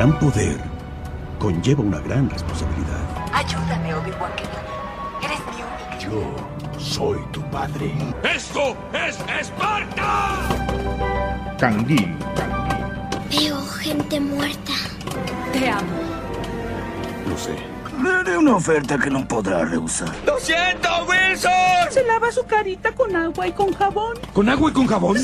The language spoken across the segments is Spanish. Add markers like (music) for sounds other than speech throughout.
gran poder conlleva una gran responsabilidad. Ayúdame, Obi-Wan Kenobi. Eres mi única. Yo soy tu padre. ¡Esto es Esparta! Canguil. Veo gente muerta. Te amo. Lo sé. Le haré una oferta que no podrá rehusar. ¡Lo siento, Wilson! Se lava su carita con agua y con jabón. ¿Con agua y con jabón?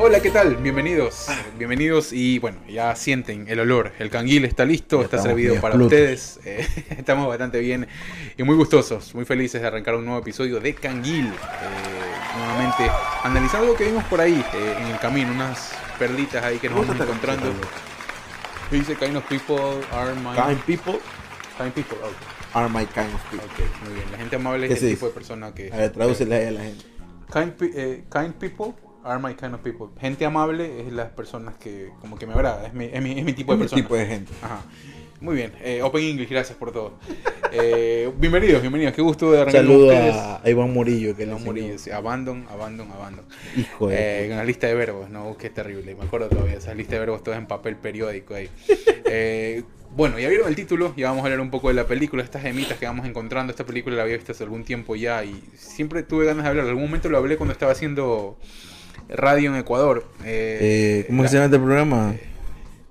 Hola, ¿qué tal? Bienvenidos. Bienvenidos y bueno, ya sienten el olor. El canguil está listo, está estamos servido para ustedes. Eh, (laughs) estamos bastante bien y muy gustosos, muy felices de arrancar un nuevo episodio de Canguil. Eh, nuevamente analizando lo que vimos por ahí eh, en el camino, unas perlitas ahí que nos vamos encontrando. Dice kind of people are my Kind people kind people. ok. are my kind of people. Ok, muy bien. La gente amable ¿Qué es el tipo de persona que. A ver, tradúcele a la gente. Kind, eh, kind people are my kind of people. Gente amable es las personas que como que me agrada, es mi, es mi, es mi tipo de Es mi persona. tipo de gente. Ajá. Muy bien, eh, Open English, gracias por todo. Eh, bienvenidos, bienvenidos, qué gusto de arrancar Saludo a a Iván Murillo, que enseñó. sí, abandon, abandon, abandon. Hijo de Eh, la lista de verbos, no, qué terrible, me acuerdo todavía, esa lista de verbos todas en papel periódico ahí. (laughs) Eh, bueno, ya vieron el título, ya vamos a hablar un poco de la película, estas gemitas que vamos encontrando, esta película la había visto hace algún tiempo ya y siempre tuve ganas de hablar, en algún momento lo hablé cuando estaba haciendo radio en Ecuador. Eh, Eh, ¿Cómo la- se llama este programa?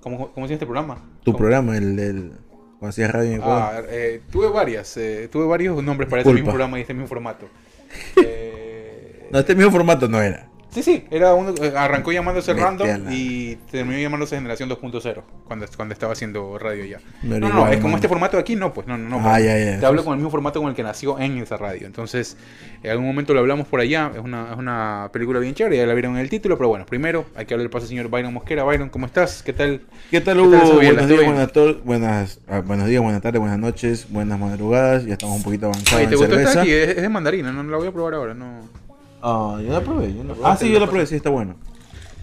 ¿Cómo, cómo se llama este programa? Tu ¿Cómo? programa, el, el cuando hacías radio en Ecuador. Ah, eh, tuve varias, eh, tuve varios nombres para Disculpa. este mismo programa y este mismo formato. (laughs) Eh, No, este mismo formato no era. Sí, sí, era uno, eh, arrancó llamándose Random y terminó llamándose Generación 2.0 cuando, cuando estaba haciendo radio ya. No No, es como este formato de aquí, no, pues no, no. no Ah, pues, ya, ya. Te hablo con el mismo formato con el que nació en esa radio. Entonces, en algún momento lo hablamos por allá. Es una, es una película bien chévere, ya la vieron en el título, pero bueno, primero hay que el paso al señor Byron Mosquera. Byron, ¿cómo estás? ¿Qué tal? ¿Qué tal, ¿Qué Hugo? tal esa biela? buenos ¿Todo días, buenas, buenas, ah, buenos días, buenas tardes, buenas noches, buenas madrugadas. Ya estamos un poquito avanzados Oye, en ¿te gustó esta cerveza. aquí? Es, es de mandarina, no, no la voy a probar ahora, no. Ah, yo la probé. Yo la probé. Ah, sí, yo la la probé, sí, está bueno.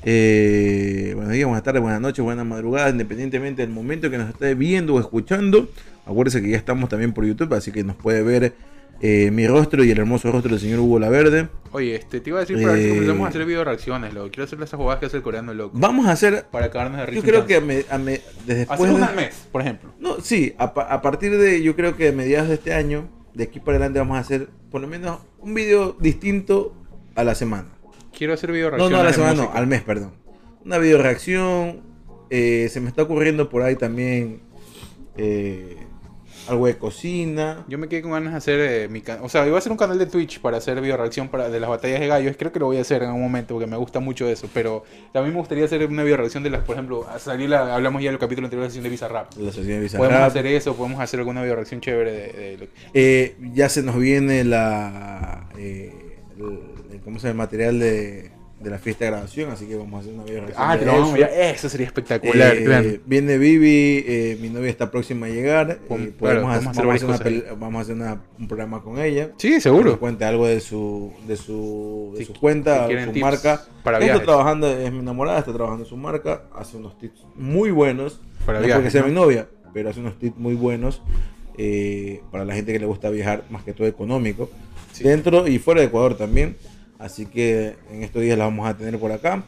Eh, buenos días, buenas tardes, buenas noches, buenas madrugadas, independientemente del momento que nos esté viendo o escuchando. Acuérdese que ya estamos también por YouTube, así que nos puede ver eh, mi rostro y el hermoso rostro del señor Hugo Laverde. Oye, este, te iba a decir para ver si Eh, comenzamos a hacer video reacciones, loco. Quiero hacer esas jugadas que hace el coreano, loco. Vamos a hacer, Para cagarnos de risa. yo un creo que a me- a me- desde después de- al mes, por ejemplo. No, sí, a, a partir de, yo creo que a mediados de este año, de aquí para adelante vamos a hacer por lo menos un video distinto a la semana. Quiero hacer video No, reacciones. no, a la semana no, al mes, perdón. Una video reacción. eh, se me está ocurriendo por ahí también eh, algo de cocina. Yo me quedé con ganas de hacer eh, mi ca- O sea, iba a hacer un canal de Twitch para hacer video reacción para, de las batallas de gallos. Creo que lo voy a hacer en algún momento porque me gusta mucho eso. Pero también me gustaría hacer una video reacción de las, por ejemplo, a salir la- hablamos ya del capítulo anterior de la sesión de Bizarrap. La sociedad de Podemos Bizarrap. hacer eso, podemos hacer alguna video reacción chévere de, de Eh, ya se nos viene la. El, el- ¿Cómo se? El material de, de la fiesta de graduación. Así que vamos a hacer una video. Ah, de que lo vamos eso. sería espectacular. Eh, viene Vivi, eh, mi novia está próxima a llegar. Eh, claro, podemos, hacer, vamos a hacer una vamos a hacer una- un programa con ella. Sí, Que seguro. nos cuente algo de su, de su, de Si- su cuenta, si su marca. para está trabajando, es mi enamorada, está trabajando en su marca, hace unos tips muy buenos. Para no viajes, porque sea ¿no? mi novia, pero hace unos tips muy buenos eh, para la gente que le gusta viajar, más que todo económico, dentro y fuera de Ecuador también. Así que en estos días la vamos a tener por acá.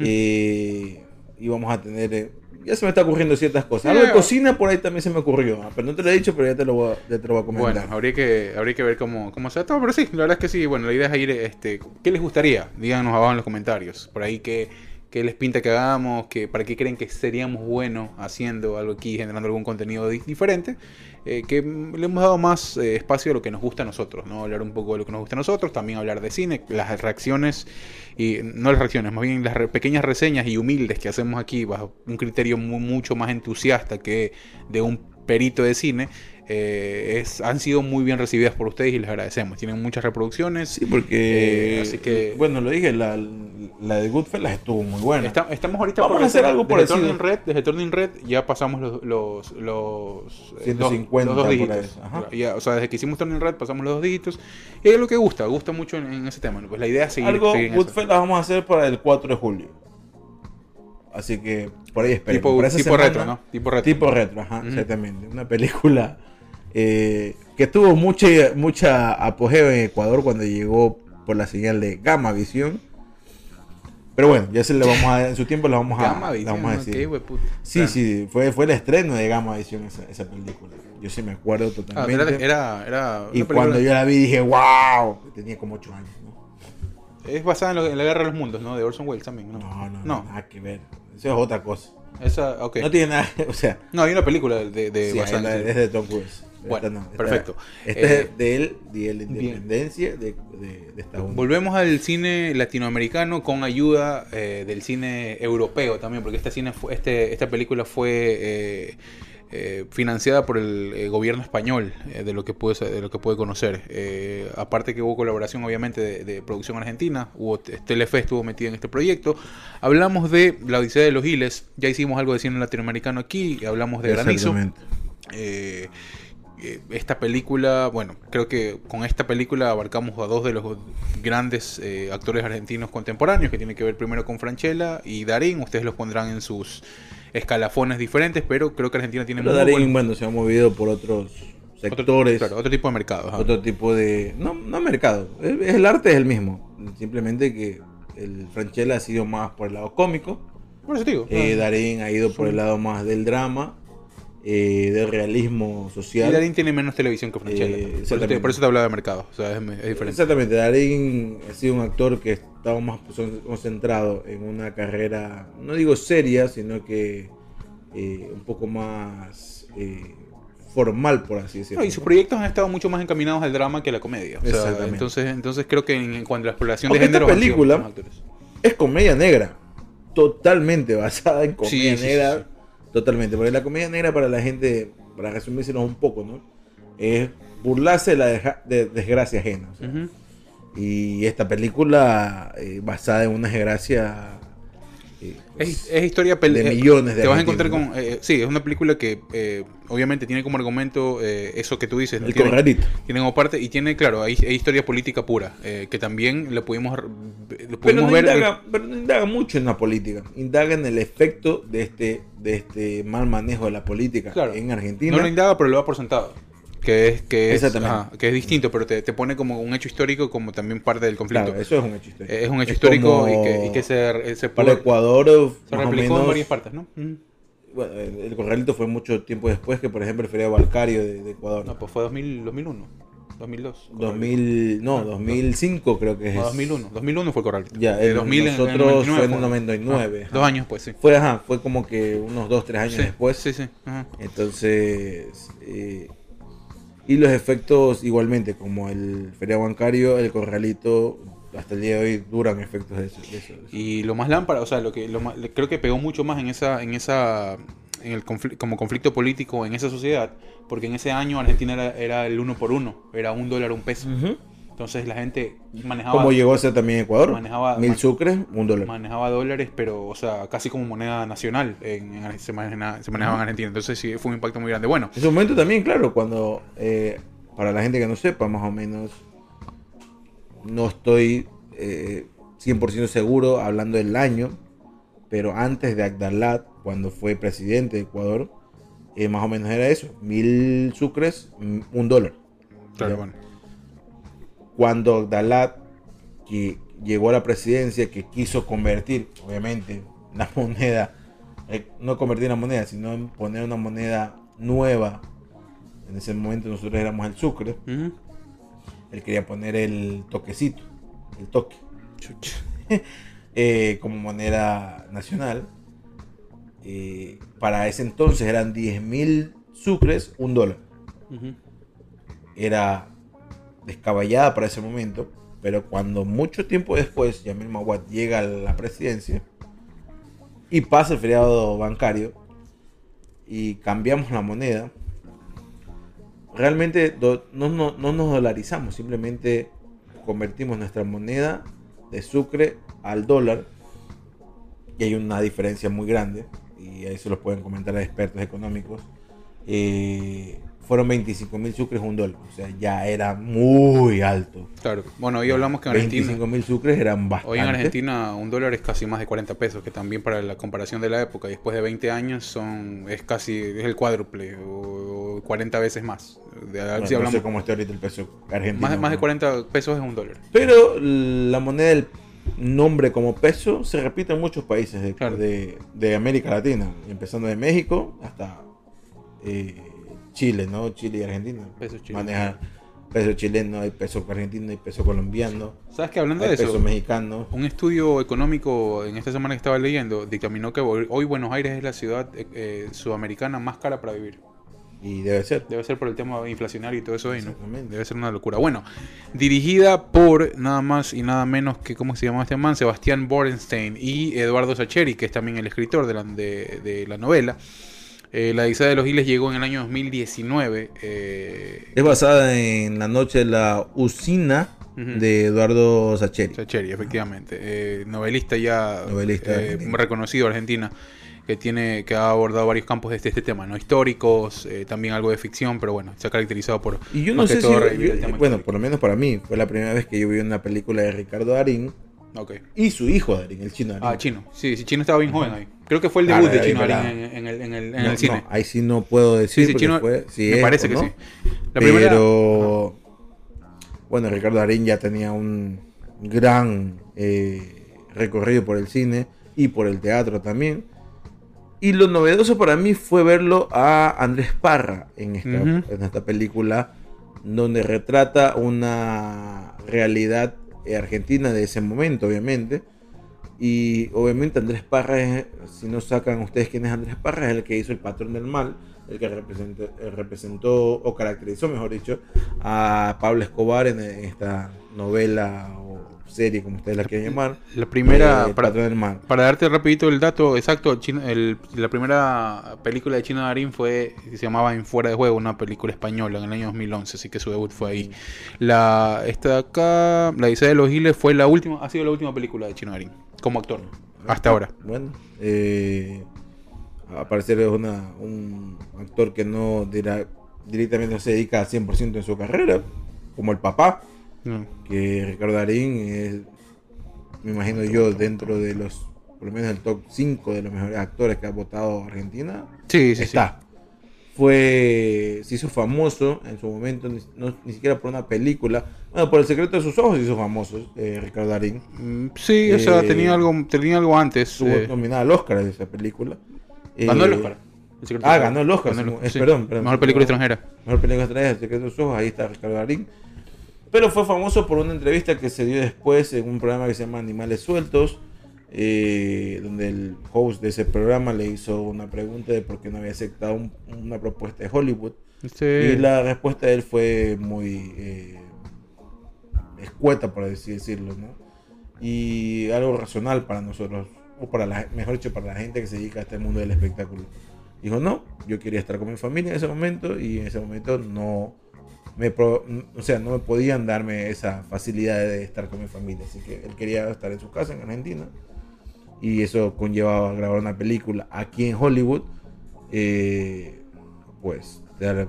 Eh, y vamos a tener. eh, ya se me está ocurriendo ciertas cosas. Algo de eh. cocina por ahí también se me ocurrió. ah, Pero no te lo he dicho, pero ya te lo voy a, ya te lo voy a comentar. Bueno, habría que, habría que ver cómo, cómo se todo, pero sí, la verdad es que sí, bueno, la idea es ir, este, ¿qué les gustaría? Díganos abajo en los comentarios, por ahí qué, qué les pinta que hagamos, que, para qué creen que seríamos buenos haciendo algo aquí, generando algún contenido di- diferente, eh, que le hemos dado más eh, espacio a lo que nos gusta a nosotros, ¿no? Hablar un poco de lo que nos gusta a nosotros, también hablar de cine, las reacciones, y no las reacciones, más bien las re- pequeñas reseñas y humildes que hacemos aquí bajo un criterio mu- mucho más entusiasta que de un perito de cine, eh, es, han sido muy bien recibidas por ustedes y les agradecemos. Tienen muchas reproducciones. Sí, porque. Eh, así que- Bueno, lo dije, la, la de Goodfellas estuvo muy buena. Esta- estamos ahorita Vamos por a hacer desde- algo desde parecido. Turning Red, desde Turning Red ya pasamos los los los, eh, 150 los dos por dígitos. ajá. Ya, o sea, desde que hicimos Turning Red pasamos los dos dígitos. Y es lo que gusta, gusta mucho en, en ese tema. Pues la idea es seguir, Algo, seguir. Goodfellas vamos a hacer para el 4 de julio. Así que por ahí esperen. Tipo, semana- retro, ¿no? Tipo retro. Tipo retro, ajá, exactamente. Una película eh, que tuvo mucha, mucha apogeo en Ecuador cuando llegó por la señal de Gamma Visión. Pero bueno, ya se le vamos a en su tiempo le vamos a, Visión, vamos a decir. Sí, Claro. sí, fue, fue el estreno de Gama Edición esa, esa película. Yo sí me acuerdo Ah, totalmente. era, era, y cuando yo la vi dije, wow, tenía como 8 años. ¿no? Es basada en, lo- en la Guerra de los Mundos, ¿no? De Orson Welles también, ¿no? No, no, no, nada que ver. Eso es otra cosa. esa. No tiene nada, (laughs) o sea, No, hay una película de, de, sí, basada la- es de Tom Cruise. Bueno, Esta no, esta- perfecto. Esta Eh, es de él, de la independencia de, de, de Estados Unidos. Volvemos al cine latinoamericano con ayuda eh, del cine europeo también, porque este cine fue- este, esta película fue eh, eh, financiada por el gobierno español, de lo que pude, sa- de lo que pude conocer. Aparte que hubo colaboración obviamente de, de producción argentina, hubo Telefe estuvo metida en este proyecto. Hablamos de La Odisea de los Giles, ya hicimos algo de cine latinoamericano aquí, hablamos de Granizo. Exactamente. Eh, esta película, bueno, creo que con esta película abarcamos a dos de los grandes eh, actores argentinos contemporáneos, que tiene que ver primero con Franchella y Darín. Ustedes los pondrán en sus escalafones diferentes, pero creo que Argentina tiene Pero muy Darín, buen- bueno, se ha movido por otros otro, sectores, claro, otro tipo de mercado. ajá. otro tipo de... No, no mercado, es el arte es el mismo. Simplemente que el Franchella ha sido más por el lado cómico, Por eso digo. eh, ah. Darín ha ido por el lado más del drama, eh, del realismo y social. Darín tiene menos televisión que Franchella. Eh, por, eso te, exactamente. por eso te hablaba de mercado. O sea, es, es diferente. Exactamente, Darín ha sido un actor que estaba más concentrado en una carrera, no digo seria, sino que eh, un poco más eh, formal, por así decirlo. No, y sus proyectos han estado mucho más encaminados al drama que a la comedia. O sea, Exactamente. entonces, entonces creo que en, en cuanto a la exploración Aunque de género. película-. Es comedia negra, totalmente basada en comedia Sí, sí, negra, sí, totalmente. Porque la comedia negra para la gente, para resumírselo un poco, ¿no? Es burlarse de la deja- de desgracia ajena. o sea. Ujú. Y esta película eh, basada en una desgracia... eh, pues, Es, es historia de eh, millones de Te vas a encontrar con. eh, sí, es una película que eh, obviamente tiene como argumento eh, eso que tú dices. El tiene, corralito. tiene como parte. Y tiene, claro, hay, hay historia política pura. eh, que también lo pudimos, lo Pero pudimos no, ver. indaga, pero no indaga mucho en la política. Indaga en el efecto de este, de este mal manejo de la política Claro. en Argentina. No lo indaga, pero lo da por sentado. Que es, que es, ajá, que es distinto, pero te, te pone como un hecho histórico como también parte del conflicto. Claro, eso es un hecho histórico. Es un hecho Es histórico y que, y que se, se, Para pudo- Ecuador, se replicó menos, en varias partes, ¿no? Bueno, el, el corralito fue mucho tiempo después que, por ejemplo, el feriado Balcario de, de Ecuador. No, pues fue 2000, 2001, 2002. 2000, no, 2005 creo que es. No, 2001. 2001 fue Corral. Ya, el- 2000 en- en nosotros fue en el 99, 99. Ah, dos años, pues sí. Fue, ajá, fue como que unos 2, 3 años Sí, después. Sí, sí. ajá. Entonces, eh, y los efectos igualmente, como el feriado bancario, el corralito, hasta el día de hoy duran efectos de eso. de eso, de eso. Y lo más lámpara, o sea, lo que lo más- creo que pegó mucho más en esa, en esa, en el confli- como conflicto político en esa sociedad, porque en ese año Argentina era, era el uno por uno, era un dólar un peso. Entonces la gente manejaba, Como llegó a ser también Ecuador, manejaba- mil sucres, un dólar. manejaba dólares, pero, o sea, casi como moneda nacional en, en- se, maneja- se manejaba en Argentina. Entonces sí, fue un impacto muy grande. Bueno, En ese momento también, claro, cuando, eh, para la gente que no sepa, más o menos, no estoy eh, 100% seguro hablando del año, pero antes de Agdalat, cuando fue presidente de Ecuador, eh, más o menos era eso, mil sucres, un dólar. claro, bueno. Cuando Agdalat, que llegó a la presidencia, que quiso convertir, obviamente, la (laughs) moneda, eh, no convertir la moneda, sino poner una moneda nueva. En ese momento nosotros éramos el sucre. Él quería poner el toquecito, el toque, (laughs) eh, como moneda nacional. Eh, para ese entonces eran 10 mil sucres, un dólar. Era descabellada para ese momento, pero cuando mucho tiempo después Yamil Mawad llega a la presidencia y pasa el feriado bancario y cambiamos la moneda, realmente no, no- no nos dolarizamos, simplemente convertimos nuestra moneda de sucre al dólar y hay una diferencia muy grande y ahí se los pueden comentar a expertos económicos. Eh, fueron 25 mil sucres un dólar, o sea, ya era muy alto. Claro. Bueno, hoy hablamos que en Argentina. 25 mil sucres eran bastante. Hoy en Argentina un dólar es casi más de 40 pesos, que también para la comparación de la época, después de 20 años, son es casi es el cuádruple o 40 veces más. De- Bueno, si no hablamos- sé cómo está ahorita el peso argentino. más, de- más de ¿no? 40 pesos es un dólar. Pero la moneda del nombre como peso se repite en muchos países de, Claro. de- de América Latina, empezando de México hasta eh, Chile, ¿no? Chile y Argentina. Peso chileno. Maneja peso chileno, hay peso argentino, hay peso colombiano, ¿Sabes que hablando hay de peso eso? mexicano. Un estudio económico en esta semana que estaba leyendo dictaminó que hoy Buenos Aires es la ciudad eh, eh, sudamericana más cara para vivir. Y debe ser. Debe ser por el tema inflacionario y todo eso ahí, ¿no? Debe ser una locura. Bueno, dirigida por nada más y nada menos que, ¿cómo se llama este man? Sebastián Borenstein y Eduardo Sacheri, que es también el escritor de la, de, de la novela. Eh, la Odisea de los Giles llegó en el año 2019. eh, Es basada en La Noche de la Usina de Eduardo Sacheri. Sacheri, efectivamente. Eh, novelista ya Novelista eh, reconocido Argentina, que tiene, que ha abordado varios campos de este, este tema, ¿no? Históricos, también algo de ficción, pero bueno, se ha caracterizado por Y yo no sé si, yo- bueno, histórico. por lo menos para mí, fue la primera vez que yo vi una película de Ricardo Darín Y su hijo Darín, el chino Darín. Ah, Chino. Sí, sí, Chino estaba bien joven ahí. Creo que fue el debut de Chino. Darín en, en el, en el, en No, el cine. no, ahí sí no puedo decir Sí, sí, porque Chino. fue- si me es parece que no. sí. La primera. Pero bueno, Ricardo Darín ya tenía un gran eh, recorrido por el cine y por el teatro también. Y lo novedoso para mí fue verlo a Andrés Parra en esta, en esta película, donde retrata una realidad argentina de ese momento, obviamente. Y obviamente Andrés Parra, es, si no sacan ustedes quién es Andrés Parra, es el que hizo el patrón del mal, el que representó, eh, representó o caracterizó, mejor dicho, a Pablo Escobar en esta novela o serie, como ustedes la quieren llamar. La primera. eh, para, del mal. para darte rapidito el dato exacto, el- la primera película de Chino Darín fue, se llamaba En Fuera de Juego, una película española en el año 2011, así que su debut fue ahí. La, esta de acá, La Odisea de los Giles, fue la última, ha sido la última película de Chino Darín, como actor, hasta ahora. Bueno, eh, al parecer es una, un actor que no dirá- directamente no se dedica al 100% en su carrera, como el papá. No. que Ricardo Darín es, me imagino yo, dentro de los, por lo menos el top 5 de los mejores actores que ha votado Argentina, Sí, sí, sí. está. Fue, se hizo famoso en su momento, ni, no- ni siquiera por una película, bueno, por El secreto de sus ojos se hizo famoso eh, Ricardo Darín. Mm, Sí, o sea, Eh, tenía algo, tenía algo antes. Estuvo eh, nominada al Oscar de esa película. ganó el Eh, Oscar. El ah, ganó el Oscar, ganó el- es- sí. perdón, perdón. Mejor película extranjera. Mejor película extranjera, El secreto de sus ojos, ahí está Ricardo Darín. Pero fue famoso por una entrevista que se dio después en un programa que se llama Animales Sueltos, eh, donde el host de ese programa le hizo una pregunta de por qué no había aceptado un- una propuesta de Hollywood. Sí. Y la respuesta de él fue muy eh, escueta, por así decirlo, ¿no? Y algo racional para nosotros, o para la, mejor dicho, para la gente que se dedica a este mundo del espectáculo. Dijo, no, yo quería estar con mi familia en ese momento y en ese momento no me, pro- o sea, no me podían darme esa facilidad de estar con mi familia. Así que él quería estar en su casa en Argentina y eso conllevaba grabar una película aquí en Hollywood, eh, pues dar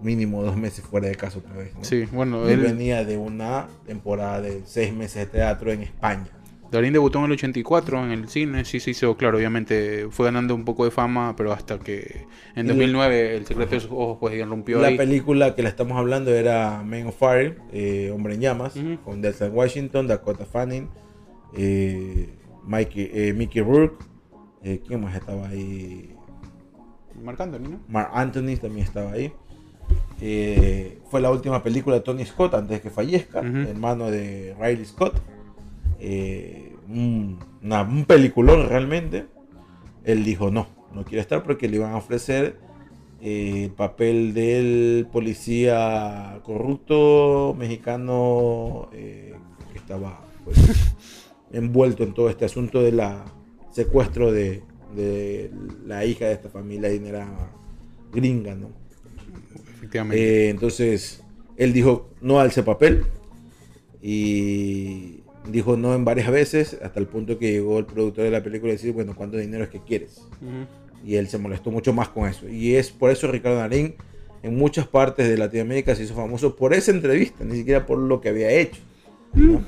mínimo dos meses fuera de casa otra vez. ¿no? Sí, bueno, Él él, venía de una temporada de seis meses de teatro en España. Darín debutó en el 84 en el cine, sí se hizo, claro, obviamente fue ganando un poco de fama, pero hasta que en Y- 2009 El secreto de sus ojos pues irrumpió La ahí. película que la estamos hablando era Man of Fire, eh, Hombre en Llamas, con Denzel Washington, Dakota Fanning, eh, Mikey, eh, Mickey Rourke, eh, ¿quién más estaba ahí? Marcando, ¿no? Mark Anthony también estaba ahí. Fue la última película de Tony Scott antes de que fallezca, hermano de Riley Scott. Eh, un, una- un peliculón realmente. Él dijo no, no quiere estar porque le iban a ofrecer eh, el papel del policía corrupto mexicano eh, que estaba pues, (laughs) envuelto en todo este asunto de la secuestro de, de la hija de esta familia adinerada gringa, ¿no? Efectivamente. Eh, entonces, él dijo no a ese papel y dijo no en varias veces hasta el punto que llegó el productor de la película a decir, bueno, ¿cuánto dinero es que quieres? Ujú. Y él se molestó mucho más con eso. Y es por eso Ricardo Darín en muchas partes de Latinoamérica se hizo famoso por esa entrevista, ni siquiera por lo que había hecho.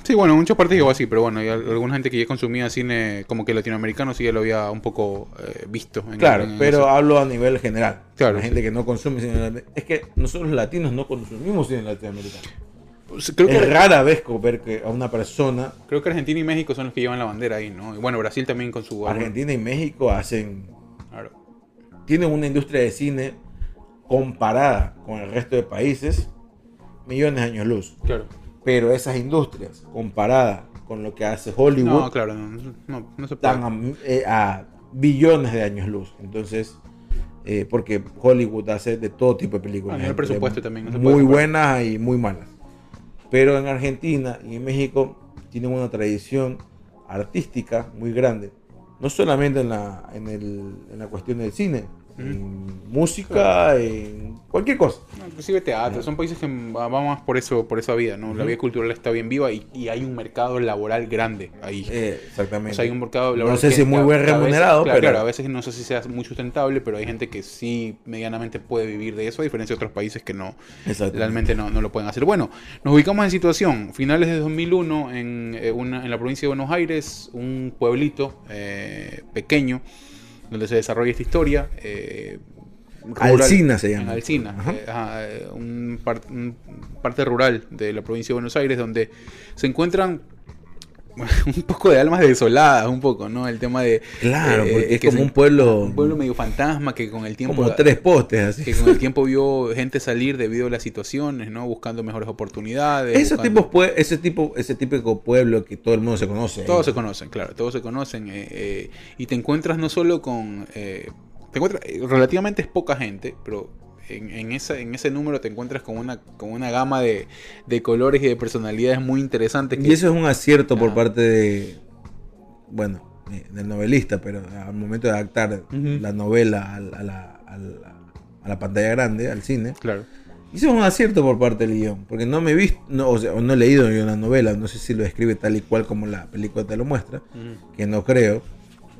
Sí, bueno, en muchas partes llegó así, pero bueno, hay al- alguna gente que ya consumía cine como que latinoamericano sí ya lo había un poco eh, visto. en- Claro, en pero eso. hablo a nivel general. Claro, La sí. gente que no consume cine. Es que nosotros los latinos no consumimos cine latinoamericano. Es rara vez ver que a una persona, creo que Argentina y México son los que llevan la bandera ahí, ¿no? Y bueno, Brasil también con su... Argentina y México hacen, Claro. tienen una industria de cine comparada con el resto de países, millones de años luz. Claro. Pero esas industrias, comparadas con lo que hace Hollywood, No, claro, no, no, no se puede. están a, eh, a billones de años luz. Entonces, eh, porque Hollywood hace de todo tipo de películas. Eh, presupuesto también, muy buenas y muy malas. Pero en Argentina y en México tienen una tradición artística muy grande. No solamente en la, en el- en la cuestión del cine, en música, en cualquier cosa. Inclusive teatro, son países que van más por eso, por esa vida, ¿no? La vida cultural está bien viva y, y hay un mercado laboral grande ahí. Eh, exactamente. O sea, hay un mercado laboral no sé si muy que- buen que a veces- remunerado, claro, pero claro, a veces no sé si sea muy sustentable, pero hay gente que sí medianamente puede vivir de eso, a diferencia de otros países que no realmente no, no lo pueden hacer. Bueno, nos ubicamos en situación, finales de 2001, en, eh, una, en la provincia de Buenos Aires, un pueblito eh, pequeño, donde se desarrolla esta historia. eh, rural- Alsina se llama. En Ajá. eh, ajá, eh, un, par- un parte rural de la provincia de Buenos Aires, donde se encuentran (laughs) un poco de almas desoladas, un poco, ¿no? El tema de... Claro, eh, porque es que como se- un pueblo- Un pueblo medio fantasma que con el tiempo... como tres postes así. Que con el (laughs) tiempo vio gente salir debido a las situaciones, ¿no? Buscando mejores oportunidades. Ese buscando- ese tipo, ese típico pueblo que todo el mundo se conoce. Todos se conocen, claro, todos se conocen. eh, eh, y te encuentras no solo con... eh, te encuentras, eh, relativamente es poca gente, pero en, en, esa, en ese número te encuentras con una, con una gama de, de colores y de personalidades muy interesantes. que- Y eso es un acierto por parte de, bueno, del novelista, pero al momento de adaptar la novela al- a, la, a la- a la pantalla grande, al cine, Claro. hizo un acierto por parte del guion, porque no me he visto, no, o sea, no he leído yo la novela, no sé si lo escribe tal y cual como la película te lo muestra, que no creo.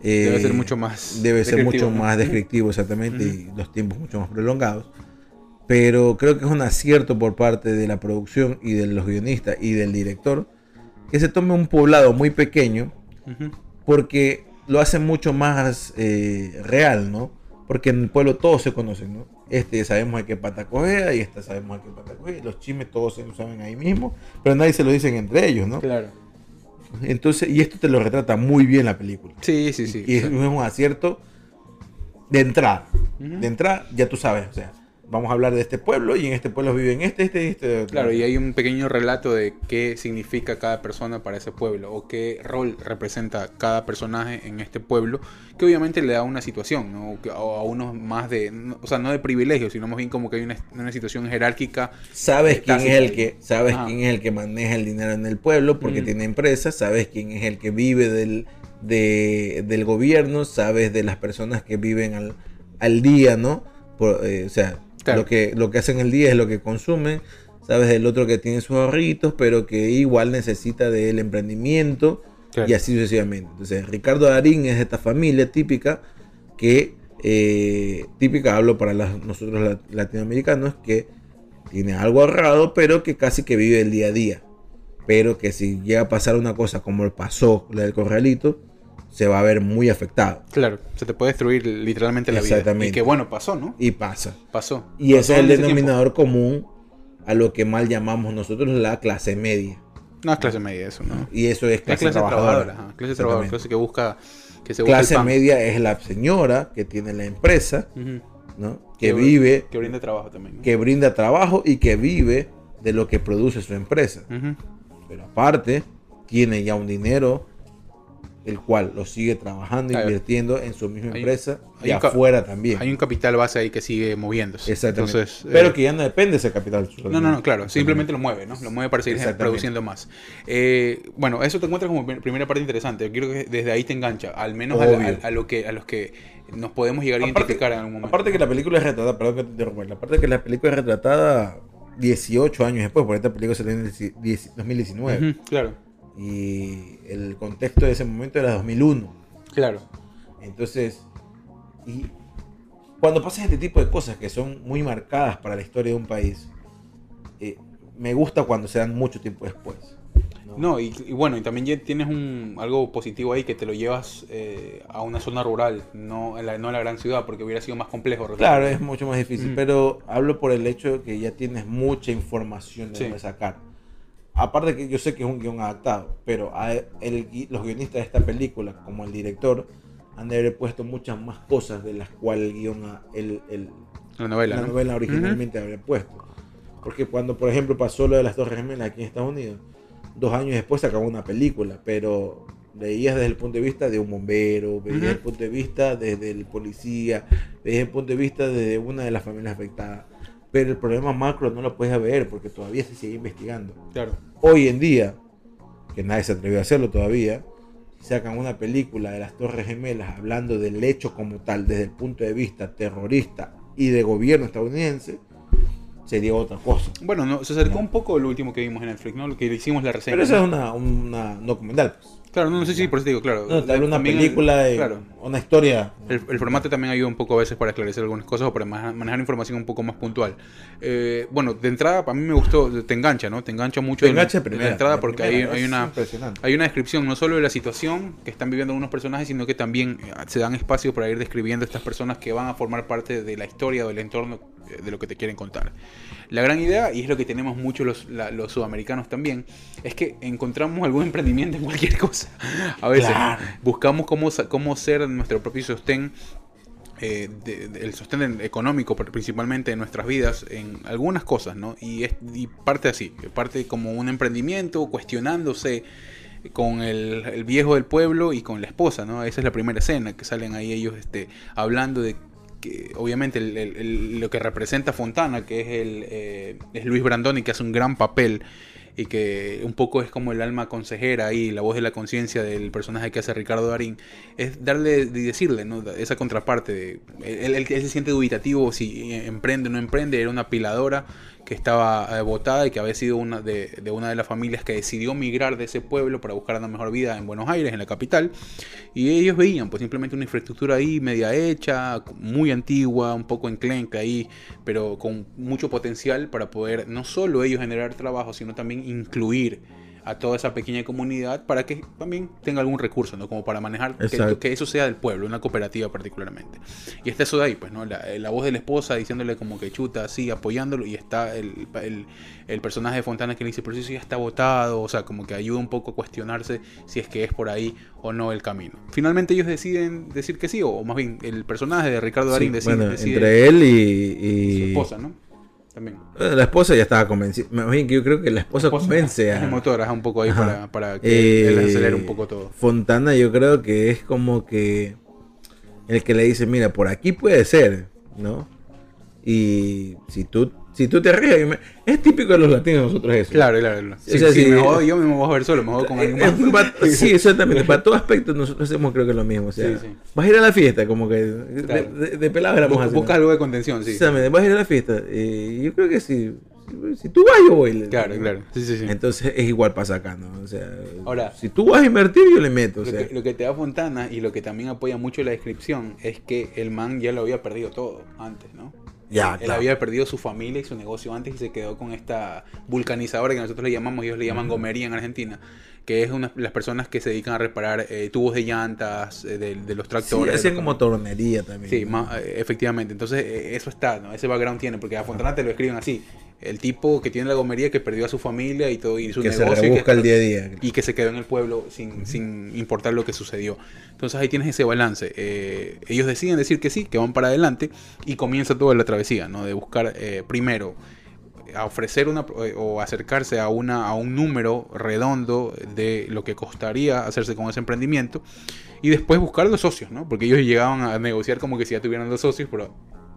Debe Eh, ser mucho más Debe ser mucho ¿no? más descriptivo, exactamente, y los tiempos mucho más prolongados. Pero creo que es un acierto por parte de la producción y de los guionistas y del director que se tome un poblado muy pequeño Ujú. porque lo hace mucho más eh, real, ¿no? Porque en el pueblo todos se conocen, ¿no? Este sabemos a qué pata cogea y este sabemos a qué pata cogea. Los chismes todos se lo saben ahí mismo, pero nadie se lo dicen entre ellos, ¿no? Claro. Entonces, y esto te lo retrata muy bien la película. Sí, sí, sí. Y es, un acierto de entrada. De entrada, ya tú sabes, o sea, vamos a hablar de este pueblo y en este pueblo viven este, este y este. otro. Claro, y hay un pequeño relato de qué significa cada persona para ese pueblo o qué rol representa cada personaje en este pueblo, que obviamente le da una situación, ¿no? O a unos más de, o sea, no de privilegio, sino más bien como que hay una, una situación jerárquica. Sabes quién es el que- sabes Ajá. quién es el que maneja el dinero en el pueblo porque Mm. tiene empresa, sabes quién es el que vive del, de- del gobierno, sabes de las personas que viven al, al día, ¿no? Por, eh, o sea, Claro. lo que lo que hacen el día es lo que consumen. Sabes del otro que tiene sus ahorritos, pero que igual necesita del emprendimiento Claro. y así sucesivamente. Entonces, Ricardo Darín es de esta familia típica que, eh, típica, hablo para las- nosotros la- latinoamericanos, que tiene algo ahorrado, pero que casi que vive el día a día. Pero que si llega a pasar una cosa como pasó la del corralito, se va a ver muy afectado. Claro, se te puede destruir literalmente la vida. Exactamente. Y que bueno, pasó, ¿no? Y pasa. Pasó. Y Pasó ese es el tiempo. denominador común a lo que mal llamamos nosotros la clase media. No es clase media eso, ¿no? Y eso es Es clase, clase trabajadora. trabajadora, ajá, clase trabajadora, clase que busca que se Clase el pan. media es la señora que tiene la empresa. ¿no? que vive, que brinda trabajo también. ¿no? que brinda trabajo y que vive de lo que produce su empresa. Pero aparte, tiene ya un dinero, el cual lo sigue trabajando, Claro. invirtiendo en su misma Hay- empresa hay y afuera también. Hay un capital base ahí que sigue moviéndose. Exactamente. Entonces, Pero eh, que ya no depende de ese capital. No, no, no, claro, simplemente lo mueve, ¿no? Lo mueve para seguir produciendo más. Eh, bueno, eso te encuentras como pr- primera parte interesante. Yo quiero que desde ahí te engancha, al menos a, la- Obvio. a- a lo que, a los que nos podemos llegar a Aparte- identificar en algún momento. Aparte que la película es retratada, perdón que te interrumpa, aparte que la película es retratada 18 años después, porque esta película en el dieci- dieci- 2019. Ujú, claro, Y el contexto de ese momento era 2001. claro. Entonces, y cuando pasan este tipo de cosas que son muy marcadas para la historia de un país, eh, me gusta cuando se dan mucho tiempo después. ¿no? No, y, y bueno, y también tienes un, algo positivo ahí que te lo llevas eh, a una zona rural, no a, la, no a la gran ciudad, porque hubiera sido más complejo. Claro, es mucho más difícil, Mm. pero hablo por el hecho de que ya tienes mucha información de Sí. dónde sacar. Aparte que yo sé que es un guion adaptado, pero el los guionistas de esta película, como el director, han de haber puesto muchas más cosas de las cuales el guion, el, el- La novela, la ¿no? novela originalmente habría puesto. Porque cuando, por ejemplo, pasó lo de las Torres Gemelas aquí en Estados Unidos, dos años después se acabó una película, pero veías desde el punto de vista de un bombero, veías desde el punto de vista desde el policía, veías desde el punto de vista de una de las familias afectadas. Pero el problema macro no lo puedes ver porque todavía se sigue investigando. Claro. Hoy en día, que nadie se atrevió a hacerlo todavía, sacan una película de las Torres Gemelas hablando del hecho como tal desde el punto de vista terrorista y de gobierno estadounidense, sería otra cosa. Bueno, no, se acercó un poco lo último que vimos en Netflix, ¿no? Lo que hicimos la reseña. Pero esa es una, una documental. Pues. Claro, no, no sé si por eso te digo, claro. No, te habla una También el- película, Claro. una historia. El, el formato también ayuda un poco a veces para esclarecer algunas cosas o para ma- manejar información un poco más puntual. Eh, bueno, de entrada, a mí me gustó, te engancha, ¿no? Te engancha mucho Te de- engancha de de, entrada porque primera, hay, una, hay una descripción no solo de la situación que están viviendo algunos personajes, sino que también eh, se dan espacio para ir describiendo estas personas que van a formar parte de la historia o del entorno de lo que te quieren contar. La gran idea, y es lo que tenemos muchos los, los sudamericanos también, es que encontramos algún emprendimiento en cualquier (laughs) cosa. A veces buscamos cómo, cómo ser nuestro propio sostén eh, de- de- el sostén económico pr- principalmente de nuestras vidas en algunas cosas, ¿no? Y, es, y parte así, parte como un emprendimiento, cuestionándose con el, el viejo del pueblo y con la esposa, ¿no? Esa es la primera escena, que salen ahí ellos este, hablando de que obviamente el- lo que representa Fontana, que es, el, eh, es Luis Brandoni, que hace un gran papel y que un poco es como el alma consejera y la voz de la conciencia del personaje que hace Ricardo Darín, es darle y decirle ¿no? esa contraparte. De, él, él- él se siente dubitativo si emprende o no emprende, era una piladora que estaba eh, votada y que había sido una de, de una de las familias que decidió migrar de ese pueblo para buscar una mejor vida en Buenos Aires, en la capital. Y ellos veían pues simplemente una infraestructura ahí media hecha, muy antigua, un poco enclenca ahí, pero con mucho potencial para poder no solo ellos generar trabajo, sino también incluir a toda esa pequeña comunidad para que también tenga algún recurso, ¿no? Como para manejar, que, eso sea del pueblo, una cooperativa particularmente. Y está eso de ahí, pues, ¿no? La, la voz de la esposa diciéndole como que chuta así, apoyándolo, y está el, el, el personaje de Fontana que le dice, pero eso ya está votado, o sea, como que ayuda un poco a cuestionarse si es que es por ahí o no el camino. Finalmente ellos deciden decir que sí, o más bien el personaje de Ricardo Darín Sí, decide, bueno, decide- entre él y, su y- esposa, ¿no? También. Eh, La esposa ya estaba convencida. Más bien que yo creo que la esposa, Esposa, convence a. el motor, ajá, un poco ahí para, para que Eh, él acelere un poco todo. Fontana yo creo que es como que el que le dice, mira, por aquí puede ser, ¿no? Y si tú, si tú te ríes, me- es típico de los latinos nosotros eso. Claro, claro. claro. O Si, sea, si sí, me eh, jodo yo, me voy a ver solo, me jodo con alguien Eh, más. (laughs) sí, exactamente. Para todo aspecto nosotros hacemos creo que lo mismo. O sea, Sí, sí. vas a ir a la fiesta, como que de, Claro. de, de pelado éramos Bu- así. Busca ¿no? algo de contención, sí. Exactamente, vas a ir a la fiesta. Y yo creo que si, si, si tú vas, yo voy. Claro, claro. Sí, sí, sí. Entonces es igual pasa acá, ¿no? O sea, Ahora- si tú vas a invertir, yo le meto. O Lo sea, que, lo que te da Fontana y lo que también apoya mucho la descripción es que el man ya lo había perdido todo antes, ¿no? Ya, Él claro. había perdido su familia y su negocio antes y se quedó con esta vulcanizadora que nosotros le llamamos, ellos le llaman gomería en Argentina, que es una, las personas que se dedican a reparar eh, tubos de llantas, eh, de, de los Sí, tractores. hacían los como tornería también. Sí, eh, efectivamente. Entonces, eh, eso está, ¿no? Ese background tiene, porque a Fontana te lo escriben así. El tipo que tiene la gomería que perdió a su familia y todo y su que se negocio y rebusca que, el día a día. y que se quedó en el pueblo sin, sin importar lo que sucedió. Entonces ahí tienes ese balance. Eh, ellos deciden decir que sí, que van para adelante y comienza toda la travesía, ¿no? De buscar eh, primero a ofrecer una eh, o acercarse a una a un número redondo de lo que costaría hacerse con ese emprendimiento y después buscar los socios, ¿no? Porque ellos llegaban a negociar como que si ya tuvieran los socios, pero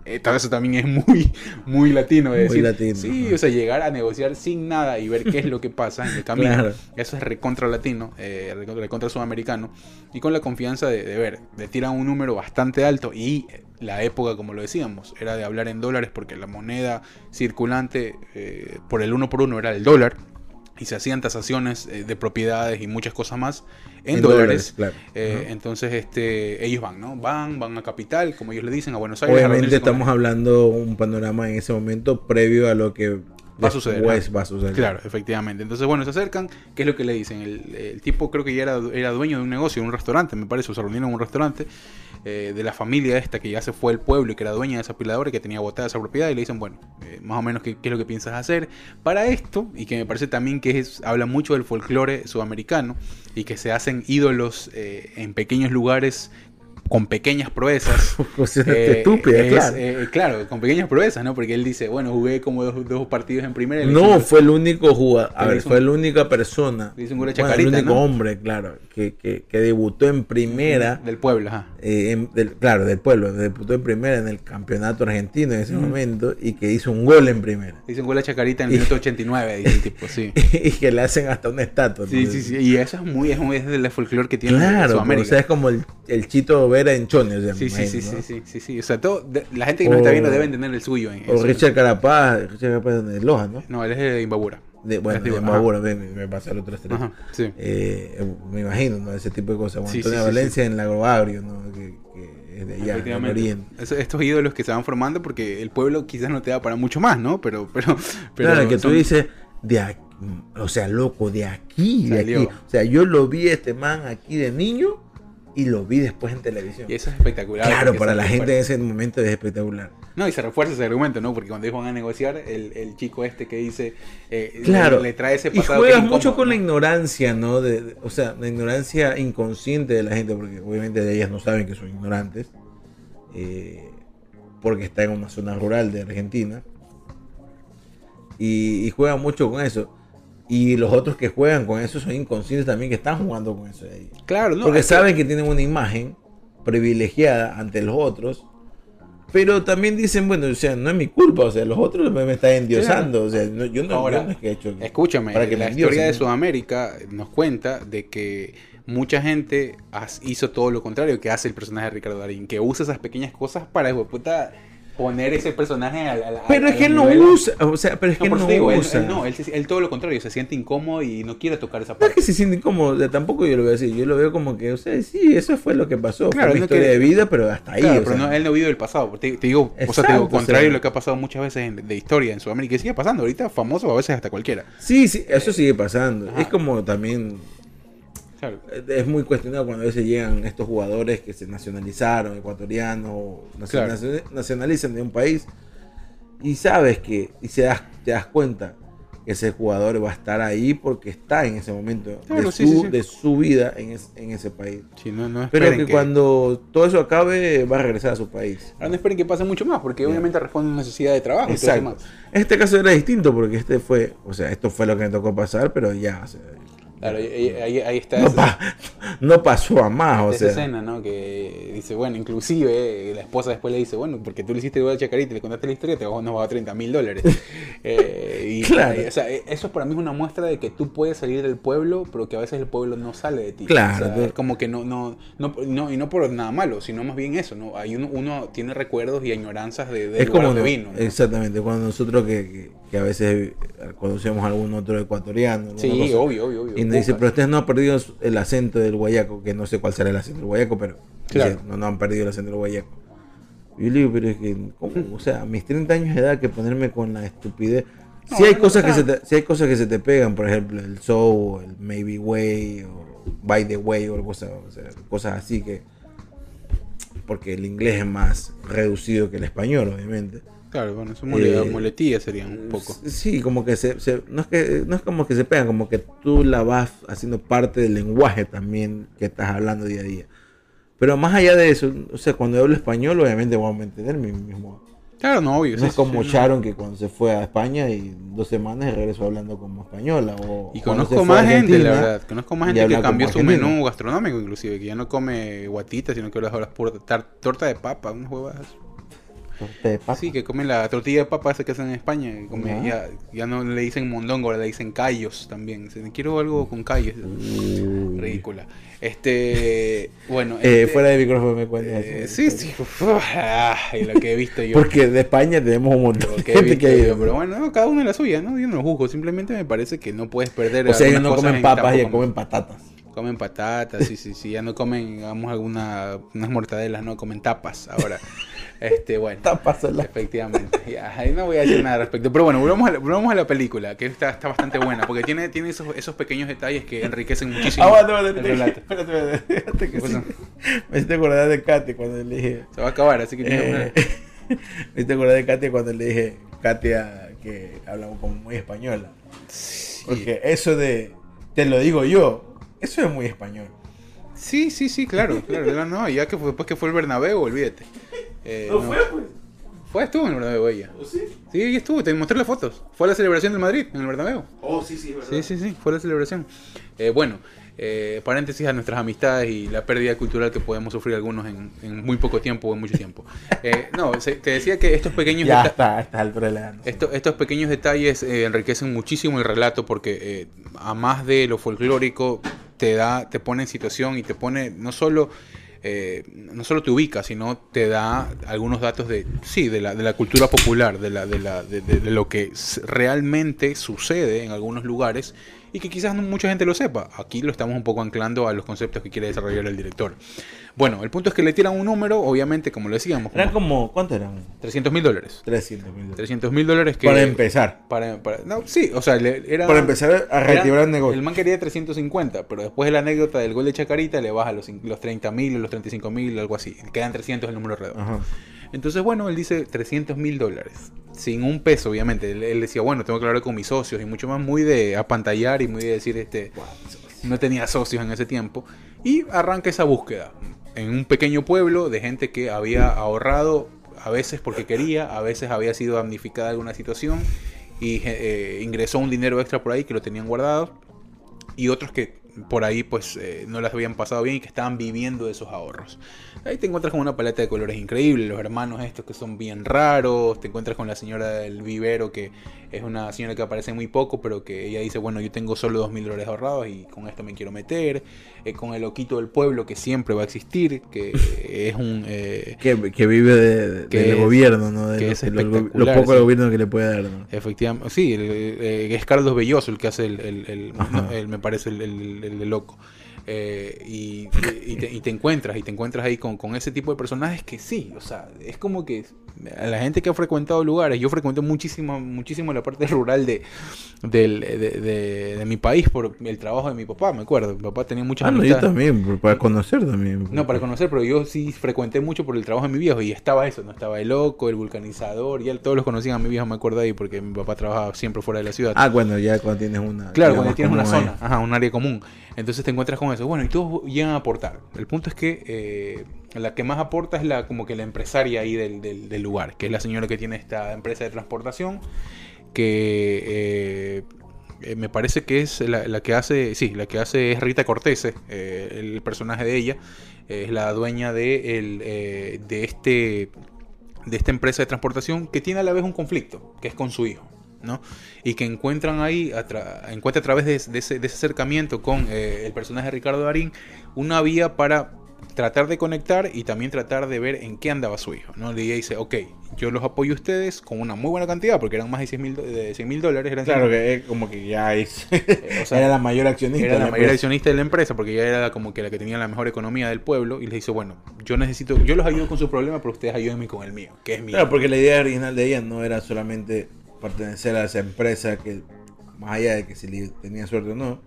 eh, tal vez eso también es muy muy latino Muy decir, latino, sí, o sea, llegar a negociar sin nada y ver qué es lo que pasa en el camino. Claro. Eso es recontra latino, eh, recontra, sudamericano. Y con la confianza de, de ver, de tirar un número bastante alto. Y la época, como lo decíamos, era de hablar en dólares porque la moneda circulante eh, por el uno por uno era el dólar. Y se hacían tasaciones eh, de propiedades y muchas cosas más en, En dólares. dólares, claro. Eh. Entonces, este, ellos van, ¿no? Van, van a Capital, como ellos le dicen, a Buenos Aires. Obviamente estamos la- hablando un panorama en ese momento previo a lo que va a suceder. Después va a suceder. Claro, efectivamente. Entonces, bueno, se acercan. ¿Qué es lo que le dicen? El, el tipo creo que ya era, era dueño de un negocio, de un restaurante, me parece, o se reunieron en un restaurante eh, de la familia esta que ya se fue del pueblo y que era dueña de esa apiladora y que tenía botada esa propiedad y le dicen, bueno, eh, más o menos qué, qué es lo que piensas hacer. Para esto, y que me parece también que es, habla mucho del folclore sudamericano y que se hacen ídolos eh, en pequeños lugares con pequeñas proezas. (laughs) Sea, Eh, estúpida, es, claro. eh, claro, con pequeñas proezas, ¿no? Porque él dice, bueno, jugué como dos, dos partidos en primera. y No, fue el único jugador, a ver, fue la única persona, un bueno, el Chacarita, único ¿no? hombre, claro, que, que, que debutó en primera, Del pueblo, ajá. eh, en- del- claro, del pueblo, debutó en primera en el campeonato argentino en ese momento y que hizo un gol en primera. Hizo un gol a Chacarita en el minuto 89, dice el tipo, sí. (laughs) y que le hacen hasta una estatua. Sí, sí, entonces- sí. Y eso es muy, es muy es folclore que tiene Claro, Sudamérica. o sea, es como el, el Chito Vera en Chone, o sea, sí, sí, sí, sí, sí, sí, sí. O sea, todo, de- la gente que nos está viendo debe tener el suyo. En, en O Richard Carapaz, Richard Carapaz de Loja, ¿no? No, él es de Imbabura. De, bueno, de de- Imbabura, me, me pasa el otro. Ajá, sí. Eh, me imagino, ¿no? Ese tipo de cosas. Bueno, Sí, Antonio Valencia en Lago Agrio, ¿no? Que, que es de allá, Efectivamente. oriente. Es- estos ídolos que se van formando porque el pueblo quizás no te da para mucho más, ¿no? Pero, pero, pero claro, que tú son- dices, de aquí, o sea, loco, de aquí, de Salió. aquí. O sea, yo lo vi a este man aquí de niño y lo vi después en televisión. Y eso es espectacular. Claro, para la gente en ese momento es espectacular. No, y se refuerza ese argumento, ¿no? Porque cuando ellos van a negociar, el, el chico este que dice, eh, Claro. le, le trae ese Y pasado. juegas que es mucho con la ¿no? ignorancia, ¿no? De, de- o sea, la ignorancia inconsciente de la gente, porque obviamente ellas no saben que son ignorantes, eh, porque está en una zona rural de Argentina. Y, y juegan mucho con eso. Y los otros que juegan con eso son inconscientes también que están jugando con eso de ahí. Claro, no. porque que- saben que tienen una imagen privilegiada ante los otros. Pero también dicen, bueno, o sea, no es mi culpa, o sea, los otros me, están endiosando, o sea, no- yo, no, Ahora, yo no es que he hecho Escúchame, para que la historia de. Sudamérica nos cuenta de que mucha gente hizo todo lo contrario que hace el personaje de Ricardo Darín, que usa esas pequeñas cosas para puta, poner ese personaje al, al- Pero es que él no usa, o sea, pero es No, que no eso digo, usa. él no, él, se- él todo lo contrario, se siente incómodo y no quiere tocar esa No es parte. que se siente incómodo, o sea, tampoco yo lo veo así, yo lo veo como que, o sea, sí, eso fue lo que pasó, Claro, fue una no historia quiere- de vida, pero hasta ahí, Claro, o pero sea, no, él no vive el pasado. Te, te digo, o sea, te digo, contrario a lo que ha pasado muchas veces en- de historia en Sudamérica y sigue pasando. Ahorita famoso, a veces hasta cualquiera. sí, sí, eso sigue pasando, Ajá. es como también, Claro. eh, es muy cuestionado cuando a veces llegan estos jugadores que se nacionalizaron, ecuatorianos, o Claro. nacionalizan de un país, y sabes que, y se das, te das cuenta que ese jugador va a estar ahí porque está en ese momento Claro, de, su, sí, sí. de su vida en, es- en ese país. Sí, no, no Pero esperen que, cuando todo eso acabe, va a regresar a su país. Ahora no esperen que pase mucho más, porque Ya. obviamente responde a una necesidad de trabajo. y todo eso Exacto. más. Este caso era distinto porque este fue, o sea, esto fue lo que me tocó pasar, pero ya, o sea, Claro, ahí, ahí- ahí está no, pa- no pasó a más, o esa sea. escena, ¿no? Que dice, bueno, inclusive eh, la esposa después le dice, bueno, porque tú le hiciste igual a Chacarita y le contaste la historia, te vas- nos va a dar 30 mil dólares. (laughs) Eh, y, Claro. o sea, eh, eso para mí es una muestra de que tú puedes salir del pueblo, pero que a veces el pueblo no sale de ti. Claro, O sea, es como que no, no, no, no, y no por nada malo, sino más bien eso, ¿no? Hay uno, uno tiene recuerdos y añoranzas de, del es como no- vino. ¿no? exactamente cuando nosotros que, que, que a veces conocemos a algún otro ecuatoriano Sí, cosa, obvio, obvio, obvio. y nos dice pero ustedes no han perdido el acento del guayaco que no sé cuál será el acento del guayaco pero Claro. dice, no, no han perdido el acento del guayaco y yo le digo pero es que ¿cómo? o sea a mis 30 años de edad que ponerme con la estupidez si hay cosas que se te, si hay cosas que se te pegan por ejemplo el so el maybe way o by the way o cosas, o sea, cosas así que porque el inglés es más reducido que el español obviamente Claro, bueno, eso mole- Eh, muletillas serían un poco. Sí, como que se, se- no, es que no es como que se pegan, como que tú la vas haciendo parte del lenguaje también que estás hablando día a día. Pero más allá de eso, o sea, cuando yo hablo español, obviamente voy a mantener mi mismo. Claro, no, obvio. No es sí, como sí, no. Sharon que cuando se fue a España y dos semanas regresó hablando como española. O Y conozco más gente, la verdad. Conozco más gente que cambió su menú gastronómico, inclusive, que ya no come guatita, sino que ahora pura tar- torta de papa, unas huevas. De papa. Sí, que comen la tortilla de papa esa que hacen en España. que ya, ya no le dicen mondongo, ahora le dicen callos también. Quiero algo con callos. Uy. Ridícula. Este, (laughs) bueno. Eh, este, fuera de micrófono me cuentas. eh, eso. sí, sí. uf, ah, y lo que he visto yo. Porque de España tenemos un montón de gente que yo, pero bueno, no, cada uno en la suya, ¿no? Yo no lo juzgo, simplemente me parece que no puedes perder. O sea, ellos algunas no comen en papas, ellos comen patatas. Comen patatas, sí, sí, sí. Ya no comen, digamos, alguna, unas mortadelas, no comen tapas ahora. (laughs) Este, bueno. Tapas la- Efectivamente. Ahí no voy a decir nada al respecto. Pero bueno, volvamos a la, volvamos a la película, que está, está bastante buena, porque tiene, tiene esos, esos pequeños detalles que enriquecen muchísimo Aguanta, aguanta, el espérate, relato. espérate, que sí. Me hiciste acordar de Katy cuando le dije. Se va a acabar, así que eh, (laughs) me hiciste acordar de Katy cuando le dije Katia que hablamos como muy española. Porque eso de te lo digo yo, eso es muy español. Sí, sí, sí, claro, (laughs) claro. No, no, ya que fue, después que fue el Bernabéu, olvídate. Eh, no. pues. Fue, estuvo en el Bernabéu ella. ¿O sí? Sí, ella estuvo, te mostré las fotos. Fue a la celebración del Madrid, en el Bernabéu. Oh, sí, sí, es verdad. Sí, sí, sí, fue la celebración. Eh, bueno, eh, paréntesis a nuestras amistades y la pérdida cultural que podemos sufrir algunos en, en muy poco tiempo o en mucho tiempo. Eh, no, se- te decía que estos pequeños Ya está, a estas alturas le dan. esto- estos pequeños detalles eh, enriquecen muchísimo el relato porque eh, a más de lo folclórico te da, te pone en situación y te pone no solo eh, no solo te ubica, sino te da algunos datos de sí, de la, de la cultura popular, de la, de la, de, de- lo que realmente sucede en algunos lugares y que quizás no mucha gente lo sepa. Aquí lo estamos un poco anclando a los conceptos que quiere desarrollar el director. Bueno, el punto es que le tiran un número, obviamente, como lo decíamos, Eran como ¿cuánto eran? 300 mil dólares. 300 mil dólares. 300 mil dólares que... Para empezar. Para, para- no, sí, o sea, le- era... Para empezar a reactivar el negocio. El man quería 350, pero después de la anécdota del gol de Chacarita le baja los, los 30 mil, los 35 mil, algo así. Quedan 300 el número redondo. Ajá. Entonces, bueno, él dice 300 mil dólares. Sin un peso, obviamente. Él, decía, bueno, tengo que hablar con mis socios y mucho más muy de apantallar y muy de decir, este, no tenía socios en ese tiempo. Y arranca esa búsqueda en un pequeño pueblo de gente que había ahorrado, a veces porque quería, a veces había sido damnificada alguna situación y eh, ingresó un dinero extra por ahí que lo tenían guardado y otros que por ahí pues eh, no las habían pasado bien y que estaban viviendo de esos ahorros. Ahí te encuentras con una paleta de colores increíble, los hermanos estos que son bien raros, te encuentras con la señora del vivero que es una señora que aparece muy poco, pero que ella dice, bueno, yo tengo solo dos mil dólares ahorrados y con esto me quiero meter, eh, con el loquito del pueblo que siempre va a existir, que es un... eh, Que, que vive de- Que del es- gobierno, ¿no? De que lo, es lo- poco sí. gobierno que le puede dar, ¿no? Efectivamente, sí, el- eh, es Carlos Belloso el que hace el, el- el- no, el- me parece el, el- el loco. Eh, y, y te, y te encuentras, y te encuentras ahí con, con ese tipo de personajes que sí, o sea, es como que la gente que ha frecuentado lugares, yo frecuenté muchísimo, muchísimo la parte (laughs) rural de, del- de, de- de mi país por el trabajo de mi papá, me acuerdo, mi papá tenía muchas Ah, no, yo también, para conocer también. No, para conocer, pero yo sí frecuenté mucho por el trabajo de mi viejo y estaba eso, no estaba el loco, el vulcanizador, y él, todos los conocían a mi viejo, me acuerdo ahí, porque mi papá trabajaba siempre fuera de la ciudad. Ah, bueno, ya cuando tienes una. Claro, cuando tienes una zona, ahí. ajá, un área común. Entonces te encuentras con eso. Bueno, y todos llegan a aportar. El punto es que eh, la que más aporta es la como que la empresaria ahí del, lugar, que es la señora que tiene esta empresa de transportación, que eh, eh, me parece que es la, que hace, sí, la que hace es Rita Cortese, eh, el personaje de ella, es la dueña de, el, de este de esta empresa de transportación que tiene a la vez un conflicto, que es con su hijo, ¿no? Y que encuentran ahí, a tra- encuentra a través de, de ese, de ese acercamiento con eh, el personaje de Ricardo Darín, una vía para tratar de conectar y también tratar de ver en qué andaba su hijo, ¿no? Ella dice, ok, yo los apoyo a ustedes con una muy buena cantidad, porque eran más de 100 mil de 100 mil dólares, eran Claro 100 que es como que ya es. (laughs) o sea, era la mayor accionista. era la la mayor empresa. accionista de la empresa porque ella era como que la que tenía la mejor economía del pueblo y les dice, bueno, yo necesito, yo los ayudo con su problema, pero ustedes ayúdenme con el mío, que es mío. Claro, porque la idea original de ella no era solamente pertenecer a esa empresa que, más allá de que si tenía suerte o no,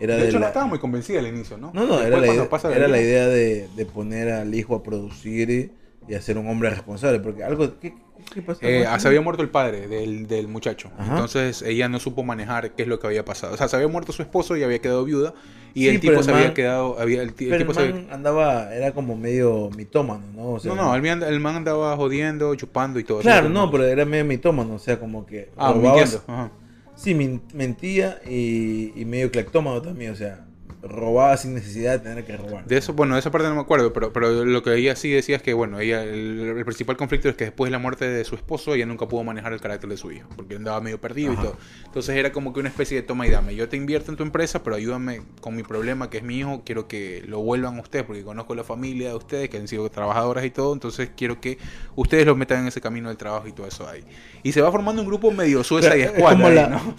era de de, hecho, no la- estaba muy convencida al inicio, ¿no? No, no, era, la idea, pasa era la idea de, de poner al hijo a producir y, y a ser un hombre responsable. Porque algo. ¿Qué, qué pasó? Eh, se había muerto el padre del, del muchacho. Ajá. Entonces ella no supo manejar qué es lo que había pasado. O sea, se había muerto su esposo y había quedado viuda. Y Sí, el tipo se había man- quedado. Había, el, el tipo el man andaba, era como medio mitómano, ¿no? O sea, No, no, el, man- el man andaba jodiendo, chupando y todo eso. Claro, no, pero era medio mitómano, o sea, como que. Ah, robaba-. Ajá. Sí, mentía y, y medio cleptómano también, o sea, robaba sin necesidad de tener que robar. De eso, bueno, de esa parte no me acuerdo, pero, pero lo que ella sí decía es que, bueno, ella, el, el principal conflicto es que después de la muerte de su esposo, ella nunca pudo manejar el carácter de su hijo, porque andaba medio perdido Ajá. y todo. Entonces era como que una especie de toma y dame. Yo te invierto en tu empresa, pero ayúdame con mi problema, que es mi hijo, quiero que lo vuelvan ustedes, porque conozco la familia de ustedes, que han sido trabajadoras y todo, entonces quiero que ustedes los metan en ese camino del trabajo y todo eso ahí. Y se va formando un grupo medio sueza y Es escuadra, la- ¿no?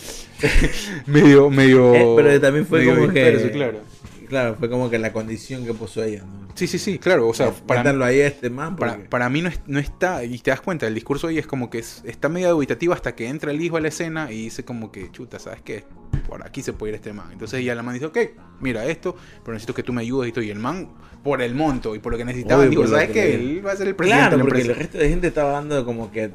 (laughs) medio, medio... Eh, pero también fue medio como que- claro. Claro, fue como que la condición que puso ella, ¿no? Sí, sí, sí, claro. O sea, para, Métanlo ahí a este man. para, porque- para mí no, es- no está, y te das cuenta, el discurso ahí es como que es- está medio dubitativo hasta que entra el hijo a la escena y dice como que, chuta, ¿sabes qué? Por aquí se puede ir este man. Entonces ya la man dice, ok, mira esto, pero necesito que tú me ayudes y todo. Y el man, por el monto y por lo que necesitaban, Obvio, digo, ¿sabes qué? Él va a ser el presidente Claro, de la porque el resto de gente estaba dando como que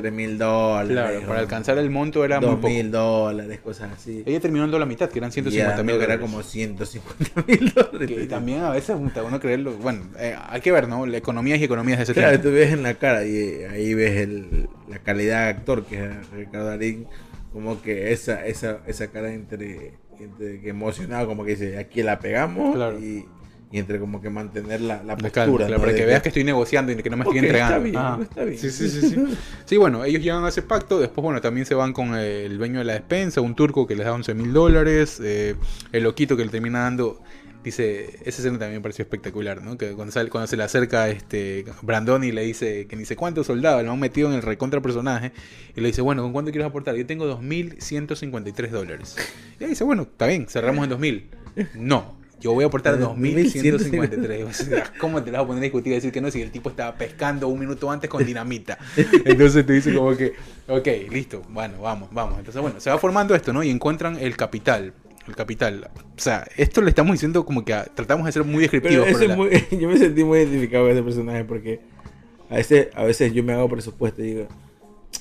3 mil dólares. Claro, para alcanzar el monto era muy 2 poco. mil dólares, cosas así. Ella terminó dando la mitad, que eran 150 150 mil que era dólares. como 150 mil dólares. Que también a veces uno creerlo. Bueno, eh, hay que ver, ¿no? La economía y economías de ese Claro, tiempo. tú ves en la cara y eh, ahí ves el, la calidad de actor que es Ricardo Darín, como que esa, esa, esa cara entre, entre que emocionado, como que dice, aquí la pegamos Claro. y, y entre como que mantener la, la postura. calma, claro, ¿no? para que veas que estoy negociando y que no me estoy Ok, está entregando. bien, Ah, está bien. Sí, sí, sí, sí. Sí, bueno, ellos llegan a ese pacto. Después, bueno, también se van con el dueño de la despensa, un turco que les da 11 mil dólares. eh, el loquito que le termina dando. Dice, esa escena también me pareció espectacular, ¿no? Que cuando, sale, cuando se le acerca este Brandoni y le dice que ni sé cuántos soldados lo han metido en el recontra personaje. Y le dice, bueno, ¿con cuánto quieres aportar? Yo tengo 2.153 dólares. Y él dice, bueno, está bien, cerramos en 2.000. No, yo voy a aportar 2.153. (laughs) O sea, ¿Cómo te la vas a poner a discutir y decir que no si el tipo estaba pescando un minuto antes con dinamita? (laughs) Entonces te dice como que, ok, listo, bueno, vamos, vamos. Entonces, bueno, se va formando esto, ¿no? Y encuentran el capital. El capital. O sea, esto le estamos diciendo como que a- tratamos de ser muy descriptivos. pero muy- (laughs) yo me sentí muy identificado con ese personaje porque a veces, a veces yo me hago presupuesto y digo,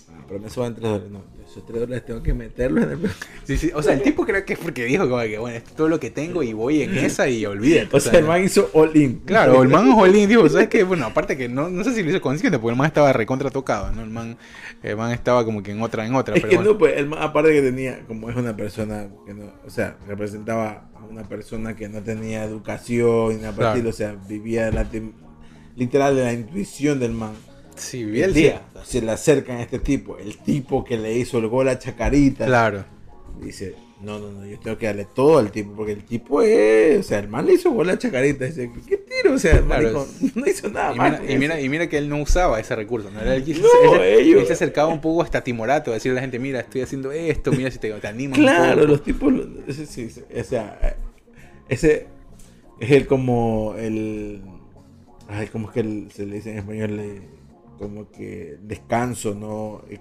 "Ah, pero me suban 3 dólares. No, esos 3 dólares tengo que meterlos en el... Sí, sí, O sea, el tipo creo que es porque dijo como que, bueno, esto es todo lo que tengo y voy en esa y olvídate. O sea, el man hizo all in. Claro, el man Jolín dijo, ¿sabes qué? Bueno, aparte que no, no sé si lo hizo consciente, porque el man estaba recontra tocado, ¿no? El man, el man estaba como que en otra, en otra, Es pero que bueno. no, pues, el man, aparte que tenía, como es una persona que no, o sea, representaba a una persona que no tenía educación nada el Claro. o sea, vivía la literal de la intuición del man. Sí, el día. Se le acercan a este tipo, el tipo que le hizo el gol a Chacarita. Claro. Dice, no, no, no, yo tengo que darle todo al tipo, porque el tipo es, o sea, el man le hizo gol a Chacarita. Dice, ¿qué tiro? O sea, Claro, no hizo nada Y mal mira, y, mira, y mira que él no usaba ese recurso, ¿no? Era él, él- No, él- se acercaba un poco hasta timorato a decirle a la gente, mira, estoy haciendo esto, mira si te, te animas Claro, poco". los tipos, sí, sí, o sea, ese es el como el, ay, ¿cómo es que el- se le dice en español? Como que descanso, ¿no? Eh,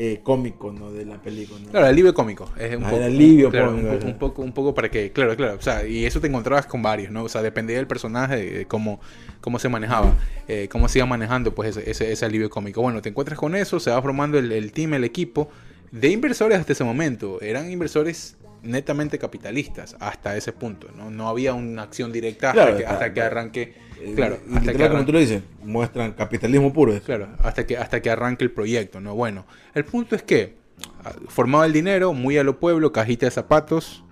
eh, cómico, ¿no? De la película, ¿no? Claro, alivio cómico. Es un Ah, poco, alivio claro, cómico, un, poco, ajá. un, poco, un poco para que, claro, claro. O sea, y eso te encontrabas con varios, ¿no? O sea, dependía del personaje, de cómo, cómo se manejaba, eh, cómo se iba manejando, pues, ese, ese, ese alivio cómico. Bueno, te encuentras con eso, se va formando el, el team, el equipo de inversores hasta ese momento. Eran inversores netamente capitalistas hasta ese punto, ¿no? No había una acción directa hasta, Claro, que, claro, hasta que arranque. Eh, Claro, y hasta que literal, como tú lo dices, muestran capitalismo puro. eso. Claro, hasta que, hasta que arranque el proyecto, ¿no? Bueno, el punto es que, ah, formado el dinero, muy a lo pueblo, cajita de zapatos,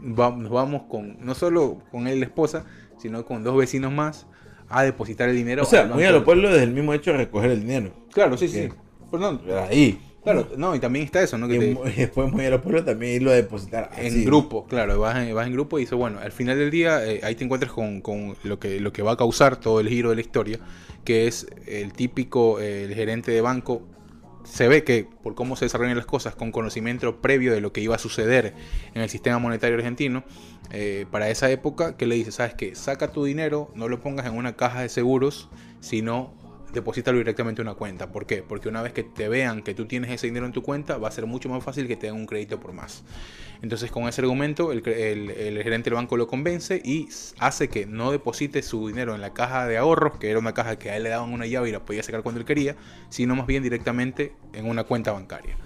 va- nos vamos con, no solo con él y la esposa, sino con dos vecinos más, a depositar el dinero. O sea, muy a lo pueblo desde el mismo hecho de recoger el dinero. Claro, sí, sí. No, Ahí. Claro, no, y también está eso, ¿no? Que Y te- (laughs) y después muy a lo pueblo también irlo a depositar. en así. grupo, claro, vas en, vas en grupo y dices, bueno, al final del día eh, ahí te encuentras con, con lo, que, lo que va a causar todo el giro de la historia, que es el típico, eh, el gerente de banco, se ve que por cómo se desarrollan las cosas, con conocimiento previo de lo que iba a suceder en el sistema monetario argentino, eh, para esa época, que le dice, sabes que saca tu dinero, no lo pongas en una caja de seguros, sino deposítalo directamente en una cuenta. ¿Por qué? Porque una vez que te vean que tú tienes ese dinero en tu cuenta, va a ser mucho más fácil que te den un crédito por más. Entonces con ese argumento el, el- el gerente del banco lo convence y hace que no deposite su dinero en la caja de ahorros, que era una caja que a él le daban una llave y la podía sacar cuando él quería, sino más bien directamente en una cuenta bancaria.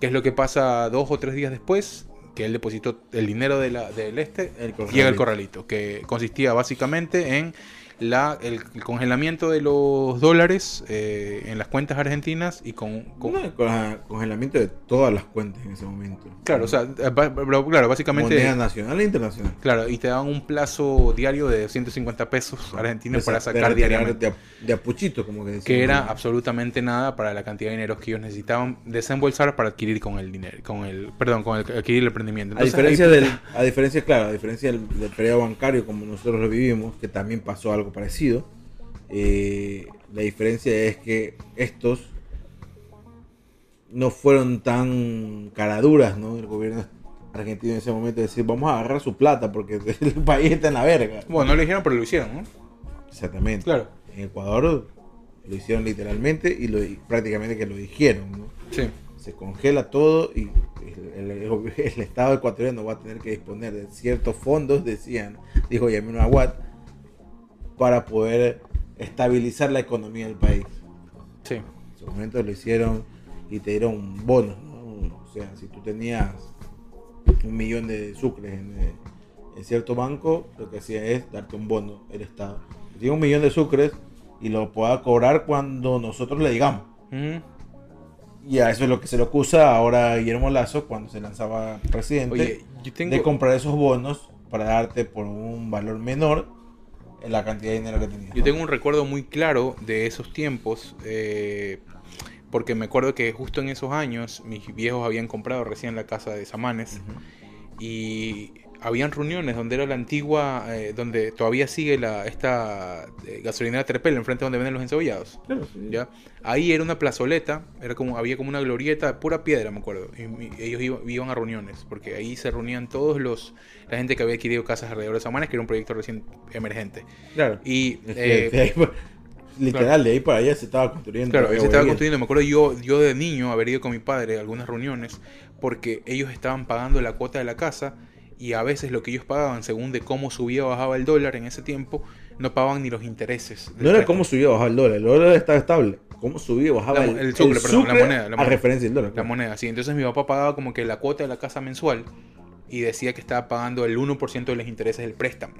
¿Qué es lo que pasa dos o tres días después? Que él depositó el dinero de la, del este, El llega el corralito, que consistía básicamente en la, el, el congelamiento de los dólares eh, en las cuentas argentinas y con, con- No, con el congelamiento de todas las cuentas en ese momento. Claro, o sea, eh, ba- ba- claro, básicamente... Moneda nacional e internacional. Claro, y te daban un plazo diario de 150 pesos argentinos para sacar diariamente. De, a- de a puchito, como que decimos. Que era absolutamente nada para la cantidad de dinero que ellos necesitaban desembolsar para adquirir con el dinero, con el, perdón, con el adquirir el emprendimiento. A diferencia, ahí- del, a diferencia, claro, a diferencia del, del periodo bancario como nosotros lo vivimos, que también pasó algo parecido, eh, la diferencia es que estos no fueron tan caraduras, ¿no? El gobierno argentino en ese momento decir, vamos a agarrar su plata porque (laughs) el país está en la verga. Bueno, no lo dijeron, pero lo hicieron, ¿no? Exactamente. Claro. En Ecuador lo hicieron literalmente y, lo, y prácticamente que lo dijeron, ¿no? Sí. Se congela todo y el, el- el Estado ecuatoriano va a tener que disponer de ciertos fondos, decían, dijo Yamino Aguad, para poder estabilizar la economía del país. Sí. En su momento lo hicieron y te dieron bonos, ¿no? O sea, si tú tenías un millón de sucres en, eh, en cierto banco, lo que hacía es darte un bono el Estado. Tiene un millón de sucres y lo pueda cobrar cuando nosotros le digamos. Y a eso es lo que se le acusa ahora a Guillermo Lazo cuando se lanzaba presidente Oye, yo tengo... de comprar esos bonos para darte por un valor menor en la cantidad de dinero que tenías. Yo tengo un recuerdo muy claro de esos tiempos, eh, porque me acuerdo que justo en esos años mis viejos habían comprado recién la casa de Samanes y habían reuniones donde era la antigua, eh, donde todavía sigue la esta eh, gasolinera Terpel, enfrente donde venden los encebollados. Claro, sí. ¿ya? Ahí era una plazoleta, era como, había como una glorieta de pura piedra, me acuerdo. Y, y ellos iba- iban, a reuniones, porque ahí se reunían todos los, la gente que había adquirido casas alrededor de Samanes, que era un proyecto recién emergente. Claro. Y (laughs) eh, de ahí pa- literal, de ahí para allá se estaba construyendo. Claro, se estaba construyendo. Me acuerdo yo, yo de niño haber ido con mi padre a algunas reuniones porque ellos estaban pagando la cuota de la casa y a veces lo que ellos pagaban, según de cómo subía o bajaba el dólar en ese tiempo, no pagaban ni los intereses. No era cómo subía o bajaba el dólar, el dólar estaba estable. Cómo subía o bajaba La- el, el sucre, perdón, la moneda, la a moneda. referencia del dólar. La claro. moneda, sí. Entonces mi papá pagaba como que la cuota de la casa mensual y decía que estaba pagando el 1% de los intereses del préstamo.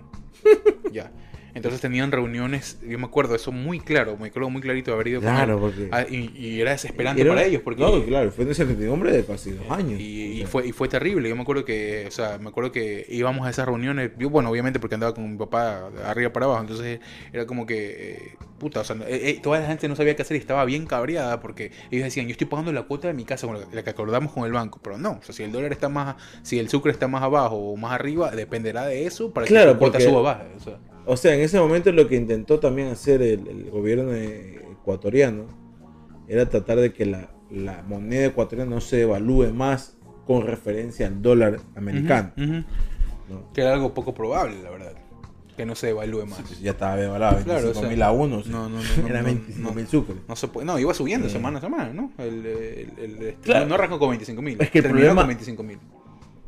(laughs) ya. Entonces tenían reuniones, yo me acuerdo eso muy claro, me acuerdo muy clarito de haber ido con Claro, él. porque- Ah, y, y era desesperante Era- para ellos porque No, claro, fue en incertidumbre de casi dos años. Y, fue, y fue terrible. Yo me acuerdo que, o sea, me acuerdo que íbamos a esas reuniones. Yo, bueno, obviamente porque andaba con mi papá arriba para abajo. Entonces era como que, eh, puta, o sea, eh, eh, toda la gente no sabía qué hacer y estaba bien cabreada porque ellos decían, yo estoy pagando la cuota de mi casa, con la, la que acordamos con el banco. Pero no, o sea, si el dólar está más, si el sucre está más abajo o más arriba, dependerá de eso para Claro, que tu cuota suba o baje. O sea, O sea, en ese momento lo que intentó también hacer el, el gobierno ecuatoriano era tratar de que la, la moneda ecuatoriana no se evalúe más con referencia al dólar americano. Que era algo poco probable, la verdad. Que no se evalúe más. Ya estaba evaluado, Claro, 25 o sea, mil a uno. no, no, no, no, (laughs) Era no, 25 mil sucres. No se puede, no, iba subiendo Eh. semana a semana, ¿no? El, el, el- este, Claro. no, arrancó con 25 mil. Es que el terminó problema- con 25 mil.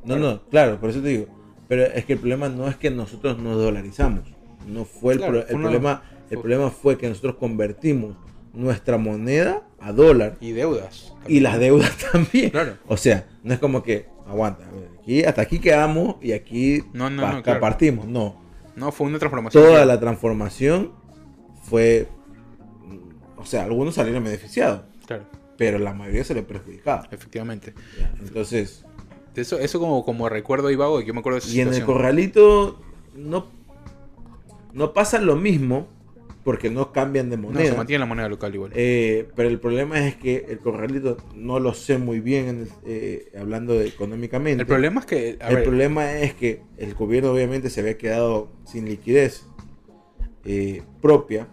No, no, claro, por eso te digo. Pero es que el problema no es que nosotros nos dolarizamos. No fue el, Claro, pro- el fue una- problema. El fue- problema fue que nosotros convertimos nuestra moneda a dólar Y deudas. y las deudas (laughs) también. Claro. O sea, no es como que aguanta, aquí, hasta aquí quedamos y aquí No, no, no, claro. partimos. No, No, fue una transformación. toda la transformación fue, o sea, algunos salieron beneficiados, Claro, pero la mayoría se le perjudicaba. efectivamente. Ya, Entonces, Eso, eso como, como recuerdo ahí vago, yo me acuerdo de esa y en el corralito no, no pasa lo mismo porque no cambian de No, se moneda. mantiene la moneda local igual. Eh, pero el problema es que el corralito no lo sé muy bien eh, hablando de económicamente. el problema es que, el ver, problema es que el gobierno obviamente se había quedado sin liquidez eh, propia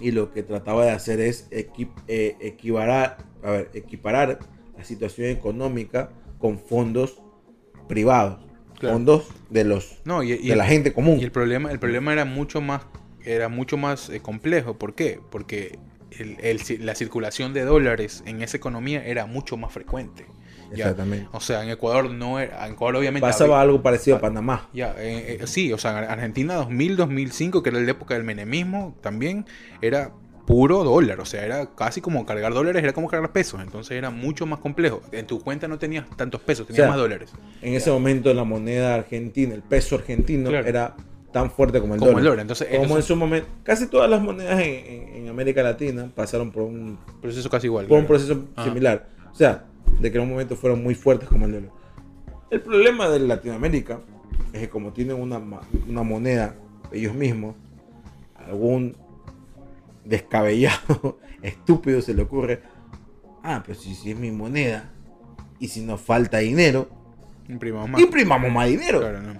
y lo que trataba de hacer es equi- eh, equivarar, a ver, equiparar la situación económica con fondos privados, Claro. fondos de los no, y, y de el- la gente común. Y el problema, el problema era mucho más, era mucho más eh, complejo. ¿Por qué? Porque el- el la circulación de dólares en esa economía era mucho más frecuente. Ya. Exactamente. O sea, en Ecuador no era, en Ecuador obviamente Pasaba había- algo parecido a Panamá. Ya, eh, eh, sí, o sea, Argentina 2000-2005, que era la época del menemismo, también era puro dólar, o sea, era casi como cargar dólares, era como cargar pesos, entonces era mucho más complejo. En tu cuenta no tenías tantos pesos, tenías sea, más dólares. En ese momento la moneda argentina, el peso argentino Claro. era tan fuerte como el Como dólar. el dólar, entonces, como entonces- en su momento, casi todas las monedas en, en- en América Latina pasaron por un, Proceso casi igual. por un proceso Ajá. similar. O sea, de que en un momento fueron muy fuertes como el dólar. El problema de Latinoamérica es que como tienen una, una moneda ellos mismos, algún descabellado, (laughs) estúpido se le ocurre, ah, pero si, si es mi moneda y si nos falta dinero, Imprimamos más. imprimamos más dinero. Claro, no.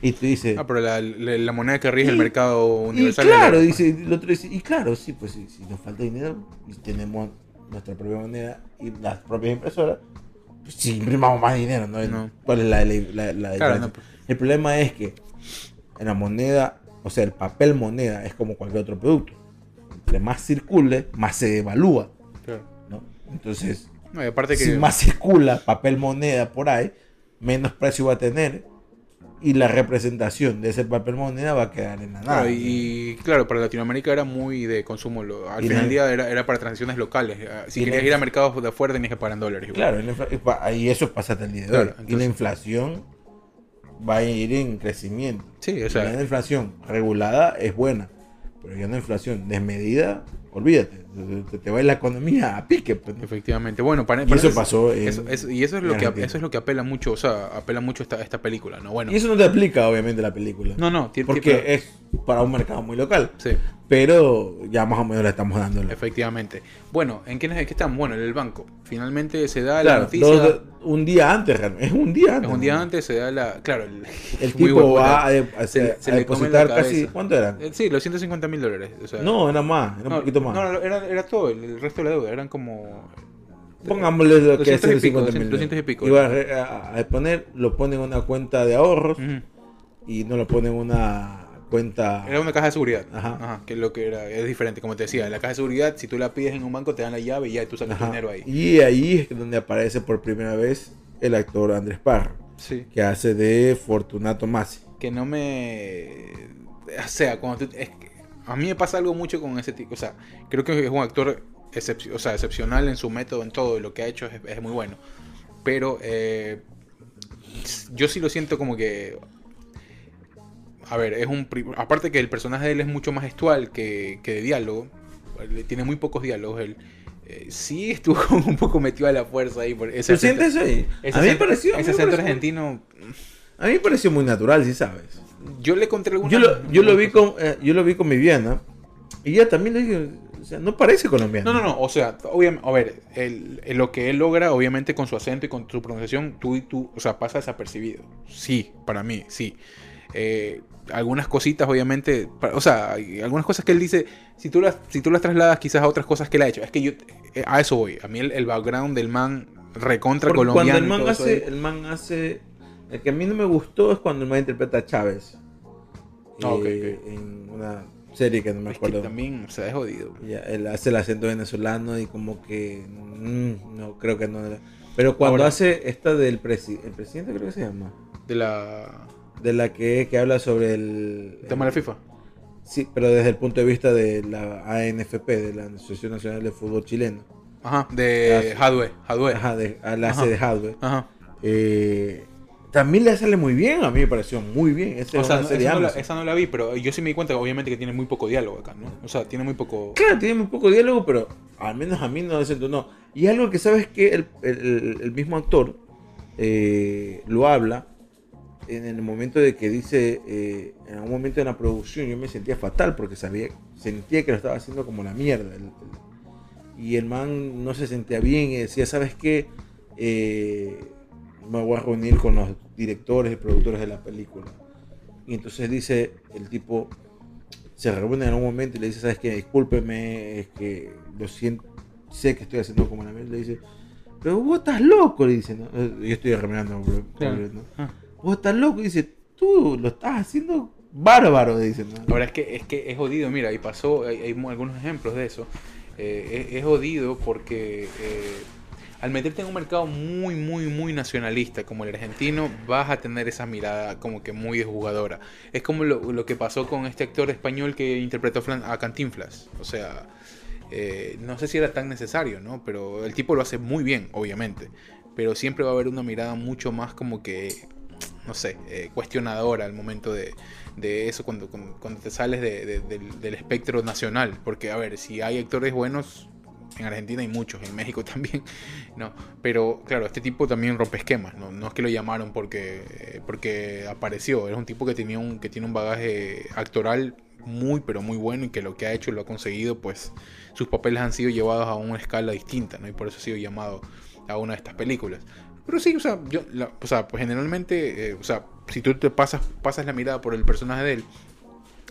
Y tú dices, Ah, pero la, la- la moneda que rige el Y- mercado y universal. claro, es la- dice, el otro dice, y claro, sí, pues si, si nos falta dinero y tenemos nuestra propia moneda y las propias impresoras, si imprimamos más dinero, ¿no? No. ¿Cuál es la, la, la- la Claro, no, pues. El problema es que en la moneda, o sea, el papel moneda es como cualquier otro producto. Entre más circule, más se evalúa, Claro. ¿no? Entonces, No, y aparte que. si más circula papel moneda por ahí, menos precio va a tener y la representación de ese papel moneda va a quedar en la nada. Claro, y, claro, para Latinoamérica era muy de consumo. al final del día era, era para transacciones locales. Ah, Si querías ir a mercados de afuera tenías que pagar en dólares. igual. Claro, y eso pasa hasta el día de Claro, hoy. Y la inflación va a ir en crecimiento. Sí, o sea, la inflación regulada es buena, pero ya una inflación. Desmedida, olvídate, te, te va la economía a pique. pues, efectivamente. Bueno, para, Y para eso pasó en- eso- eso- y eso es lo que eso es lo que apela mucho, o sea, apela mucho esta, esta película, ¿no? Bueno, Y eso no te aplica, obviamente, la película. no, no, tiene- porque es para un mercado muy local. sí, Pero ya más o menos le estamos dando. efectivamente. Bueno, ¿en qué, en qué estamos? Bueno, en el banco. Finalmente se da la noticia. dos- un día antes, realmente. Es un día es antes. un día ¿no? antes se da la. Claro, el, (laughs) tipo va a, a- Se- a depositar la casi. ¿Cuánto eran? Eh, Sí, los 150 mil dólares. o sea, No, era más, era no, un poquito más. No, no, era, era todo, el, el resto de la deuda. Eran como. Pongámosle lo que es 200 y pico, 150 mil. 200 y pico. Iba a, a- poner, lo ponen en una cuenta de ahorros Ujú. y no lo ponen en una cuenta. Era una caja de seguridad. Ajá. Ajá. que es lo que era. Es diferente, como te decía. En la caja de seguridad, si tú la pides en un banco, te dan la llave y ya tú sacas Ajá. dinero ahí. Y ahí es donde aparece por primera vez el actor Andrés Parra, Sí. que hace de Fortunato Masi. Que no me. O sea, cuando tú- es a mí me pasa algo mucho con ese tipo. O sea, creo que es un actor excep- o sea, excepcional en su método, en todo. y Lo que ha hecho es, es muy bueno. Pero eh, yo sí lo siento como que. A ver, es un. Aparte que el personaje de él es mucho más gestual que, que de diálogo. Tiene muy pocos diálogos. Él eh, sí estuvo (laughs) un poco metido a la fuerza ahí. Por ese ¿Tú sientes eso ahí? ese a mí me pareció. Ese acento argentino. A mí me pareció muy natural, si sabes. Yo le encontré alguna. Yo lo, yo lo vi con eh, yo lo vi con Viviana y ella también le dije, o sea, no parece colombiano. No, no, no, o sea, obviamente, a ver, el- el- lo que él logra, obviamente, con su acento y con su pronunciación, tú y tú, o sea, pasa desapercibido. Sí, para mí, sí. Eh, algunas cositas, obviamente, pa- o sea, algunas cosas que él dice, si tú las, si tú las trasladas quizás a otras cosas que él ha hecho, es que yo, eh, a eso voy. A mí el, el background del man recontra Porque colombiano. cuando el man hace, el man hace, el que a mí no me gustó es cuando el man interpreta a Chávez. Ah, ok, Eh, En una serie que no me es que acuerdo. también, sea, es jodido. Ya, él hace el acento venezolano y como que mm, no creo que no. Pero cuando Ahora- hace esta del presi- el presidente creo que se llama, De la. de la que, que habla sobre el, tema de la FIFA. sí, pero desde el punto de vista de la ANFP, de la Asociación Nacional de Fútbol Chileno. Ajá, de Hadwe. Hadwe. Ajá, de, la hace de Hadwe. Ajá. Eh, también le sale muy bien, a mí me pareció muy bien. Esa O sea, no- esa, no la, esa no la vi, pero yo sí me di cuenta, obviamente, que tiene muy poco diálogo acá, ¿no? O sea, tiene muy poco... Claro, tiene muy poco diálogo, pero al menos a mí no desentonó. Y algo que sabes que el, el- el mismo actor eh, lo habla en el momento de que dice, eh, en algún momento en la producción yo me sentía fatal porque sabía, sentía que lo estaba haciendo como la mierda. El- y el man no se sentía bien y decía, ¿sabes qué? Eh, me voy a reunir con los directores y productores de la película. Y entonces dice el tipo, se reúne en algún momento y le dice, ¿sabes qué? Discúlpeme, es que lo siento, sé que estoy haciendo como la mierda. Le dice, pero vos estás loco, le dice, ¿no? Yo estoy rememorando, bro, Claro. Ah. Vos estás loco, y dice, tú lo estás haciendo bárbaro, dice, ¿no? Ahora es que es que es jodido, mira, y pasó, hay, hay algunos ejemplos de eso. Eh, es, es jodido porque eh, al meterte en un mercado muy, muy, muy nacionalista como el argentino, vas a tener esa mirada como que muy de jugadora. Es como lo, lo que pasó con este actor español que interpretó a Cantinflas. O sea, eh, no sé si era tan necesario, ¿no? Pero el tipo lo hace muy bien, obviamente. Pero siempre va a haber una mirada mucho más como que no sé, eh, cuestionadora al momento de, de eso cuando, cuando, te sales de- de- del, del espectro nacional. Porque, a ver, si hay actores buenos, en Argentina hay muchos, en México (laughs) también, ¿no? Pero, claro, este tipo también rompe esquemas, ¿no? No es que lo llamaron porque, eh, porque apareció, era un tipo que, tenía un, que tiene un bagaje actoral muy, pero muy bueno y que lo que ha hecho, lo ha conseguido, pues sus papeles han sido llevados a una escala distinta, ¿no? Y por eso ha sido llamado a una de estas películas. Pero sí, o sea, yo, la- o sea, pues generalmente, eh, o sea, si tú te pasas, pasas la mirada por el personaje de él,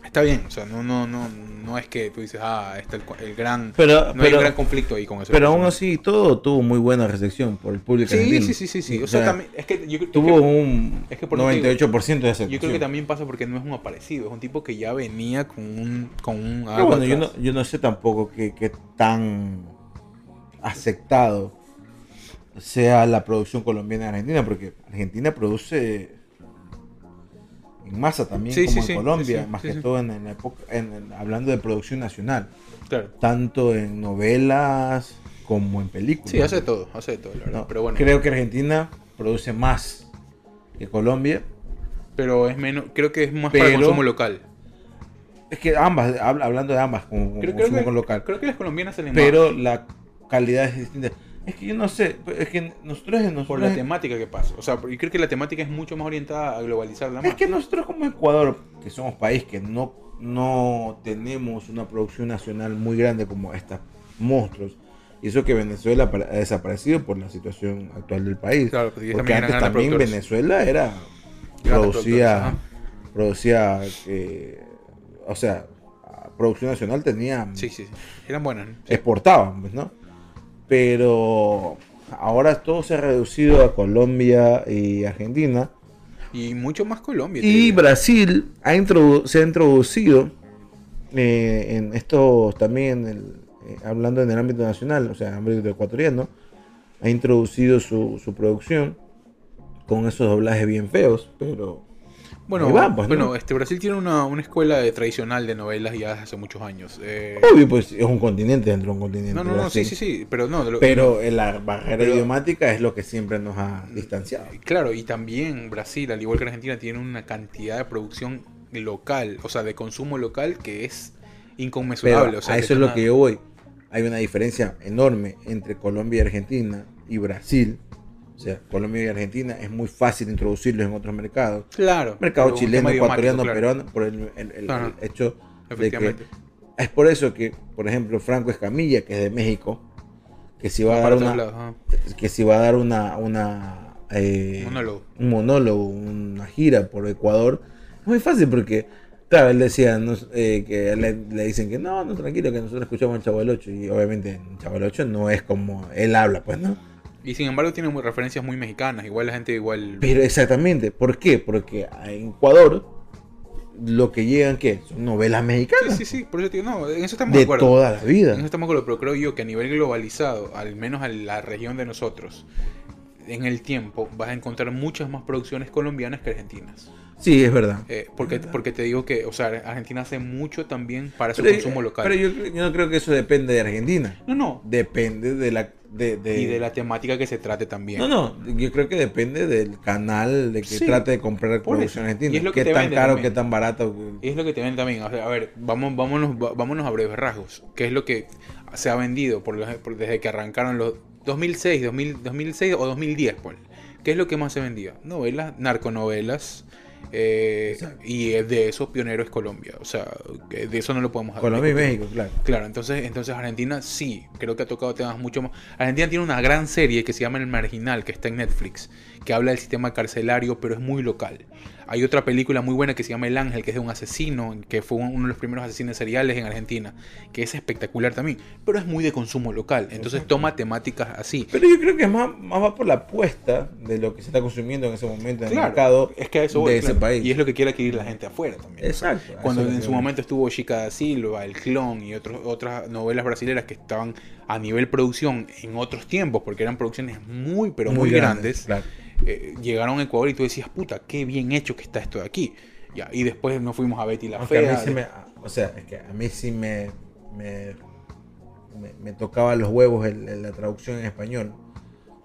Está bien, o sea, no, no, no, no es que tú dices, ah, está el, el gran, Pero- no hay pero- un gran conflicto ahí con eso. Pero aún así, todo tuvo muy buena recepción por el público Sí, argentino. sí, sí, sí, sí. O sea, también, es que yo creo tuvo que- un es que por eso te digo, 98% de aceptación. Yo creo que también pasa porque no es un aparecido, es un tipo que ya venía con un, con un Pero bueno, yo no, yo no sé tampoco qué qué tan aceptado sea la producción colombiana en Argentina, porque Argentina produce en masa también Sí, como sí, en Colombia, sí, más que todo en, en la época, en- hablando de producción nacional, Claro. tanto en novelas como en películas. Sí, hace todo, hace todo, la verdad. No, pero bueno, Creo que Argentina produce más que Colombia. pero es menos, creo que es más para Pero- consumo local. Es que ambas, hab- hablando de ambas, como, como Creo, creo consumo que, local. creo que las colombianas salen pero más la calidad es distinta. Es que yo no sé, es que nosotros, nosotros por la temática que pasa. O sea, yo creo que la temática es mucho más orientada a globalizarla más. es que nosotros como Ecuador, que somos país que no, no tenemos una producción nacional muy grande como estos monstruos, y eso que Venezuela ha desaparecido por la situación actual del país. Claro, porque ellos Porque antes también. Venezuela era producía producía eh, o sea, producción nacional tenía Sí, sí, sí. Eran buenas. ¿no? exportaban, pues, ¿no? Pero ahora todo se ha reducido a Colombia y Argentina. Y mucho más Colombia. Y. Brasil ha se ha introducido eh, en esto también, el- eh, hablando en el ámbito nacional, o sea, en el ámbito ecuatoriano, ha introducido su, su producción con esos doblajes bien feos, pero Bueno, bueno este Brasil tiene una, una escuela de tradicional de novelas ya hace muchos años. Eh, obvio, pues es un continente dentro de un continente. no, no, no, sí, sí, sí, pero no. lo- Pero eh, la barrera Pero- idiomática es lo que siempre nos ha distanciado. Claro, y también Brasil, al igual que Argentina, tiene una cantidad de producción local, o sea, de consumo local que es Pero inconmensurable. o sea, a eso es lo nada- que yo voy. Hay una diferencia enorme entre Colombia y Argentina y Brasil. O sea, Colombia y Argentina es muy fácil introducirlos en otros mercados. Claro. Mercado chileno, ecuatoriano, claro. peruano, por el, el- el- Claro. el hecho de que Efectivamente. es por eso que, por ejemplo, Franco Escamilla, que es de México, que si va a Para dar una, que si va a dar una, una eh, Monólogo. un monólogo, una gira por Ecuador, es muy fácil porque, claro, él decía no, eh, que le, le dicen que no, no, tranquilo, que nosotros escuchamos el Chavo del 8 y obviamente el Chavo del 8 no es como él habla, pues, ¿no? Y sin embargo tiene muy- referencias muy mexicanas. Igual la gente igual... Pero exactamente, ¿por qué? Porque en Ecuador lo que llegan, ¿qué? Son novelas Sí, mexicanas sí, sí, por eso te digo, no, en eso estamos de, de acuerdo. toda la vida. En eso estamos de acuerdo, pero creo yo que a nivel globalizado, al menos a la región de nosotros, en el tiempo vas a encontrar muchas más producciones colombianas que argentinas. Sí, es verdad. Eh, porque, porque te digo que, o sea, Argentina hace mucho también para su Pero, consumo local. pero yo, yo no creo que eso depende de Argentina. No, no. Depende de la... De, de- Y de la temática que se trate también. No, no, yo creo que depende del canal de que Sí, trate de comprar producción argentina. Y es lo que qué te tan vende caro, también. qué tan barato. Y es lo que te ven también. O sea, a ver, vamos, vámonos, vámonos a breves rasgos. ¿Qué es lo que se ha vendido por los- por- desde que arrancaron los 2006, 2000, 2006 o 2010? Pues. ¿Qué es lo que más se vendía? Novelas, narconovelas. Eh, y de eso pionero es Colombia. O sea, de eso no lo podemos Colombia y. México, claro. Claro, entonces, entonces Argentina sí, creo que ha tocado temas mucho más. Argentina tiene una gran serie que se llama El Marginal, que está en Netflix, que habla del sistema carcelario, pero es muy local. Hay otra película muy buena que se llama El Ángel, que es de un asesino, que fue uno de los primeros asesinos seriales en Argentina, que es espectacular también, pero es muy de consumo local, entonces toma temáticas así. Pero yo creo que más, más va por la apuesta de lo que se está consumiendo en ese momento en el mercado es que a eso de ese país. Y es lo que quiere adquirir la gente afuera también. Exacto. Cuando en su momento estuvo Chica da Silva, El Clon y otros, otras novelas brasileras que estaban a nivel producción en otros tiempos, porque eran producciones muy, pero muy, grandes, claro. Eh, llegaron a Ecuador y tú decías, puta, qué bien hecho que está esto de aquí. Ya, y después nos fuimos a Betty la Aunque a Fea. mí sí me, o sea, es que a mí sí me, me, me, me tocaba los huevos el- el- la traducción en español.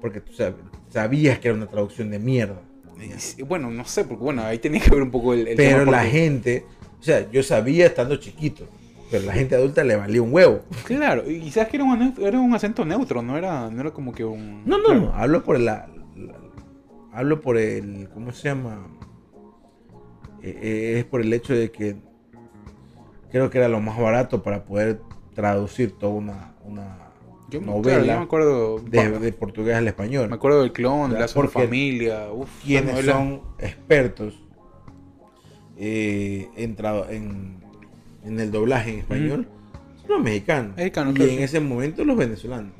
Porque tú sab- sabías que era una traducción de mierda. Y Bueno, no sé, porque bueno, ahí tenía que ver un poco el, el Pero tema la gente, o sea, yo sabía estando chiquito, pero la gente adulta le valía un huevo. Claro, y sabes que era un, era un acento neutro, no era, no era como que un... No, no, claro. no, hablo por la- hablo por el, ¿cómo se llama? Eh, eh, es por el hecho de que creo que era lo más barato para poder traducir toda una, una Yo, me- novela claro, yo me acuerdo... de, portugués al español. Me acuerdo del clon, de la familia, uf, quienes novela- son expertos eh, en, en en el doblaje en español son los mexicanos. Mexicanos, y claro, en ese momento los venezolanos.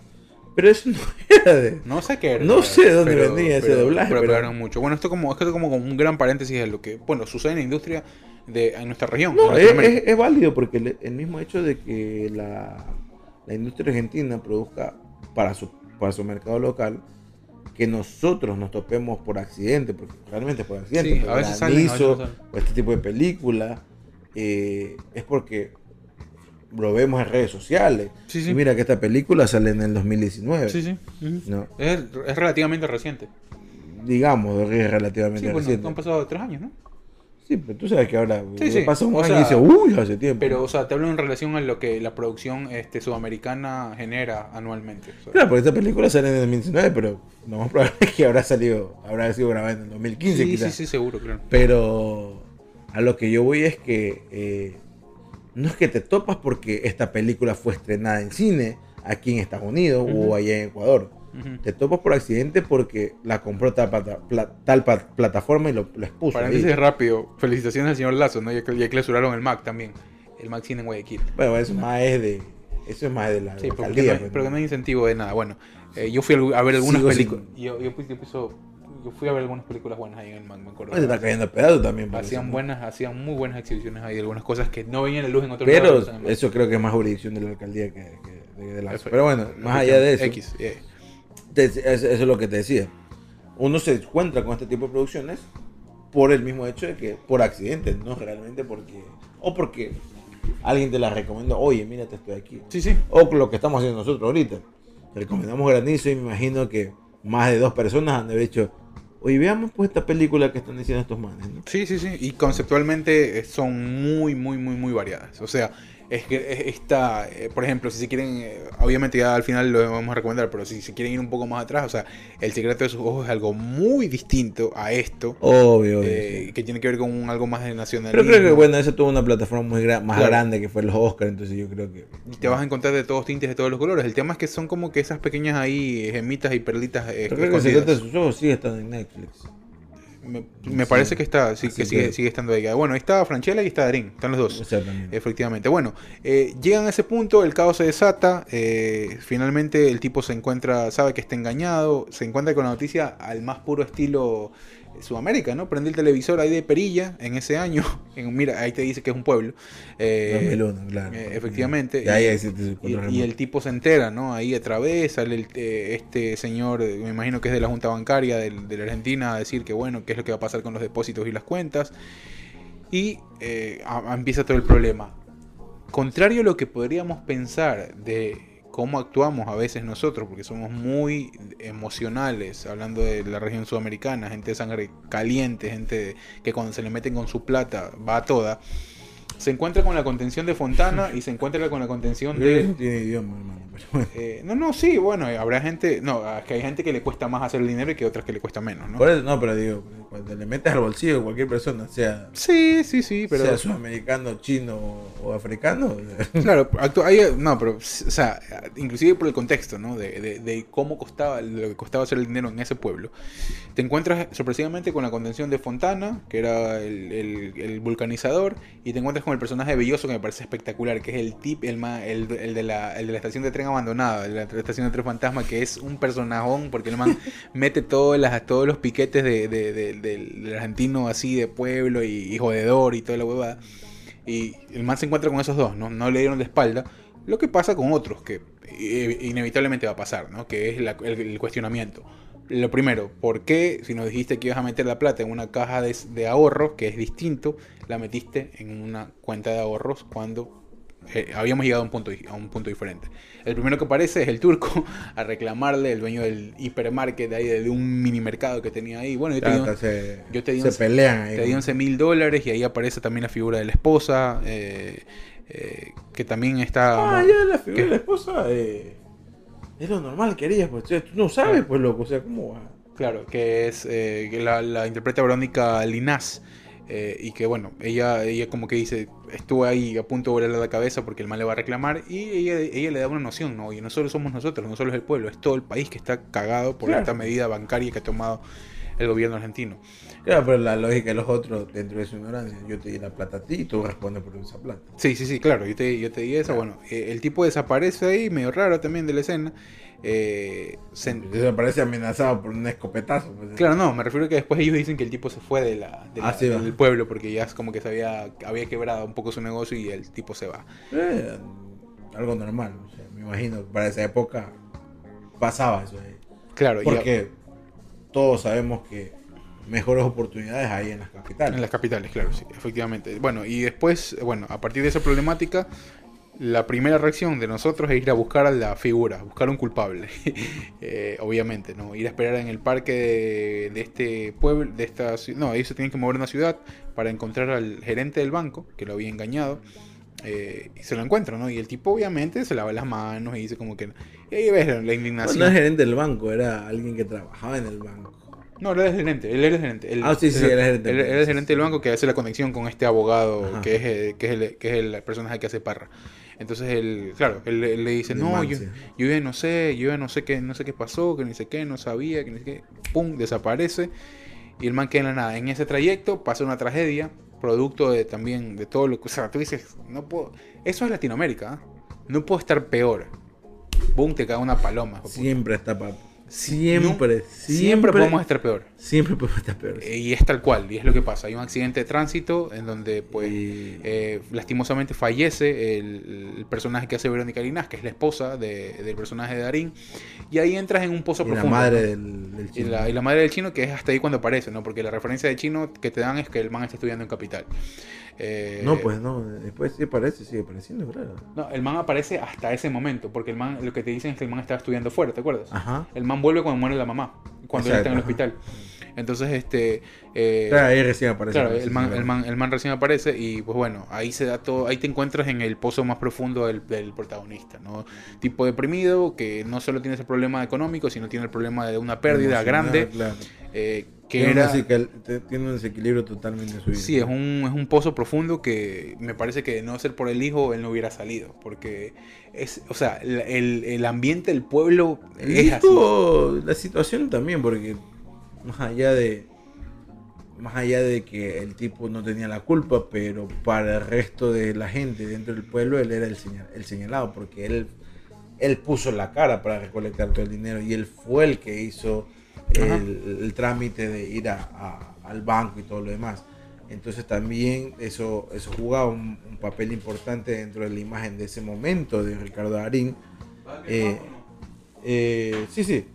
Pero eso no era de. No sé qué era. No sé de dónde venía ese doblaje, Pero, pero- mucho. Bueno, esto como, es como, como un gran paréntesis de lo que, bueno, sucede en la industria de en nuestra región. No, es, Latinoamérica. es- es válido porque el, el mismo hecho de que la, la industria argentina produzca para su, para su mercado local, que nosotros nos topemos por accidente, porque realmente es por accidente, Sí, a veces salen, a veces o este tipo de películas, eh, es porque lo vemos en redes sociales. Sí, sí. Y mira que esta película sale en el 2019. Sí, sí. ¿no? Es, es relativamente reciente. Digamos, es relativamente Sí, bueno, reciente. han pasado tres años, ¿no? Sí, pero tú sabes que ahora Sí, sí. pasa un O año sea, y dice, uy, hace tiempo. Pero, o sea, te hablo en relación a lo que la producción este, sudamericana genera anualmente. o sea. Claro, porque esta película sale en el 2019, pero lo más probable (laughs) es que habrá salido, habrá sido grabada en el 2015 sí, sí, quizás. sí, seguro, claro. Pero a lo que yo voy es que eh, no es que te topas porque esta película fue estrenada en cine aquí en Estados Unidos o allá en Ecuador. Te topas por accidente porque la compró tal, plata- pla- tal pa- plataforma y lo, lo expuso. Paréntesis rápido. Felicitaciones al señor Lazo, ¿no? Ya ya clausuraron el MAC también. El MAC Cine en Guayaquil. Bueno, eso más es de, eso es más de la Sí, porque alcaldía. no, pues, pero ¿no? hay incentivo de nada. Bueno, eh, yo fui a, ver algunas películas. Yo, yo, yo fui a ver algunas películas buenas ahí en el MAC, me acuerdo. Te está cayendo a pedazos también. Hacían eso, ¿no? buenas, hacían muy buenas exhibiciones ahí, algunas cosas que no veían la luz en otro Pero lado, en el eso creo que es más jurisdicción de la alcaldía que, que de, de la- Pero bueno, más allá de eso, X, te- eso, es lo que te decía. Uno se encuentra con este tipo de producciones por el mismo hecho de que por accidente, no realmente porque o porque alguien te la recomendó, oye, mírate, estoy aquí. Sí, sí. O lo que estamos haciendo nosotros ahorita. Recomendamos Granizo y me imagino que más de dos personas han de haber dicho, oye, veamos pues esta película que están diciendo estos manes, ¿no? Sí, sí, sí. Y conceptualmente eh, son muy, muy, muy, muy variadas. O sea, es que es- esta, eh, por ejemplo, si se quieren, eh, obviamente ya al final lo vamos a recomendar, pero si se quieren ir un poco más atrás, o sea, El secreto de sus ojos es algo muy distinto a esto, Obvio, eh, sí. que tiene que ver con algo más de nacionalismo. Pero creo que bueno, eso tuvo una plataforma muy gra- más Claro. grande que fue los Oscars, entonces yo creo que Y te vas a encontrar de todos tintes, de todos los colores. El tema es que son como que esas pequeñas ahí gemitas y perlitas eh, Pero creo que el secreto de sus ojos sigue estando en Netflix. Me, me parece que está, sí, que sigue, que- sigue estando ahí. Bueno, ahí está Franchella y está Darín, están los dos. Exactamente. Efectivamente. Bueno, eh, llegan a ese punto, el caos se desata. eh, finalmente el tipo se encuentra, sabe que está engañado, se encuentra con la noticia al más puro estilo Sudamérica, ¿no? Prende el televisor ahí de Perilla en ese año. (laughs) En, mira, ahí te dice que es un pueblo. Eh, 2001, claro. eh, efectivamente. Y ahí Y- el tipo se entera, ¿no? Ahí otra vez sale el- eh, este señor, eh, me imagino que es de la Junta Bancaria de, la Argentina, a decir que bueno, qué es lo que va a pasar con los depósitos y las cuentas. Y a- a- empieza todo el problema. Contrario a lo que podríamos pensar de cómo actuamos a veces nosotros, porque somos muy emocionales, hablando de la región sudamericana, gente de sangre caliente, gente que cuando se le meten con su plata va a toda. Se encuentra con la contención de Fontana y se encuentra con la contención de... no tiene idioma, hermano. Eh, no, no, sí, bueno, habrá gente, no, es que hay gente que le cuesta más hacer el dinero y que otras que le cuesta menos, ¿no? Por eso, no, pero digo, cuando le metes al bolsillo de cualquier persona, sea, Sí, sí, sí, pero... sea sudamericano, chino o, africano, (laughs) Claro, hay- no, pero, o sea, inclusive por el contexto, ¿no? De, de- de cómo costaba, lo que costaba hacer el dinero en ese pueblo. Te encuentras sorpresivamente con la contención de Fontana, que era el, el- el vulcanizador, y te encuentras con el personaje de Belloso, que me parece espectacular, que es el tip, el, ma- el, el de, la, el de la estación de tren abandonada, de la estación de tren fantasma, que es un personajón, porque el man (laughs) mete todas las, todos los piquetes de, de- de- del argentino así de pueblo y, y jodedor y toda la huevada. Y el man se encuentra con esos dos, ¿no? No le dieron de espalda. Lo que pasa con otros, que eh, inevitablemente va a pasar, ¿no? Que es el cuestionamiento. Lo primero, ¿por qué si nos dijiste que ibas a meter la plata en una caja de, de ahorros, que es distinto, la metiste en una cuenta de ahorros cuando eh, habíamos llegado a un, punto, a un punto diferente? El primero que aparece es el turco (laughs) a reclamarle, el dueño del hipermarket de ahí, de un mini mercado que tenía ahí. Bueno, yo te se, yo te di se un- pelean ahí. te di 11 mil dólares y ahí aparece también la figura de la esposa, eh, eh, que también está... Ah, ya la figura ¿Qué? de la esposa eh, es lo normal que harías, pues tú no sabes, pues loco, o sea, ¿cómo va? Claro, que es eh, que la, la interpreta Verónica Linás. Eh, y que bueno, ella, ella como que dice, estuvo ahí a punto de volarle la cabeza porque el mal le va a reclamar y ella, ella le da una noción, ¿no? Y no solo somos nosotros, no solo es el pueblo, es todo el país que está cagado por Claro. esta medida bancaria que ha tomado el gobierno argentino. Claro, pero la lógica de los otros, dentro de su ignorancia, yo te di la plata a ti y tú respondes por esa plata. Sí, sí, sí, claro, yo te, yo te di eso. Bueno, eh, el tipo desaparece ahí, medio raro también de la escena. Eh, se- me parece amenazado por un escopetazo. pues. Claro, no, me refiero que después ellos dicen que el tipo se fue de la, de la- Ah, sí, del pueblo porque ya es como que se había, había quebrado un poco su negocio y el tipo se va. Eh, algo normal, o sea, me imagino para esa época pasaba eso. ahí. Claro, Porque todos sabemos que mejores oportunidades hay en las capitales. En las capitales, claro, sí, efectivamente. Bueno, y después, bueno, a partir de esa problemática, la primera reacción de nosotros es ir a buscar a la figura, buscar un culpable. (laughs) Eh, obviamente, ¿no? Ir a esperar en el parque de, de este pueblo, de esta ciudad. No, ellos se tienen que mover a una ciudad para encontrar al gerente del banco, que lo había engañado. eh, y se lo encuentran, ¿no? Y el tipo obviamente se lava las manos y dice como que... Y ahí ves la, indignación. no es gerente del banco, era alguien que trabajaba en el banco. No, él era el gerente, él era el gerente. Él, Ah, sí, sí, él- era el gerente. Él, él era el gerente del banco que hace la conexión con este abogado Ajá. que es, eh, que, es el, que es el personaje que hace Parra. Entonces él, claro, él, él le dice, no, yo, yo ya no sé, yo ya no sé qué, no sé qué pasó, que ni sé qué, no sabía, que ni sé qué, pum, desaparece. Y el man queda en la nada. En ese trayecto pasa una tragedia, producto de también de todo lo que. O sea, tú dices, no puedo. Eso es Latinoamérica, ¿ah? No puedo estar peor. Boom, te cae una paloma. puta. Siempre está papo. Siempre, No, siempre. siempre podemos estar peor. Siempre podemos estar peor. Eh, Y es tal cual, y es lo que pasa. Hay un accidente de tránsito en donde, pues, Y- eh, lastimosamente fallece el, el personaje que hace Verónica Linás, que es la esposa de- del personaje de Darín, y ahí entras en un pozo y la profundo. madre ¿no? del, la, y la madre del chino, que es hasta ahí cuando aparece, ¿no? Porque la referencia del chino que te dan es que el man está estudiando en Capital. Eh, No, pues no. Después sí aparece, sigue apareciendo, claro. No, el man aparece hasta ese momento, porque el man, lo que te dicen es que el man estaba estudiando fuera, ¿te acuerdas? Ajá. El man vuelve cuando muere la mamá, cuando él está en el Exacto, hospital. Entonces, este... eh, Claro, ahí recién aparece. Claro, el man, el, man, el man recién aparece y pues bueno, ahí se da todo, ahí te encuentras en el pozo más profundo del, del protagonista, ¿no? Tipo deprimido, que no solo tiene ese problema económico, sino tiene el problema de una pérdida grande, Claro. eh, que Tiene, era... un tiene un desequilibrio totalmente en su vida. Sí, es un, es un pozo profundo que me parece que de no ser por el hijo, él no hubiera salido, porque es, o sea, el, el- el ambiente del pueblo Y es así. esto, la situación también, porque más allá de más allá de que el tipo no tenía la culpa, pero para el resto de la gente dentro del pueblo él era el, señal- el señalado, porque él, él puso la cara para recolectar todo el dinero y él fue el que hizo. El, el trámite de ir a- a- al banco y todo lo demás. Entonces también eso, eso jugaba un, un papel importante dentro de la imagen de ese momento de Ricardo Darín. Eh, eh, sí, sí,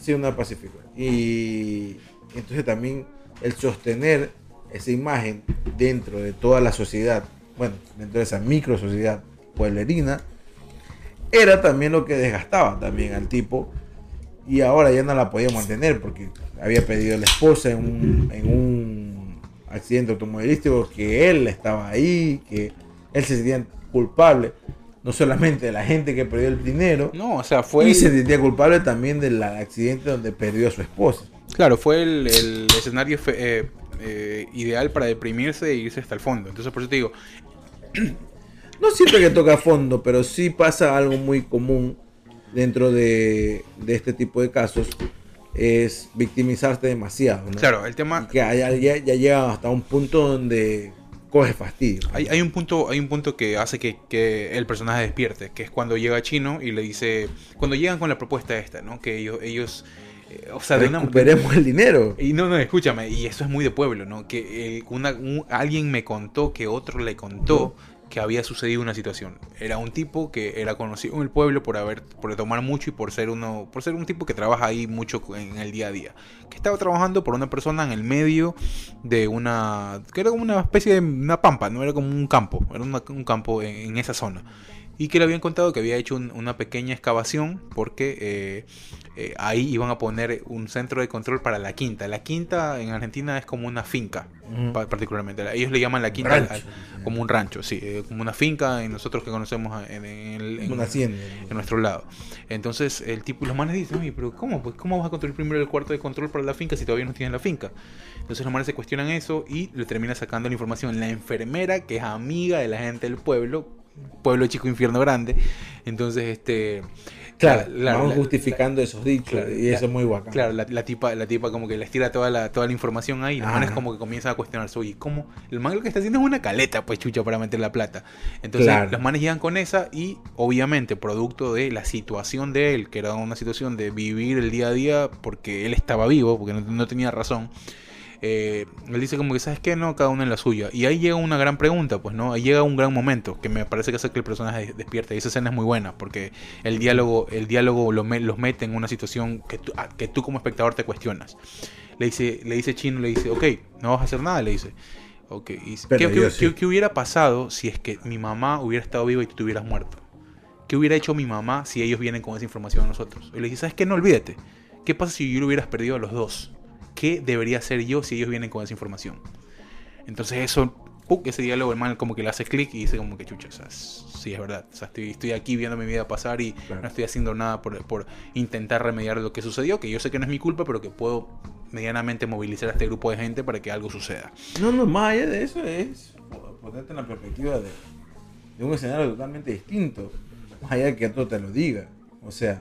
Sí, una Pacífico. Y entonces también el sostener esa imagen dentro de toda la sociedad, bueno, dentro de esa micro sociedad pueblerina, era también lo que desgastaba también al tipo. Y ahora ya no la podía mantener porque había pedido a la esposa en un, en un accidente automovilístico que él estaba ahí, que él se sentía culpable, no solamente de la gente que perdió el dinero, No, o sea, fue... y el- se sentía culpable también del accidente donde perdió a su esposa. Claro, fue el, el escenario fe- eh, eh, ideal para deprimirse e irse hasta el fondo. Entonces, por eso te digo, No siempre que toca fondo, pero sí pasa algo muy común dentro de, de este tipo de casos, es victimizarte demasiado. ¿no? claro, el Y tema... que ya, ya, ya llega hasta un punto donde coge fastidio. Hay, hay un punto, hay un punto que hace que, que el personaje despierte, que es cuando llega Chino y le dice, cuando llegan con la propuesta esta, ¿no? Que ellos, ellos eh, o sea, de una, Recuperemos el dinero. y no, no, escúchame, y eso es muy de pueblo, ¿no? Que el- una- un- alguien me contó que otro le contó que había sucedido una situación. Era un tipo que era conocido en el pueblo por haber, por tomar mucho y por ser uno, por ser un tipo que trabaja ahí mucho en el día a día. Que estaba trabajando por una persona en el medio de una, que era como una especie de una pampa, no era como un campo, era un campo en, en esa zona. Y que le habían contado que había hecho un- una pequeña excavación porque eh, eh, ahí iban a poner un centro de control para la quinta. La quinta en Argentina es como una finca, particularmente. Ellos le llaman la quinta al- como un rancho, sí, eh, como una finca y nosotros que conocemos en, en en- Una hacienda. en nuestro lado. Entonces el tipo, los manes dicen, oye, pero ¿cómo? Pues, ¿Cómo vas a construir primero el cuarto de control para la finca si todavía no tienes la finca? Entonces los manes se cuestionan eso y le termina sacando la información la enfermera que es amiga de la gente del pueblo, pueblo chico infierno grande. Entonces este Claro, La- la- justificando esos dichos Claro, y eso es muy bacán. Claro, la, tipa, la tipa como que les tira toda la, toda la información ahí, y los manes como que comienzan a cuestionarse, oye, ¿cómo? El man lo que está haciendo es una caleta, pues chucha, para meter la plata. Entonces, Claro. los manes llegan con esa y obviamente, producto de la situación de él, que era una situación de vivir el día a día porque él estaba vivo, porque no, no tenía razón. Eh, él dice como que, ¿sabes qué? No, cada uno en la suya. Y ahí llega una gran pregunta, pues, ¿no? Ahí llega un gran momento que me parece que hace que el personaje des- despierte. Y esa escena es muy buena porque el diálogo, el diálogo me- los mete en una situación que tú, que tú como espectador te cuestionas. Le dice, le dice Chino, le dice, ok, no vas a hacer nada, le dice. Ok, y dice, Pero ¿qué, yo qué- sí. qué- qué hubiera pasado si es que mi mamá hubiera estado viva y tú te hubieras muerto? ¿Qué hubiera hecho mi mamá si ellos vienen con esa información a nosotros? Y le dice, ¿sabes qué? No olvídate. ¿Qué pasa si yo lo hubieras perdido a los dos? ¿Qué debería hacer yo si ellos vienen con esa información? Entonces eso, ese diálogo, el man como que le hace clic y dice como que chucha, o sea, sí es verdad. O sea, estoy, estoy aquí viendo mi vida pasar y Claro. no estoy haciendo nada por, por intentar remediar lo que sucedió, que yo sé que no es mi culpa, pero que puedo medianamente movilizar a este grupo de gente para que algo suceda. No, no, más allá de eso es ponerte en la perspectiva de, de un escenario totalmente distinto. Más allá de que otro te lo diga. O sea,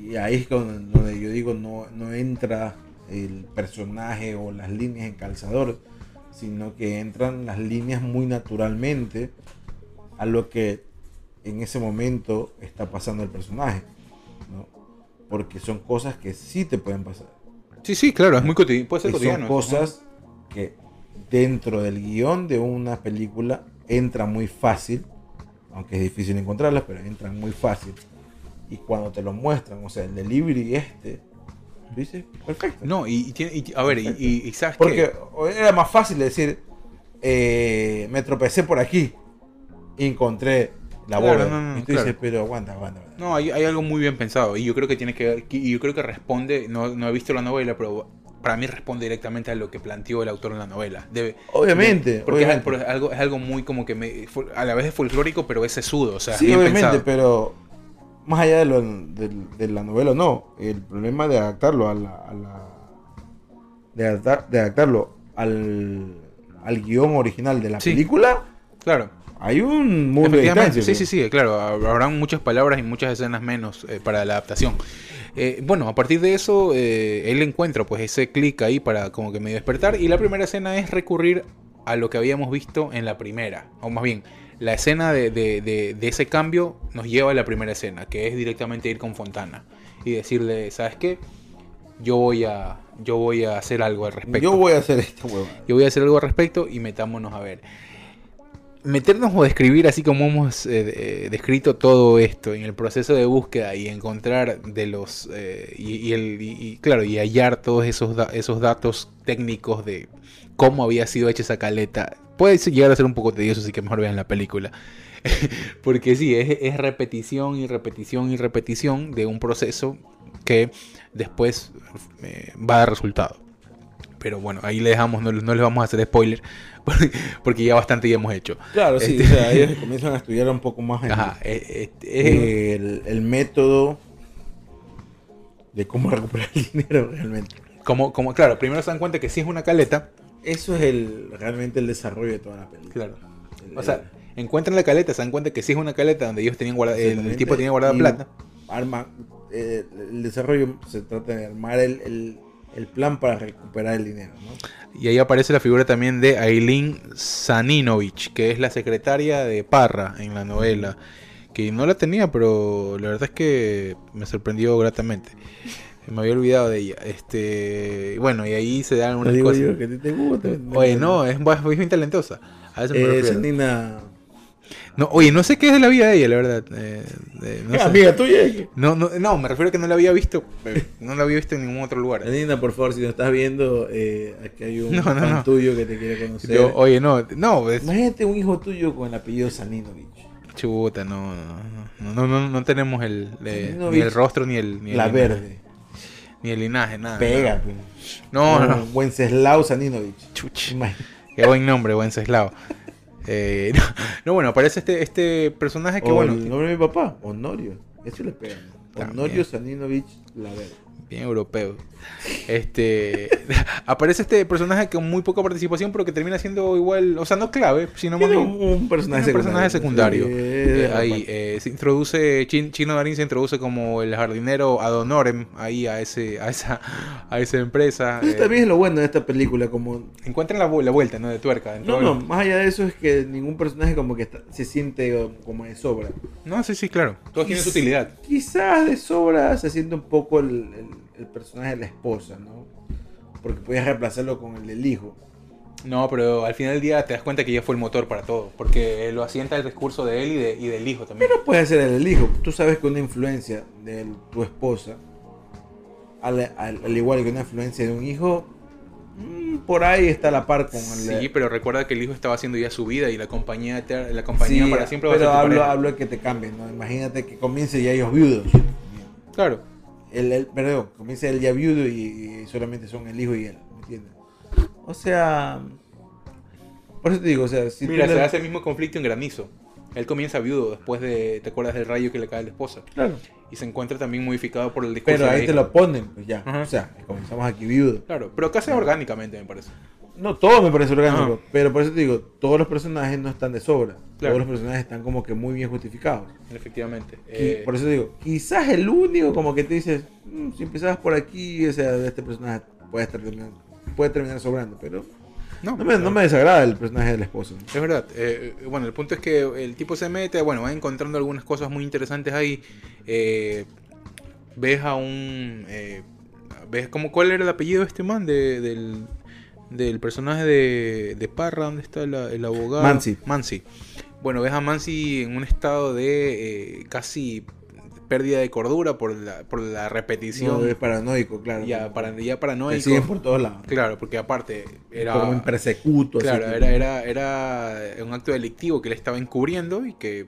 y, ahí es donde yo digo no, no entra el personaje o las líneas en calzador, sino que entran las líneas muy naturalmente a lo que en ese momento está pasando el personaje. ¿no? Porque son cosas que sí te pueden pasar. Sí, sí, claro, es muy cotidiano. Puede ser Y son cotidiano. cosas que dentro del guion de una película entran muy fácil, aunque es difícil encontrarlas, pero entran muy fácil. Y cuando te lo muestran, o sea, el delivery este, tú dices, perfecto. No, y, y tiene- y- a ver, y, Perfecto. y- y sabes Porque qué? era más fácil decir, eh, me tropecé por aquí y encontré la Claro, bola. no, no, y tú claro. dices, pero aguanta, aguanta. aguanta". No, hay, hay algo muy bien pensado y yo creo que tiene que ver, y yo creo que responde, no, no he visto la novela, pero para mí responde directamente a lo que planteó el autor en la novela. Debe, Obviamente, porque es- obviamente. es, algo, es algo muy como que me, a la vez es folclórico, pero es sesudo, o sea, Sí, obviamente, pensado. pero más allá de, lo, de, de la novela o no, el problema de adaptarlo a la... a la- de, adaptar- de adaptarlo al, al guion original de la Sí. película, Claro. hay un mundo de distancia. sí, sí, sí, claro, hab- habrán muchas palabras y muchas escenas menos eh, para la adaptación. Eh, bueno, a partir de eso, eh, él encuentra pues ese clic ahí para como que medio despertar y la primera escena es recurrir a lo que habíamos visto en la primera, o más bien, la escena de, de- de- de ese cambio nos lleva a la primera escena, que es directamente ir con Fontana y decirle, ¿sabes qué? Yo voy a, yo voy a hacer algo al respecto. Yo voy a hacer esta hueva. Yo voy a hacer algo al respecto y metámonos a ver. Meternos o describir así como hemos eh, eh, descrito todo esto en el proceso de búsqueda y encontrar de los eh, y, y el, y- y, claro y hallar todos esos da- esos datos técnicos de cómo había sido hecha esa caleta puede llegar a ser un poco tedioso así que mejor vean la película (laughs) porque sí es, es repetición y repetición y repetición de un proceso que después eh, va a dar resultado pero bueno, ahí le dejamos, no, no les vamos a hacer spoiler, (laughs) porque- ya bastante ya hemos hecho. Claro, sí, Este- o sea, (laughs) ellos comienzan a estudiar un poco más el, Ajá, eh, eh, el, el método de cómo recuperar el dinero realmente. como, como, claro, primero se dan cuenta que sí es una caleta, Eso es el realmente el desarrollo de toda la película. claro. El- O sea, encuentran la caleta, se dan cuenta que sí es una caleta donde ellos tenían guardada, el tipo tenía guardada plata. Arma, eh, el desarrollo se trata de armar el, el- el plan para recuperar el dinero, ¿no? Y ahí aparece la figura también de Aileen Saninovich, que es la secretaria de Parra en la novela. Que no la tenía, pero la verdad es que me sorprendió gratamente. Me había olvidado de ella. Este, bueno, y ahí se dan unas digo cosas. yo que te, te gusta. Oye, no, es, es bien talentosa. A me Eh, esa nina. No, oye, no sé qué es de la vida de ella, la verdad. Eh, eh, no, ¿Qué sé. amiga tuya? ¿Qué? no, no, no, me refiero a que no la había visto. eh, No la había visto en ningún otro lugar. Nina, por favor, si nos estás viendo, eh, aquí hay un (laughs) No, no, fan no. tuyo que te quiere conocer. Yo, oye, no, no, es Imagínate un hijo tuyo con el apellido Saninovich. chuta, no, no, no, no, no, no tenemos el, eh, Saninovich, ni el rostro ni el, ni el La verde. Ni el linaje, nada. Pega, nada. pues. No, no, Un Wenceslao Saninovich. Chuch. Qué buen nombre, buen ceslao. Eh, no, no, bueno, aparece este, este personaje que O bueno. el nombre de mi papá, Honorio. Eso le pega. ¿no? Honorio Saninovich La Verde. Bien europeo. Este (laughs) aparece este personaje con muy poca participación, pero que termina siendo igual, o sea, no clave, sino más un, un personaje un personaje secundario. Eh, ahí eh, se introduce Chin- Chino Darín se introduce como el jardinero ad honorem ahí a ese a esa a esa empresa. Eso eh, también es lo bueno de esta película, como encuentran la, vu- la vuelta, ¿no? De tuerca. No, no, más allá de eso es que ningún personaje como que está- se siente como de sobra. No, sí, sí, claro. Todos tienen su utilidad. Quizás de sobra se siente un poco el, el- el personaje de la esposa, ¿no? Porque podías reemplazarlo con el del hijo. No, pero al final del día te das cuenta que ella fue el motor para todo. Porque lo asienta el discurso de él y, de- y del hijo también. Pero puede ser el del hijo. Tú sabes que una influencia de tu esposa, al, al- al igual que una influencia de un hijo, mm, por ahí está la par con el Sí, pero recuerda que el hijo estaba haciendo ya su vida y la compañía, eter- la compañía Sí, para siempre va a pero ser tu hablo, hablo de que te cambien, ¿no? Imagínate que comience ya ellos viudos. Claro. El, el- perdón, comienza él ya viudo y, y solamente son el hijo y él, ¿me entiendes? O sea, por eso te digo, o sea, si Mira, se le- hace el mismo conflicto en Granizo. Él comienza viudo después de, ¿te acuerdas del rayo que le cae a la esposa? Claro. Y se encuentra también modificado por el discurso Pero de ahí te hija. lo ponen, pues ya. Ajá. O sea, comenzamos aquí viudo. Claro, pero casi orgánicamente me parece. No, todo me parece orgánico, Ajá. pero por eso te digo, todos los personajes no están de sobra. Claro. Todos los personajes están como que muy bien justificados. Efectivamente. Eh, por eso digo, quizás el único como que te dices, "Mm, si empezabas por aquí, o sea, de este personaje puede, estar terminando- puede terminar sobrando, pero no, no me, no me desagrada el personaje del esposo. Es verdad. Eh, eh, bueno, el punto es que el tipo se mete, bueno, va encontrando algunas cosas muy interesantes ahí. Eh, ves a un... eh, ves como cuál era el apellido de este man de- del, del personaje de, de Parra, ¿dónde está la- el abogado? Mansi. Mansi. Bueno, ves a Mansi en un estado de eh, casi pérdida de cordura por la, por la repetición. No, es paranoico, claro. ya, para, ya paranoico. siguen por todos lados. Claro, porque aparte era... Como en persecuto. Claro, era, era, era un acto delictivo que él estaba encubriendo y que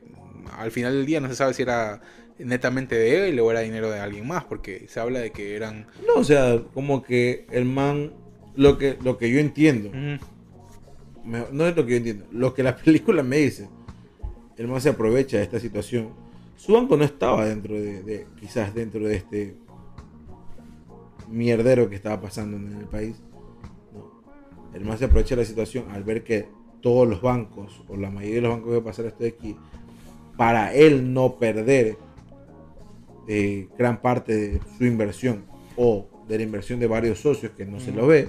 al final del día no se sabe si era netamente de él o era dinero de alguien más, porque se habla de que eran... No, o sea, como que el man, lo que, lo que yo entiendo, no es lo que yo entiendo, lo que la (laughs) película me dice, el man se aprovecha de esta situación. Su banco no estaba dentro de, de- quizás dentro de este mierdero que estaba pasando en el país. No. El man se aprovecha de la situación al ver que todos los bancos, o la mayoría de los bancos que va a pasar esto de aquí, para él no perder eh, gran parte de su inversión o de la inversión de varios socios que no se lo ve,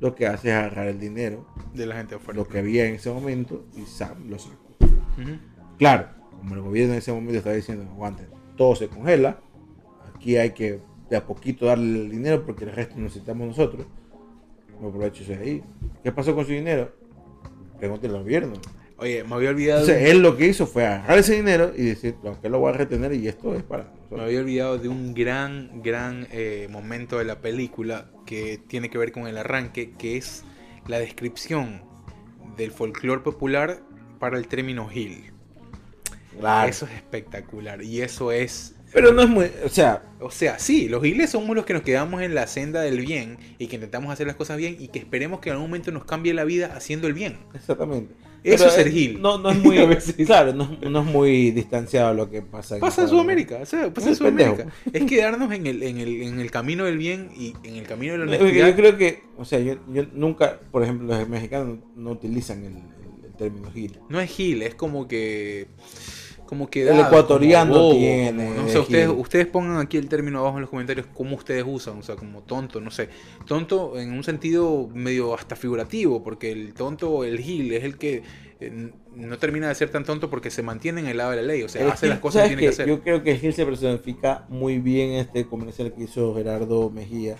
lo que hace es agarrar el dinero, de la gente afuera. lo que había en ese momento, y sa- lo. Ujú. Claro, como el gobierno en ese momento estaba diciendo, aguanten, todo se congela, aquí hay que de a poquito darle el dinero porque el resto necesitamos nosotros. Me aprovecho de ahí. ¿Qué pasó con su dinero? Pregúntale al gobierno. Oye, me había olvidado... Entonces, él lo que hizo fue agarrar ese dinero y decir, lo que lo voy a retener y esto es para Me había olvidado de un gran, gran eh, momento de la película que tiene que ver con el arranque, que es la descripción del folclore popular para el término hill. Claro. Eso es espectacular y eso es Pero no es muy, o sea, O sea, sí, los giles somos los que nos quedamos en la senda del bien y que intentamos hacer las cosas bien y que esperemos que en algún momento nos cambie la vida haciendo el bien. exactamente. Eso Pero, es ser eh, Gil. No, no es muy, (laughs) claro, no, no es muy distanciado lo que pasa. Pasa en Sudamérica, o sea, pasa en pendejo. Sudamérica. Es quedarnos en el, en, el, en el camino del bien y en el camino de la honestidad. yo creo que, o sea, yo, yo nunca, por ejemplo, los mexicanos no utilizan el, el- el término Gil. No es gil, es como que. Como que. El ecuatoriano como tiene no sé, ustedes, ustedes pongan aquí el término abajo en los comentarios cómo ustedes usan, o sea, como tonto, no sé. Tonto en un sentido medio hasta figurativo, porque el tonto, el gil, es el que eh, no termina de ser tan tonto porque se mantiene en el lado de la ley, o sea, El hace Gil, las cosas que ¿sabes tiene que hacer. Yo creo que Gil se personifica muy bien este comercial que hizo Gerardo Mejía,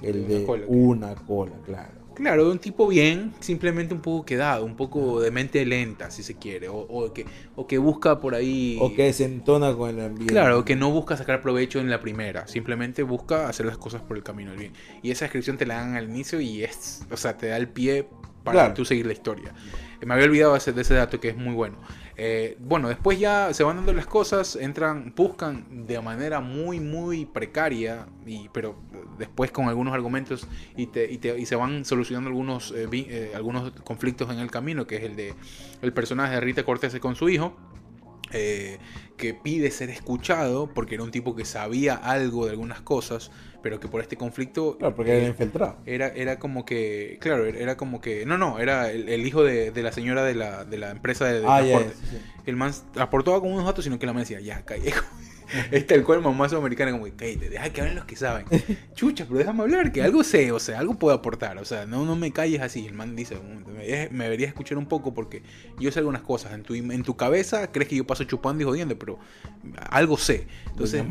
el Una de cola. una cola, claro. Claro, de un tipo bien, simplemente un poco quedado, un poco de mente lenta, si se quiere, o, o que, o que busca por ahí... O que se entona con el ambiente. Claro, que no busca sacar provecho en la primera, simplemente busca hacer las cosas por el camino del bien. Y esa descripción te la dan al inicio y es, o sea, te da el pie para Claro. tú seguir la historia. Eh, Me había olvidado ese- de ese dato que es muy bueno. Eh, bueno, después ya se van dando las cosas, entran, buscan de manera muy, muy precaria, y, pero después con algunos argumentos y, te, y, te- y se van solucionando algunos, eh, vi- eh, algunos conflictos en el camino, que es el de el personaje de Rita Cortés con su hijo. eh, que pide ser escuchado porque era un tipo que sabía algo de algunas cosas, pero que por este conflicto Claro, porque eh, era infiltrado. era, era como que, claro, era como que, no, no, era el, el hijo de, de la señora de la, de la empresa de, de Ah, transporte. sí, sí. El man aportaba con unos datos, sino que la man decía, ya, cállate. (laughs) (laughs) Es tal cual mamazo americana, como que cállate, deja que hablen los que saben. (laughs) Chucha, pero déjame hablar, que algo sé, o sea, algo puedo aportar. O sea, no, no me calles así. El man dice, "Mm, me, deberías escuchar un poco porque yo sé algunas cosas. En tu, en tu cabeza crees que yo paso chupando y jodiendo, pero algo sé. Entonces.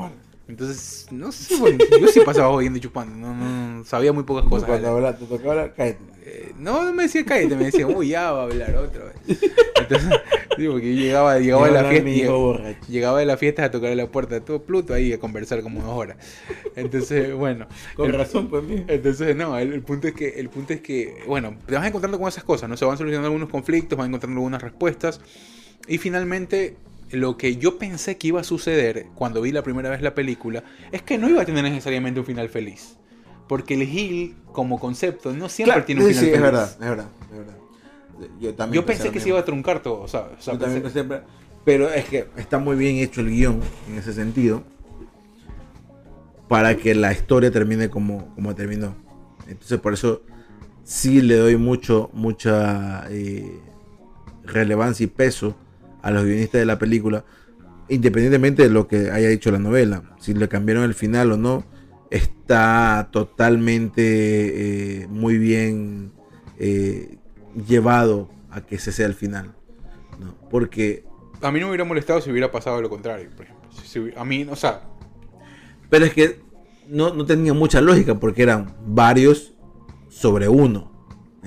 Entonces no sé, bueno, yo sí pasaba jodiendo y chupando, no, no, sabía muy pocas cosas. Cuando habla- te tocaba hablar, cállate. Eh, no, no me decía cállate, me decía, uy, ya va a hablar otra vez. Entonces, (laughs) digo, porque yo llegaba, llegaba de la fiesta. borracho. Llegaba de la fiesta a tocar la puerta de todo Pluto ahí a conversar como dos horas. Entonces, bueno. Con el- razón, pues. Entonces, no, el, el punto es que, el punto es que, bueno, te vas encontrando con esas cosas, ¿no? Se van solucionando algunos conflictos, van encontrando algunas respuestas. Y finalmente, lo que yo pensé que iba a suceder cuando vi la primera vez la película es que no iba a tener necesariamente un final feliz. Porque el Hill, como concepto, no siempre Claro, tiene un sí, final sí, feliz. es verdad, es verdad, es verdad. Yo, también Yo pensé que se iba a truncar todo, o sea, o sea, Yo también pensé- pensé, pero es que está muy bien hecho el guion en ese sentido para que la historia termine como, como terminó. Entonces por eso sí le doy mucho, mucha eh, relevancia y peso a los guionistas de la película, independientemente de lo que haya dicho la novela. Si le cambiaron el final o no, está totalmente eh, muy bien eh, llevado a que ese sea el final. ¿no? Porque a mí no me hubiera molestado si hubiera pasado lo contrario, por ejemplo. Si- si hubi- a mí, o sea, Pero es que no, no tenía mucha lógica porque eran varios sobre uno.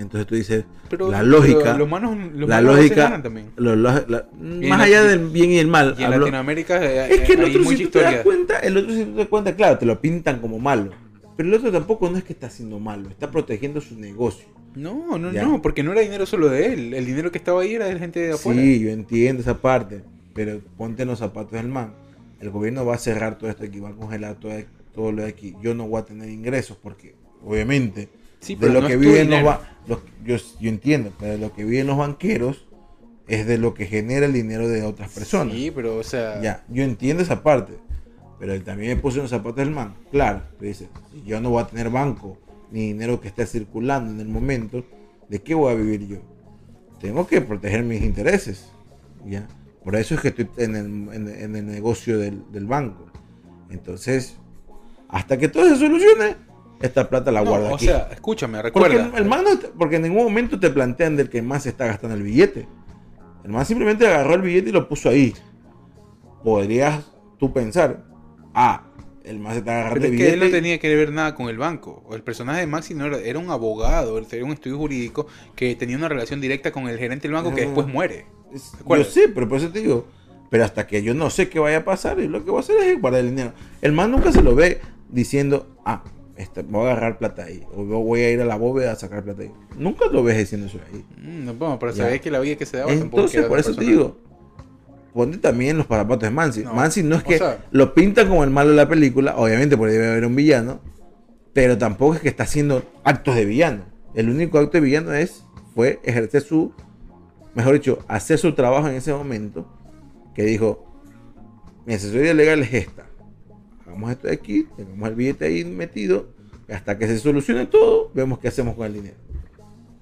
Entonces tú dices, pero la pero lógica, los manos, los la lógica, ganan también. la- más allá del bien y el mal. Y en hablo- Latinoamérica eh, es que el hay otro si tú te das cuenta, el otro si tú te das cuenta, claro, te lo pintan como malo. Pero el otro tampoco no es que está haciendo malo, está protegiendo su negocio. No, no, Ya. no, porque no era dinero solo de él. El dinero que estaba ahí era de gente de afuera. Sí, yo entiendo esa parte, pero ponte en los zapatos del man. El gobierno va a cerrar todo esto aquí, va a congelar todo, todo lo de aquí. Yo no voy a tener ingresos porque, obviamente, Sí, de lo no que viven los, los- yo, yo entiendo, pero lo que viven los banqueros es de lo que genera el dinero de otras personas. Sí, pero, o sea. Ya, yo entiendo esa parte, pero él también me puse en zapatos del man. Claro, dices, si yo no voy a tener banco ni dinero que esté circulando en el momento, ¿de qué voy a vivir yo? Tengo que proteger mis intereses. ¿ya? Por eso es que estoy en el, en- en el negocio del, del banco. Entonces, hasta que todo se solucione, esta plata la no, guarda o aquí. sea, escúchame, porque recuerda. el, el man no te- porque en ningún momento te plantean del que más se está gastando el billete. El man simplemente agarró el billete y lo puso ahí. Podrías tú pensar, ah, el se está agarrando Pero es que él no tenía que ver nada con el banco. El personaje de Maxi no era, era un abogado, tenía un estudio jurídico que tenía una relación directa con el gerente del banco que Ah. después muere. Es- ¿De yo sé, pero por eso te digo. Pero hasta que yo no sé qué vaya a pasar, y lo que voy a hacer es guardar el dinero. El man nunca se lo ve diciendo, ah, este, voy a agarrar plata ahí. O voy a ir a la bóveda a sacar plata ahí. Nunca lo ves diciendo eso ahí. Mm, no, bueno, pero Ya. sabés que la vida que se daba Entonces, por eso te digo, ponte también los zapatos de Mansi. No, Mansi no es que sea- lo pintan como el malo de la película, obviamente porque debe haber un villano, pero tampoco es que está haciendo actos de villano. El único acto de villano es fue ejercer su, mejor dicho, hacer su trabajo en ese momento, que dijo, mi asesoría legal es esta. Hagamos esto de aquí, tenemos el billete ahí metido, hasta que se solucione todo, vemos qué hacemos con el dinero.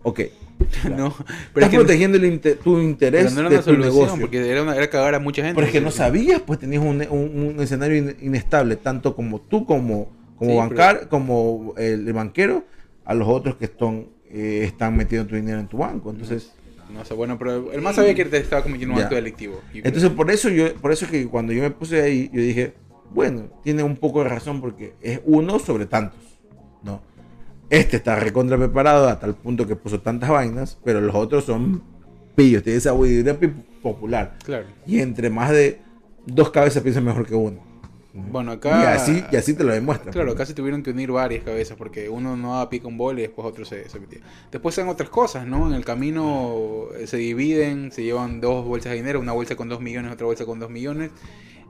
Ok. (laughs) No, pero Estás es que no- protegiendo el inte- tu interés pero no era de una tu solución, negocio. porque era, una, era cagar a mucha gente. Pero es que no sabías, pues tenías un, un- un escenario in- inestable, tanto como tú, como, como Sí, bancar, como el, el banquero, a los otros que están, eh, están metiendo tu dinero en tu banco. Entonces, No sé, bueno, pero el más sabía que te estaba cometiendo un Ya. acto delictivo. Entonces por eso yo, por eso es que cuando yo me puse ahí, yo dije, bueno, tiene un poco de razón porque es uno sobre tantos. No. Este está recontra preparado a tal punto que puso tantas vainas, pero los otros son pillos, tiene esa pi- popular. Claro. Y entre más de dos cabezas piensan mejor que uno. Bueno, Y acá. así, y así te lo demuestra. Claro, pues. casi tuvieron que unir varias cabezas porque uno no daba pico un bola y después otro se, se metía. Después se dan otras cosas, ¿no? En el camino eh, se dividen, se llevan dos bolsas de dinero, una bolsa con dos millones, otra bolsa con dos millones.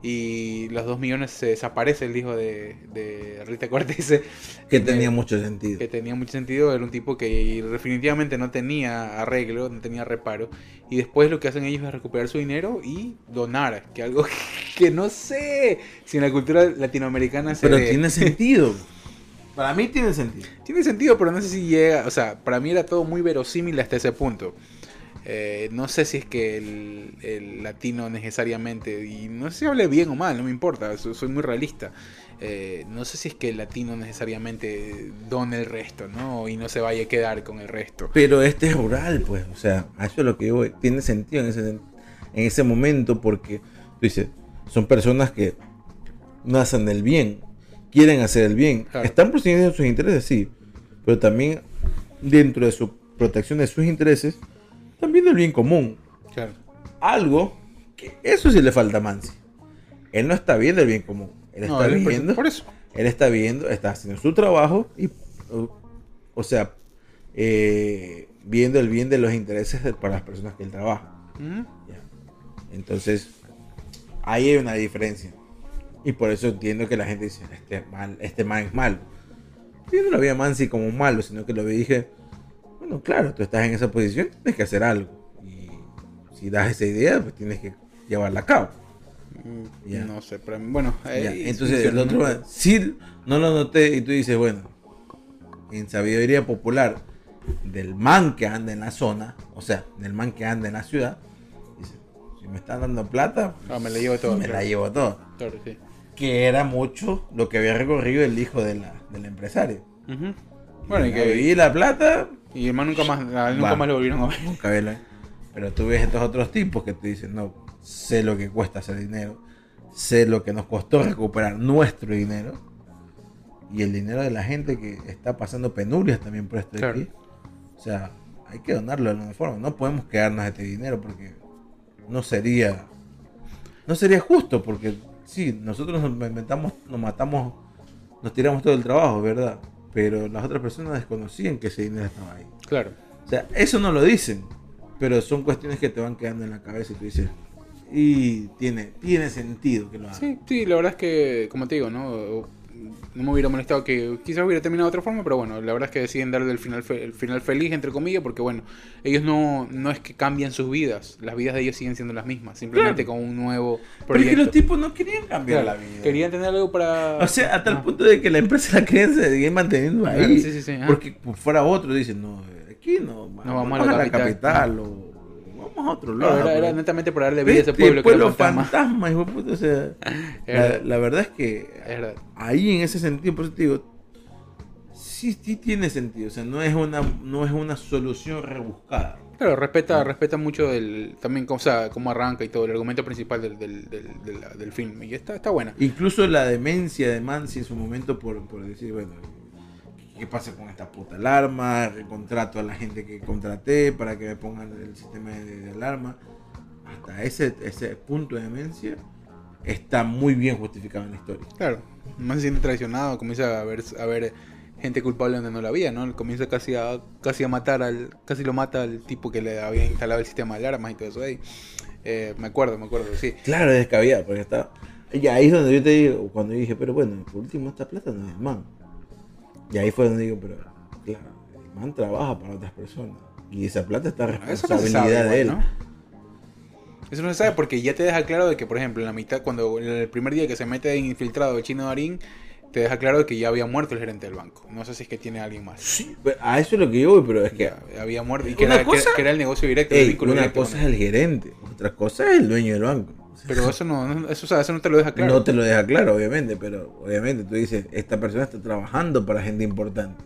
Y los dos millones se desaparece el hijo de, de Rita Cortés. Que Eh, tenía mucho sentido. que tenía mucho sentido, era un tipo que definitivamente no tenía arreglo, no tenía reparo, y después lo que hacen ellos es recuperar su dinero y donar, que algo (laughs) que no sé si en la cultura latinoamericana se Pero ve. tiene (laughs) sentido. Para mí tiene sentido. Tiene sentido, pero no sé si llega, o sea, para mí era todo muy verosímil hasta ese punto. Eh, no sé si es que el, el latino necesariamente, y no sé si hable bien o mal, no me importa, so- soy muy realista. Eh, no sé si es que el latino necesariamente done el resto, ¿no? Y no se vaya a quedar con el resto. Pero este es rural, pues. O sea, eso es lo que digo. Tiene sentido en ese, en ese momento porque tú dices, son personas que no hacen el bien, quieren hacer el bien. Claro. Están persiguiendo sus intereses, sí. Pero también dentro de su protección de sus intereses, también del bien común. Claro. Algo que eso sí le falta a Mansi. Él no está viendo el bien común. Él No, está él viendo. por eso. Él está viendo, está haciendo su trabajo y, o sea, eh, viendo el bien de los intereses de- para las personas que él trabaja. Ya. Entonces, ahí hay una diferencia. Y por eso entiendo que la gente dice, este, mal, este man es malo. Yo no lo vi a Mansi como malo, sino que lo dije, bueno, claro, tú estás en esa posición, tienes que hacer algo. Y si das esa idea, pues tienes que llevarla a cabo. Ya. No sé, pero bueno. Eh, Entonces el otro ¿no? sí, no lo noté y tú dices, bueno, en sabiduría popular del man que anda en la zona, o sea, del man que anda en la ciudad, dice, si me están dando plata, Ah, me la llevo todo. me claro. la llevo todo. Claro, sí. Que era mucho lo que había recorrido el hijo de la, del empresario. Ujú. Bueno, y que la plata, y el man nunca más, nunca más lo volvieron a ver. nunca ve la- Pero tú ves estos otros tipos que te dicen, no, sé lo que cuesta hacer dinero, sé lo que nos costó recuperar nuestro dinero y el dinero de la gente que está pasando penurias también por esto de Claro. aquí. O sea, hay que donarlo de alguna forma. No podemos quedarnos este dinero porque no sería, no sería justo porque sí, nosotros nos inventamos, nos matamos, nos tiramos todo el trabajo, ¿verdad? Pero las otras personas desconocían que ese dinero estaba ahí. Claro. O sea, eso no lo dicen, pero son cuestiones que te van quedando en la cabeza y tú dices, y tiene, tiene sentido que lo hagan. Sí, sí, la verdad es que, como te digo, ¿no? No me hubiera molestado que quizás hubiera terminado de otra forma, pero bueno, la verdad es que deciden darle el final, fe- el final feliz, entre comillas, porque bueno, ellos no, no es que cambian sus vidas, las vidas de ellos siguen siendo las mismas, simplemente con un nuevo Pero es que proyecto. los tipos no querían cambiar Claro, la vida. Querían tener algo para... O sea, hasta el punto de que la empresa la querían seguir manteniendo ahí. Sí, sí, sí, porque fuera otro, dicen, no, aquí no, vamos a la capital. o a otro lado. era, era pero- netamente para darle vida a ese pueblo que pueblo era fantasma. fantasma, hijo de puta, o sea, (laughs) la, verdad. la verdad es que verdad. ahí en ese sentido, por eso te digo, sí, sí tiene sentido, o sea, no es una, no es una solución rebuscada. Claro, respeta, respeta mucho el, también cómo, o sea, cómo arranca y todo, el argumento principal del, del, del, del- del film. Y está, está buena. Incluso la demencia de Mansi en su momento por, por decir, bueno, ¿qué pasa con esta puta alarma? Recontrato a la gente que contraté para que me pongan el sistema de, de alarma. Hasta ese, ese punto de demencia está muy bien justificado en la historia. Claro, más se siente traicionado, comienza a ver, a ver gente culpable donde no la había, ¿no? Comienza casi a, casi a matar al, casi lo mata al tipo que le había instalado el sistema de alarmas y todo eso ahí. Eh, me acuerdo, me acuerdo, sí. Claro, es descabellado, porque está. Y ahí es donde yo te digo, cuando yo dije, pero bueno, por último esta plata no es man. Y ahí fue donde digo, pero claro, el man trabaja para otras personas. Y esa plata está Eso no se responsabilidad sabe, de él. ¿no? Eso no se sabe porque ya te deja claro de que, por ejemplo, en la mitad, cuando en el primer día que se mete infiltrado el chino Darín, te deja claro de que ya había muerto el gerente del banco. No sé si es que tiene alguien más. Sí, pero a eso es lo que yo voy, pero es que. Ya, había muerto y que Una era, cosa- que era el negocio directo, Ey, una directo cosa es el gerente, otra cosa es el dueño del banco. (laughs) Pero eso no, eso, o sea, eso no te lo deja claro. No te lo deja claro, obviamente, pero obviamente tú dices, esta persona está trabajando para gente importante.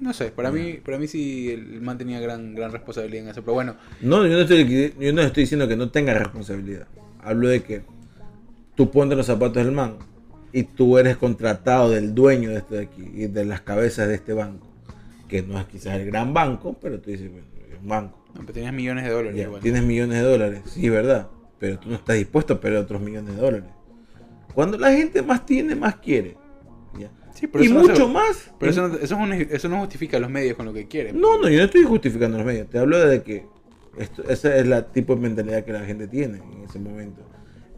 No sé, para mí, para mí sí el man tenía gran, gran responsabilidad en eso. Pero bueno, No, yo no, estoy, yo no estoy diciendo que no tenga responsabilidad. Hablo de que tú pones los zapatos del man y tú eres contratado del dueño de esto de aquí y de las cabezas de este banco, que no es quizás el gran banco, pero tú dices, bueno, es un banco. no, pero tenías millones de dólares. Ya, igual. tienes millones de dólares, sí, verdad, pero tú no estás dispuesto a perder otros millones de dólares. Cuando la gente más tiene, más quiere. ¿ya? Sí, pero y eso no mucho se- más. Pero eso no, eso, no, eso no justifica a los medios con lo que quieren. No, no, yo no estoy justificando los medios. Te hablo de que esto, esa es la tipo de mentalidad que la gente tiene en ese momento.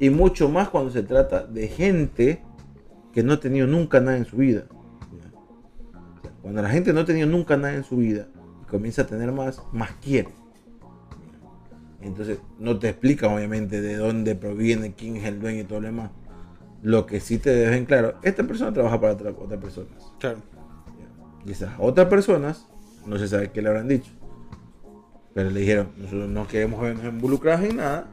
Y mucho más cuando se trata de gente que no ha tenido nunca nada en su vida. O sea, Cuando la gente no ha tenido nunca nada en su vida y comienza a tener más, más quiere. Entonces, no te explican obviamente de dónde proviene, quién es el dueño y todo lo demás. Lo que sí te dejen claro, esta persona trabaja para otra, otras personas. Claro. Y esas otras personas, no se sabe qué le habrán dicho. Pero le dijeron, nosotros no queremos vernos involucrados en nada.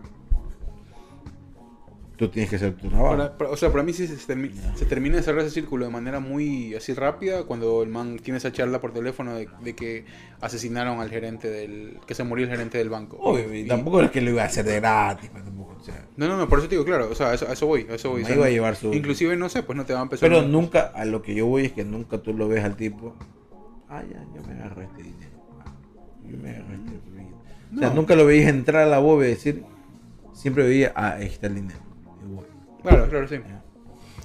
Tú tienes que hacer tu trabajo. Para- para- o sea, para mí sí se, termi- se termina de cerrar ese círculo de manera muy así rápida cuando el man tiene esa charla por teléfono de, de que asesinaron al gerente del... que se murió el gerente del banco. Obvio, y tampoco es que lo iba a hacer de gratis. pues, tampoco, o sea. No, no, no, por eso te digo, claro, o sea, a eso, a eso voy, a eso voy. Me o sea, iba a llevar su- Inclusive, no sé, pues no te va a empezar... Pero nunca, a lo que yo voy es que nunca tú lo ves al tipo. Ah, ya, yo me agarro este dinero. Ah, Yo me agarro este dinero. O sea, nunca lo veías entrar a la bóveda y decir. Siempre veía, ah, ahí está el dinero. Claro, claro, sí.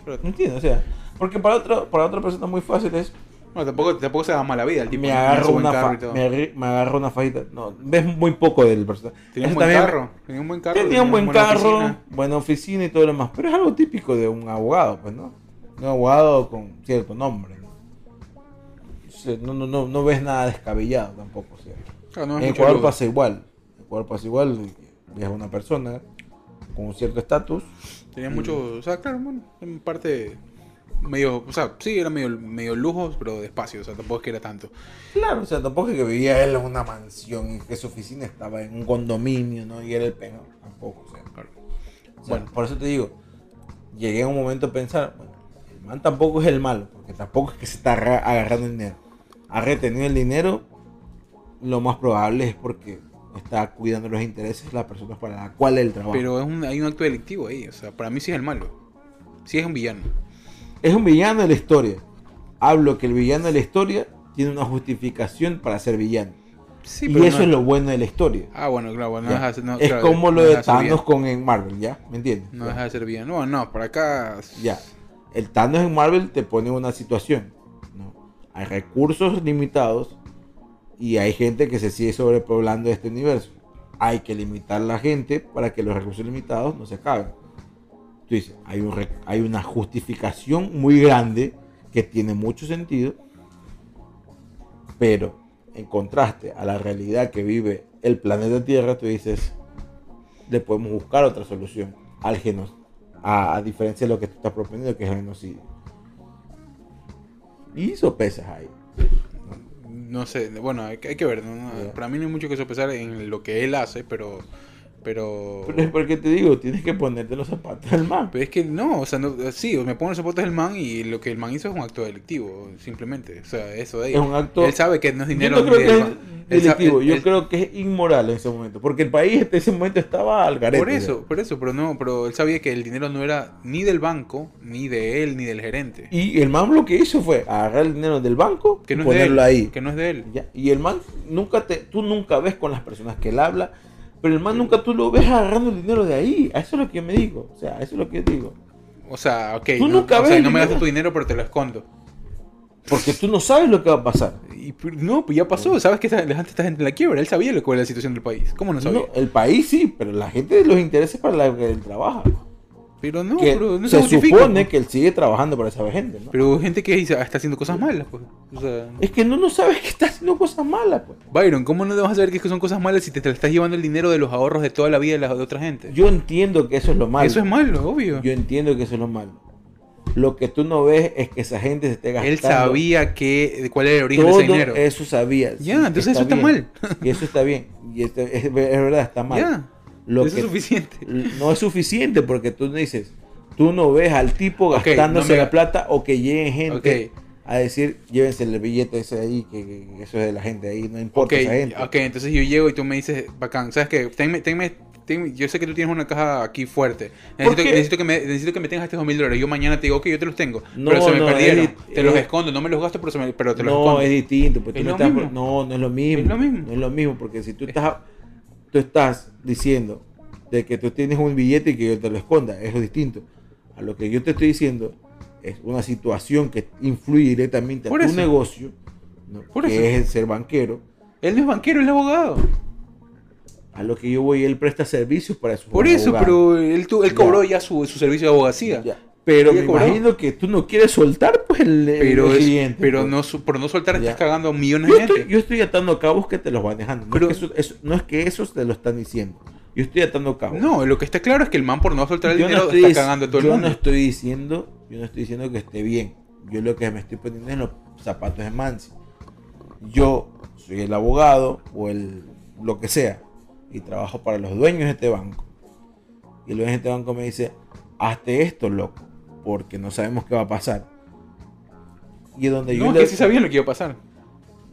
Claro. ¿Entiendes? O sea, porque para, otro, para otra persona muy fácil es. No, tampoco, tampoco se da mala vida el tipo. me agarro una fa- me, me agarro una fajita. No, ves muy poco del personaje. Tenía un Eso buen también- carro, tenía un buen carro. Tenía un buen buena carro, oficina. buena oficina y todo lo demás. Pero es algo típico de un abogado, pues, ¿no? Un abogado con cierto nombre. ¿no? No, no, no, no ves nada descabellado tampoco. o sea. Claro, no es en Ecuador pasa igual. En Ecuador pasa igual. Ves a una persona con un cierto estatus. Tenía mucho, o sea, claro, bueno, en parte medio, o sea, sí, era medio, medio lujos, pero despacio, o sea, tampoco es que era tanto. Claro, o sea, tampoco es que vivía él en una mansión y que su oficina estaba en un condominio, ¿no? Y era el peor. Tampoco, o sea. Claro. O sea, Bueno. por eso te digo, llegué a un momento a pensar, bueno, el man tampoco es el malo, porque tampoco es que se está agarra- agarrando el dinero. Ha retenido el dinero, lo más probable es porque está cuidando los intereses de las personas para las cuales él trabaja. Pero es un, hay un acto delictivo ahí, o sea, para mí sí es el malo. Sí es un villano. es un villano de la historia. Hablo que el villano de la historia tiene una justificación para ser villano. Sí, y eso no- es lo bueno de la historia. Ah, bueno, claro, bueno, no es claro, como lo de Thanos villano. con en Marvel, ¿ya? ¿Me entiendes? No deja de ser bien. No, no, por acá. Ya. El Thanos en Marvel te pone una situación. ¿no? Hay recursos limitados y hay gente que se sigue sobrepoblando este universo. Hay que limitar la gente para que los recursos limitados no se acaben. Tú dices, hay, un hay una justificación muy grande que tiene mucho sentido, pero en contraste a la realidad que vive el planeta Tierra, tú dices, le podemos buscar otra solución al genocidio a, a diferencia de lo que tú estás proponiendo, que es el genocidio. Y sopesas ahí. No sé, bueno, hay, que- hay que ver. ¿no? Para mí no hay mucho que sopesar en lo que él hace, pero. Pero. Pero es porque te digo, tienes que ponerte los zapatos del man. Pero es que no, o sea, no, sí, me pongo los zapatos del man y lo que el man hizo es un acto delictivo, simplemente. O sea, eso de ahí. Es un acto- Él sabe que no es Yo dinero no creo ni que del es man. Él delictivo, él- yo él- creo que es inmoral en ese momento. Porque el país en ese momento estaba al garete. Por eso, por eso, pero no, pero él sabía que el dinero no era ni del banco, ni de él, ni del gerente. Y el man lo que hizo fue agarrar el dinero del banco Que y no de él. ponerlo ahí. Que no es de él. Ya, Y el man nunca te, tú nunca ves con las personas que él habla, pero el man nunca tú lo ves agarrando el dinero de ahí. Eso es lo que yo me digo. O sea, eso es lo que yo digo. O sea, ok. Tú no, nunca o sea, ves no me das tu dinero, pero te lo escondo. Porque tú no sabes lo que va a pasar. Y, no, pues ya pasó. Sabes que esta, dejaste a esta gente en la quiebra. Él sabía lo que era la situación del país. ¿Cómo no sabía? No, el país sí, pero la gente de los intereses para la que él trabaja. Pero no, que pero no se, se, supone pues. que él sigue trabajando para esa gente, ¿no? Pero gente que dice, ah, está haciendo cosas malas, pues. O sea, Es que no, no sabes que está haciendo cosas malas, pues. Byron, ¿cómo no vas a saber que son cosas malas si te, te estás llevando el dinero de los ahorros de toda la vida de, la, de otra gente? Yo entiendo que eso es lo malo. Eso es malo, obvio. Yo entiendo que eso es lo malo. Lo que tú no ves es que esa gente se esté gastando. Él sabía que, cuál era el origen todo de ese dinero. eso sabía. Ya, entonces eso está bien. mal. Y eso está bien. Y esto es, es verdad, está mal. Ya, Lo eso que- es suficiente. No es suficiente porque tú dices, tú no ves al tipo Ok, gastándose no me- la plata o que lleguen gente Ok. a decir, llévense el billete ese ahí, que, que- eso es de la gente ahí, no importa Ok, esa gente. ok, entonces yo llego y tú me dices, bacán, ¿sabes qué? Tenme, tenme, tenme- yo sé que tú tienes una caja aquí fuerte. Necesito, necesito, que, me, necesito que me tengas estos mil dólares. Yo mañana te digo, ok, yo te los tengo. No, pero se me no, perdieron. es- te los es- escondo, no me los gasto, pero, se me- pero te los no, escondo. es distinto. tú Es no, lo estás- mismo. no, no es lo mismo. Es lo mismo. No es lo mismo, porque si tú estás, tú estás diciendo de que tú tienes un billete y que yo te lo esconda, eso es distinto. A lo que yo te estoy diciendo es una situación que influye directamente a Por tu eso. negocio, ¿no? Por que eso. es el ser banquero. Él no es banquero, él es abogado. A lo que yo voy, él presta servicios para su Por eso, pero él, tu- él Ya. cobró ya su, su servicio de abogacía. Pero me imagino que tú no quieres soltar pues el, el Pero, es- cliente, pero pues. no, por no soltar Ya. estás cagando a millones yo de gente. yo estoy atando cabos que te los van dejando. No, Pero- es, que eso, eso- no es que esos te lo están diciendo. Yo estoy atando cabos. No, lo que está claro es que el man por no soltar el yo no dinero estoy, está cagando a todo el yo mundo. no estoy diciendo, yo no estoy diciendo que esté bien. Yo lo que me estoy poniendo es en los zapatos de Mansi. Yo soy el abogado o el lo que sea y trabajo para los dueños de este banco. Y el dueño de este banco me dice, hazte esto, loco, porque no sabemos qué va a pasar. Y es donde yo No, es le- que sí sabían lo que iba a pasar.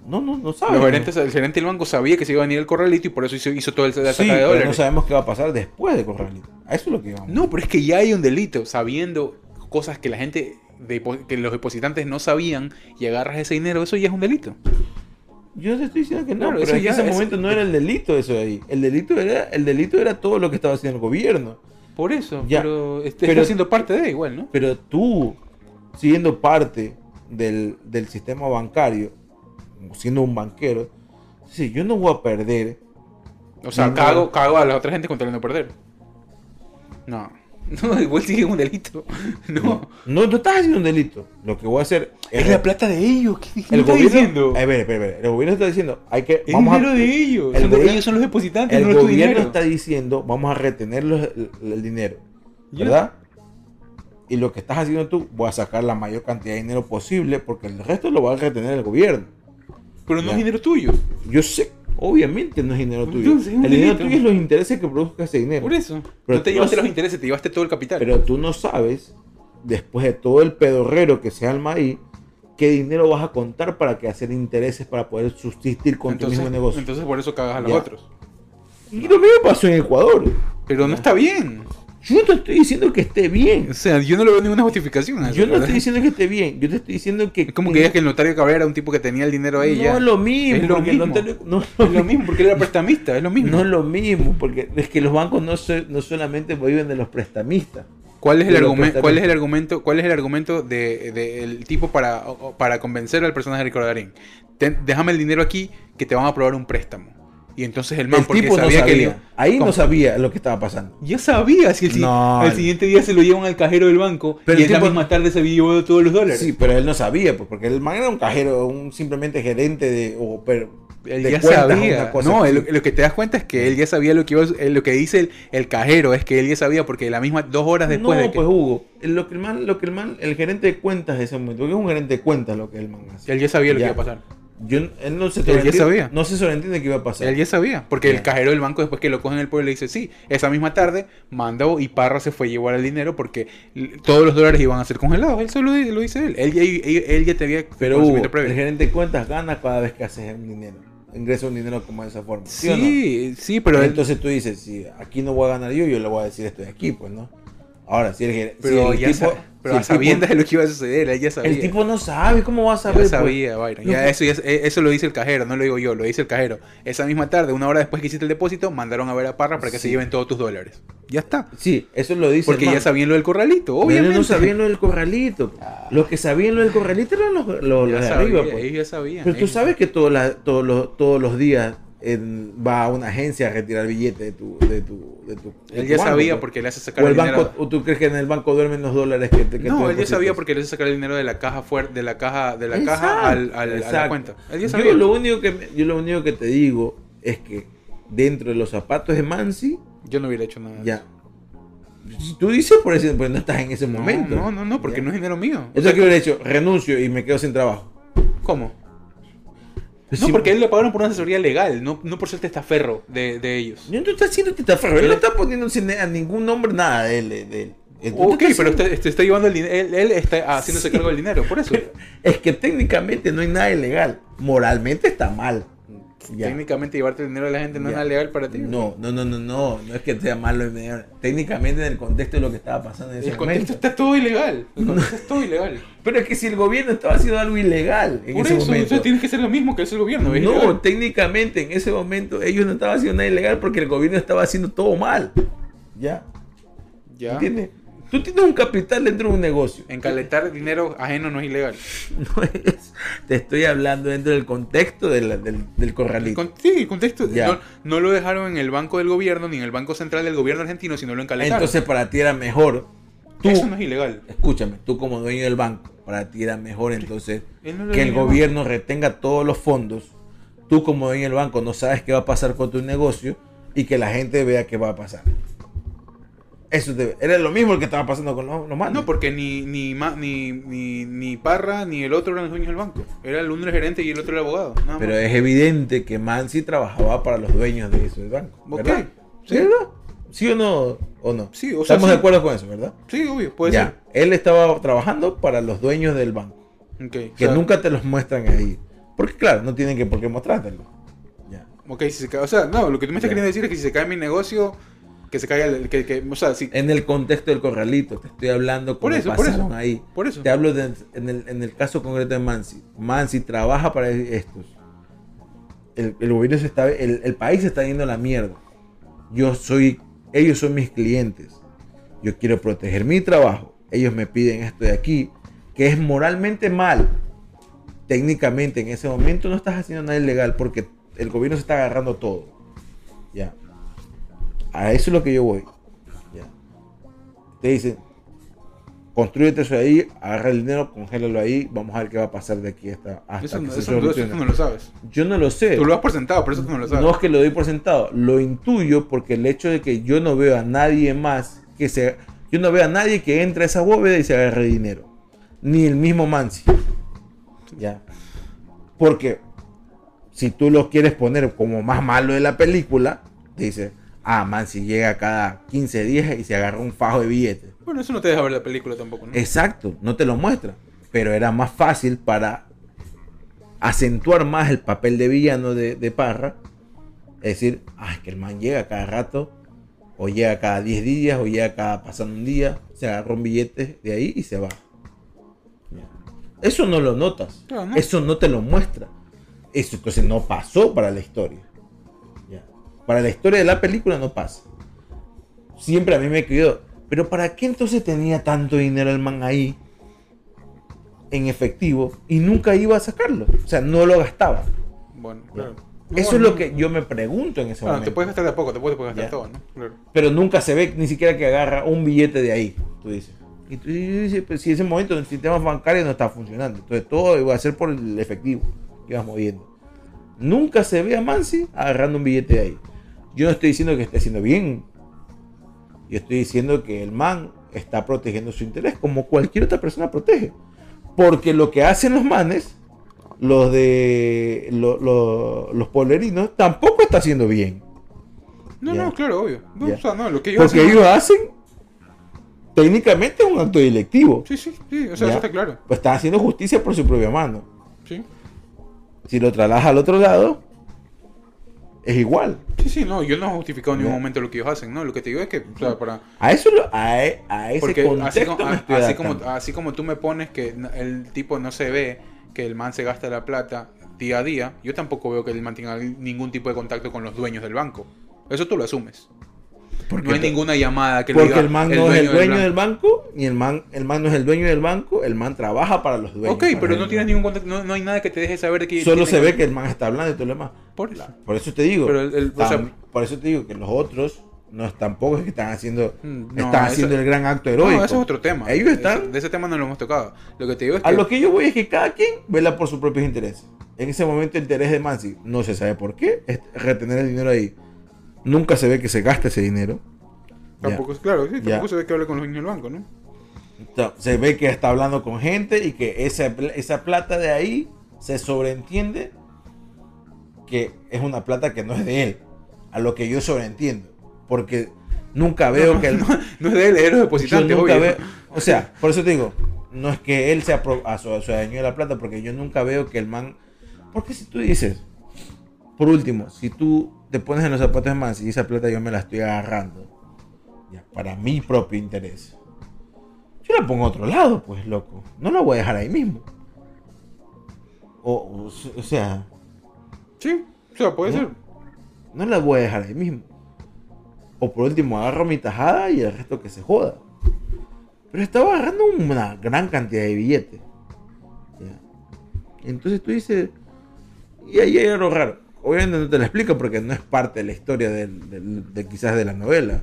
No, no, no sabe. Los gerentes, el gerente del banco sabía que se iba a venir el corralito y por eso hizo, hizo todo el la Sí, de pero dólares. no sabemos qué va a pasar después de Corralito. A eso es lo que vamos. No, pero es que ya hay un delito, sabiendo cosas que la gente, depo- que los depositantes no sabían y agarras ese dinero, eso ya es un delito. Yo no te estoy diciendo que no, Claro, pero eso en ya ese es- momento no era el delito eso de ahí. El delito era, el delito era todo lo que estaba haciendo el gobierno. Por eso, Ya, pero este, pero- siendo parte de igual, ¿no? Pero tú, siendo parte del, del sistema bancario, siendo un banquero, sí, yo no voy a perder. O sea, cago, cago a la otra gente con tal de no perder. No. (laughs) No, igual sigue un delito. (laughs) No. No, no estás haciendo un delito. Lo que voy a hacer Es la plata de ellos. ¿Qué, qué el está gobierno, diciendo? A ver, espera, espera, el gobierno está diciendo, hay que Es vamos a- dinero de ellos. el Son gobierno- ellos son los depositantes, el no es gobierno dinero. está diciendo, vamos a retener los- el, el dinero, Ya. ¿verdad? Y lo que estás haciendo tú, voy a sacar la mayor cantidad de dinero posible porque el resto lo va a retener el gobierno. Pero no Ya. es dinero tuyo. Yo sé, obviamente no es dinero tuyo. El dinero delito. tuyo es los intereses que produzca ese dinero. Por eso. Pero no te llevaste no- los intereses, te llevaste todo el capital. Pero tú no sabes, después de todo el pedorrero que se alma ahí, qué dinero vas a contar para que hacer intereses para poder subsistir con entonces, tu mismo negocio. entonces por eso cagas a los Ya. otros. y lo mismo pasó en Ecuador. Pero no está bien. Yo no estoy diciendo que esté bien. O sea, yo no le veo ninguna justificación a eso. Yo no ¿verdad? estoy diciendo que esté bien. Yo te estoy diciendo que. Es como que digas que el notario Cabrera era un tipo que tenía el dinero ahí No ya. es lo mismo. Es lo el mismo. notario- no es Es lo mismo, porque él era prestamista, es lo mismo. No es lo mismo, porque es que los bancos no, no solamente viven de los prestamistas. ¿Cuál es el argumento? ¿Cuál es el argumento? ¿Cuál es el argumento de, de el tipo para, para convencer al personaje de Ricardo Darín? Ten- déjame el dinero aquí que te van a aprobar un préstamo. Y entonces el man, El porque tipo no sabía sabía. que le- Ahí ¿Cómo? no sabía lo que estaba pasando. Ya sabía si el, No, siguiente día se lo llevan al cajero del banco Pero y la tipo- misma tarde se había llevado todos los dólares. Sí, pero él no sabía, pues, porque el man era un cajero, un simplemente gerente de. O, pero, Él ya cuentas, sabía. No, lo que te das cuenta es que él ya sabía lo que iba eh, lo que dice el, el cajero es que él ya sabía porque la misma dos horas después no, de que pues Hugo, lo que el man, lo que el man, el gerente de cuentas de ese momento, porque es un gerente de cuentas lo que el man hace. él ya sabía lo Ya. que iba a pasar. Yo, él no se Él sabía. No se sobreentiende que iba a pasar. Él ya sabía, porque el cajero del banco después que lo cogen en el pueblo le dice, sí, esa misma tarde mandó y Parra se fue a llevar el dinero porque todos los dólares iban a ser congelados. Él solo lo dice él. Él ya, él, él ya tenía Pero Hugo, conocimiento el gerente de cuentas gana cada vez que haces un dinero. Ingresa un dinero como de esa forma. ¿Sí, o no? Sí, sí, pero Entonces tú dices, si aquí no voy a ganar yo, yo le voy a decir estoy aquí, pues, ¿no? Ahora, si el, pero si el ya tipo, pero si a sabiendas de lo que iba a suceder, él ya sabía. el tipo no sabe, ¿cómo va a Ya saber? pues? sabía, Byron. Ya eso, ya es- eh, eso lo dice el cajero, no lo digo yo, lo dice el cajero. Esa misma tarde, una hora después que hiciste el depósito, mandaron a ver a Parra para que se lleven todos tus dólares. Ya está. Sí, eso lo dice. Porque ya sabían lo del corralito, obviamente. ellos no sabían lo del corralito. (laughs) Los que sabían lo del corralito eran los, los- los Ya de sabía, arriba. pues. ellos ya sabían. Pero tú sabes que todos la- todos los, todos los días va a una agencia a retirar billetes de tu, de tu, de tu de Él tu ya banco, sabía pues. porque le hace sacar o el dinero. banco, o tú crees que en el banco duermen los dólares que te que no, él ya sabía porque le hace sacar el dinero de la caja fuerte, de la caja, de la Exacto, caja al, al- a la cuenta. Él ya Yo lo único que yo lo único que te digo es que dentro de los zapatos de Mansi Yo no hubiera hecho nada. ya si tú dices por eso pues no estás en ese momento No, no, no, porque Ya. no es dinero mío. eso que hubiera hecho renuncio y me quedo sin trabajo ¿Cómo? No, porque a él le pagaron por una asesoría legal, no, no por ser testaferro de, de ellos. yo no está haciendo testaferro él no está poniendo a ningún nombre nada de él, de él. No Ok, está pero usted, usted está llevando el dinero, él, él está haciéndose Sí. cargo del dinero, por eso. (laughs) es que técnicamente no hay nada ilegal moralmente está mal Ya. Técnicamente llevarte el dinero de la gente no es Ya. nada legal para ti. no no no no no no es que sea malo técnicamente en el contexto de lo que estaba pasando en ese El contexto está todo ilegal. El contexto es todo ilegal. pero es que si el gobierno estaba haciendo algo ilegal en Por ese eso, momento eso tiene que ser lo mismo que el gobierno. No, Ilegal. técnicamente en ese momento ellos no estaban haciendo nada ilegal porque el gobierno estaba haciendo todo mal. Ya. Ya. ¿Entiendes? Tú tienes un capital dentro de un negocio. Encaletar dinero ajeno no es ilegal. (laughs) No es- te estoy hablando dentro del contexto de la- del, del El corralito. con- sí, el contexto. Ya. No, no lo dejaron en el banco del gobierno ni en el banco central del gobierno argentino, sino lo encaletaron. Entonces para ti era mejor. Tú, Eso no es ilegal. escúchame, tú como dueño del banco, para ti era mejor entonces no que el gobierno retenga todos los fondos. Tú como dueño del banco no sabes qué va a pasar con tu negocio y que la gente vea qué va a pasar. Eso te- era lo mismo que estaba pasando con los, los manos. No, porque ni, ni, ni, ni, ni Parra ni el otro eran los dueños del banco. Era el uno el gerente y el otro el abogado. nada Pero más. es evidente que Mansi trabajaba para los dueños de ese banco. Ok, ¿Verdad? sí. ¿Verdad? ¿Sí o no? ¿O no? Sí, o sea, Estamos sí. de acuerdo con eso, ¿verdad? Sí, obvio, puede ya. Él estaba trabajando para los dueños del banco. ser. Ok, Que o sea, nunca te los muestran ahí. Porque claro, no tienen que por qué mostrártelo. Ya. Ok, si se cae. O sea, no, lo que tú me estás Ya. queriendo decir es que si se cae mi negocio, que se caiga el. Que, que, o sea, si. En el contexto del corralito, te estoy hablando Por eso, por eso. ahí. Por eso. Te hablo de- en, el, en el caso concreto de Mansi. Mansi trabaja para estos. El, el gobierno se está, el, el país se está yendo a la mierda. Yo soy, ellos son mis clientes. Yo quiero proteger mi trabajo. Ellos me piden esto de aquí, que es moralmente mal. Técnicamente en ese momento no estás haciendo nada ilegal porque el gobierno se está agarrando todo. Ya. A eso es lo que yo voy. Ya. Te dicen, construyete eso ahí, agarra el dinero, congélalo ahí, vamos a ver qué va a pasar de aquí hasta, hasta Eso, que no- se eso no- eso no lo sabes. Yo no lo sé. Tú lo has por sentado, pero eso tú no lo sabes. No es que lo doy por sentado, lo intuyo porque el hecho de que yo no veo a nadie más que se. Yo no veo a nadie que entre a esa bóveda y se agarre dinero. Ni el mismo Mansi. Ya. Porque si tú lo quieres poner como más malo de la película, dice, ah, Mansi llega cada 15 días y se agarra un fajo de billetes. Bueno, eso no te deja ver la película tampoco, ¿no? Exacto, no te lo muestra. Pero era más fácil para acentuar más el papel de villano de, de Parra. Es decir, ay, que el man llega cada rato, o llega cada 10 días, o llega cada pasando un día, se agarra un billete de ahí y se va. Eso no lo notas, ¿no? eso no te lo muestra. Eso entonces no pasó para la historia. Para la historia de la película no pasa. Siempre a mí me quedó, pero ¿para qué entonces tenía tanto dinero el man ahí en efectivo y nunca iba a sacarlo? O sea, no lo gastaba. Bueno, claro. Eso es lo que yo me pregunto en ese Claro, momento. te puedes gastar de a poco, te puedes, te puedes gastar Ya. todo, ¿no? Claro. Pero nunca se ve ni siquiera que agarra un billete de ahí, tú dices. Y tú dices, pues, si ese momento el sistema bancario no está funcionando, entonces todo iba a ser por el efectivo que ibas moviendo. Nunca se ve a Mansi agarrando un billete de ahí. Yo no estoy diciendo que esté haciendo bien. Yo estoy diciendo que el man está protegiendo su interés como cualquier otra persona protege. Porque lo que hacen los manes, los de lo- lo- los polerinos, tampoco está haciendo bien. No, Ya. no, claro, obvio. No, o sea, no, lo que ellos Porque hacen- ellos hacen técnicamente un acto delictivo. Sí, sí, sí, o sea, Ya. eso está claro. Pues están haciendo justicia por su propia mano. Sí. Si lo trasladas al otro lado, es igual. Sí, sí, no, yo no he justificado en ningún momento lo que ellos hacen, ¿no? Lo que te digo es que, o sea, para... A eso lo- a, e- a ese Porque así contexto me estoy así, como, así como tú me pones que el tipo no se ve, que el man se gasta la plata día a día, yo tampoco veo que el man tenga ningún tipo de contacto con los dueños del banco. Eso tú lo asumes. Porque No hay ninguna llamada que Porque diga el man no es el del dueño banco. del banco, ni el man, el man no es el dueño del banco, el man trabaja para los dueños. Ok, pero no tienes ningún contacto, no, no hay nada que te deje saber que... Solo se ve que el man está hablando y todo lo demás. Por eso. Por eso te digo. Pero el- el- o sea- tam- por eso te digo que los otros no es tampoco es que están haciendo, Mm, no, están eso- haciendo el gran acto No, heroico. eso es otro tema. Ellos están de ese tema no lo hemos tocado. Lo que te digo es que... A lo que yo voy es que cada quien vela por sus propios intereses. En ese momento el interés de Mansi no se sabe por qué, es retener el dinero ahí. Nunca se ve que se gaste ese dinero. Tampoco, es claro, sí, Ya. tampoco se ve que hable con los niños del banco, ¿no? Ya. Se ve que está hablando con gente y que esa, esa plata de ahí se sobreentiende que es una plata que no es de él. A lo que yo sobreentiendo. Porque nunca veo no, que el, no, no es de él, es de los Yo depositantes, nunca obvio. veo, o sea, por eso te digo, no es que él sea pro- a su, a su dueño de la plata, porque yo nunca veo que el man. Porque si tú dices, por último, si tú te pones en los zapatos de si esa plata yo me la estoy agarrando, ya, para mi propio interés, yo la pongo a otro lado, pues, loco. No la voy a dejar ahí mismo. O, o, o sea, Sí, o sea, puede ¿No? ser. no la voy a dejar ahí mismo. O por último, agarro mi tajada y el resto que se joda. Pero estaba agarrando una gran cantidad de billetes. ¿ya? Entonces tú dices, y ahí hay algo raro. Obviamente no te lo explico porque no es parte de la historia del- del- de, quizás de la novela.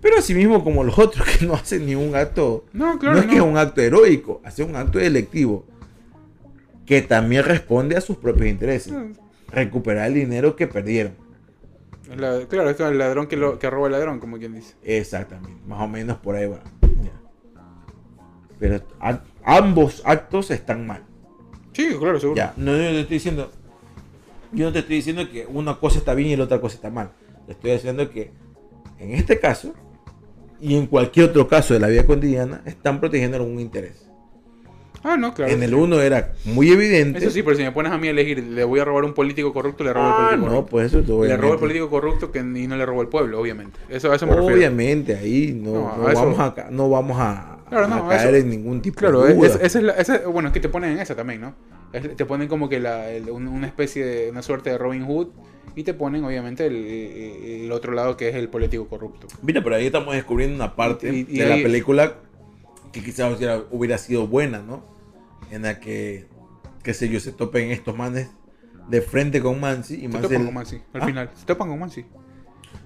Pero así mismo como los otros (laughs) que no hacen ningún acto, No, claro, no es que es un acto heroico, hace un acto electivo que también responde a sus propios intereses. Ah. Recuperar el dinero que perdieron. La- claro, es el ladrón que, lo, que roba el ladrón, como quien dice. Exactamente, más o menos por ahí va. Ya. Pero a- ambos actos están mal. Sí, claro, seguro. Ya, no, yo te estoy diciendo. Yo no te estoy diciendo que una cosa está bien y la otra cosa está mal. Te estoy diciendo que en este caso y en cualquier otro caso de la vida cotidiana están protegiendo algún interés. Ah, no, claro. en el uno era muy evidente. Eso sí, pero si me pones a mí a elegir, le voy a robar a un político corrupto, le robo al Ah, político no, corrupto. pues eso te le robo al político corrupto que, y no le robo al pueblo, obviamente. Eso, a eso me refiero. Obviamente ahí no, No, no a eso- vamos a, ca- no vamos a, Claro, a no, caer eso- en ningún tipo Claro, de es, duda. es- es la- esa- bueno, es que te ponen en esa también, ¿no? Te ponen como que la, el- un- una especie de, una suerte de Robin Hood y te ponen obviamente el, otro lado que es el político corrupto. Mira, pero ahí estamos descubriendo una parte Y- y de la película que quizás hubiera, hubiera sido buena, ¿no? En la que, qué sé yo, se topen estos manes de frente con Mansi y Se Mansi... topan con Mansi, al ¿Ah? final. Se topan con Mansi.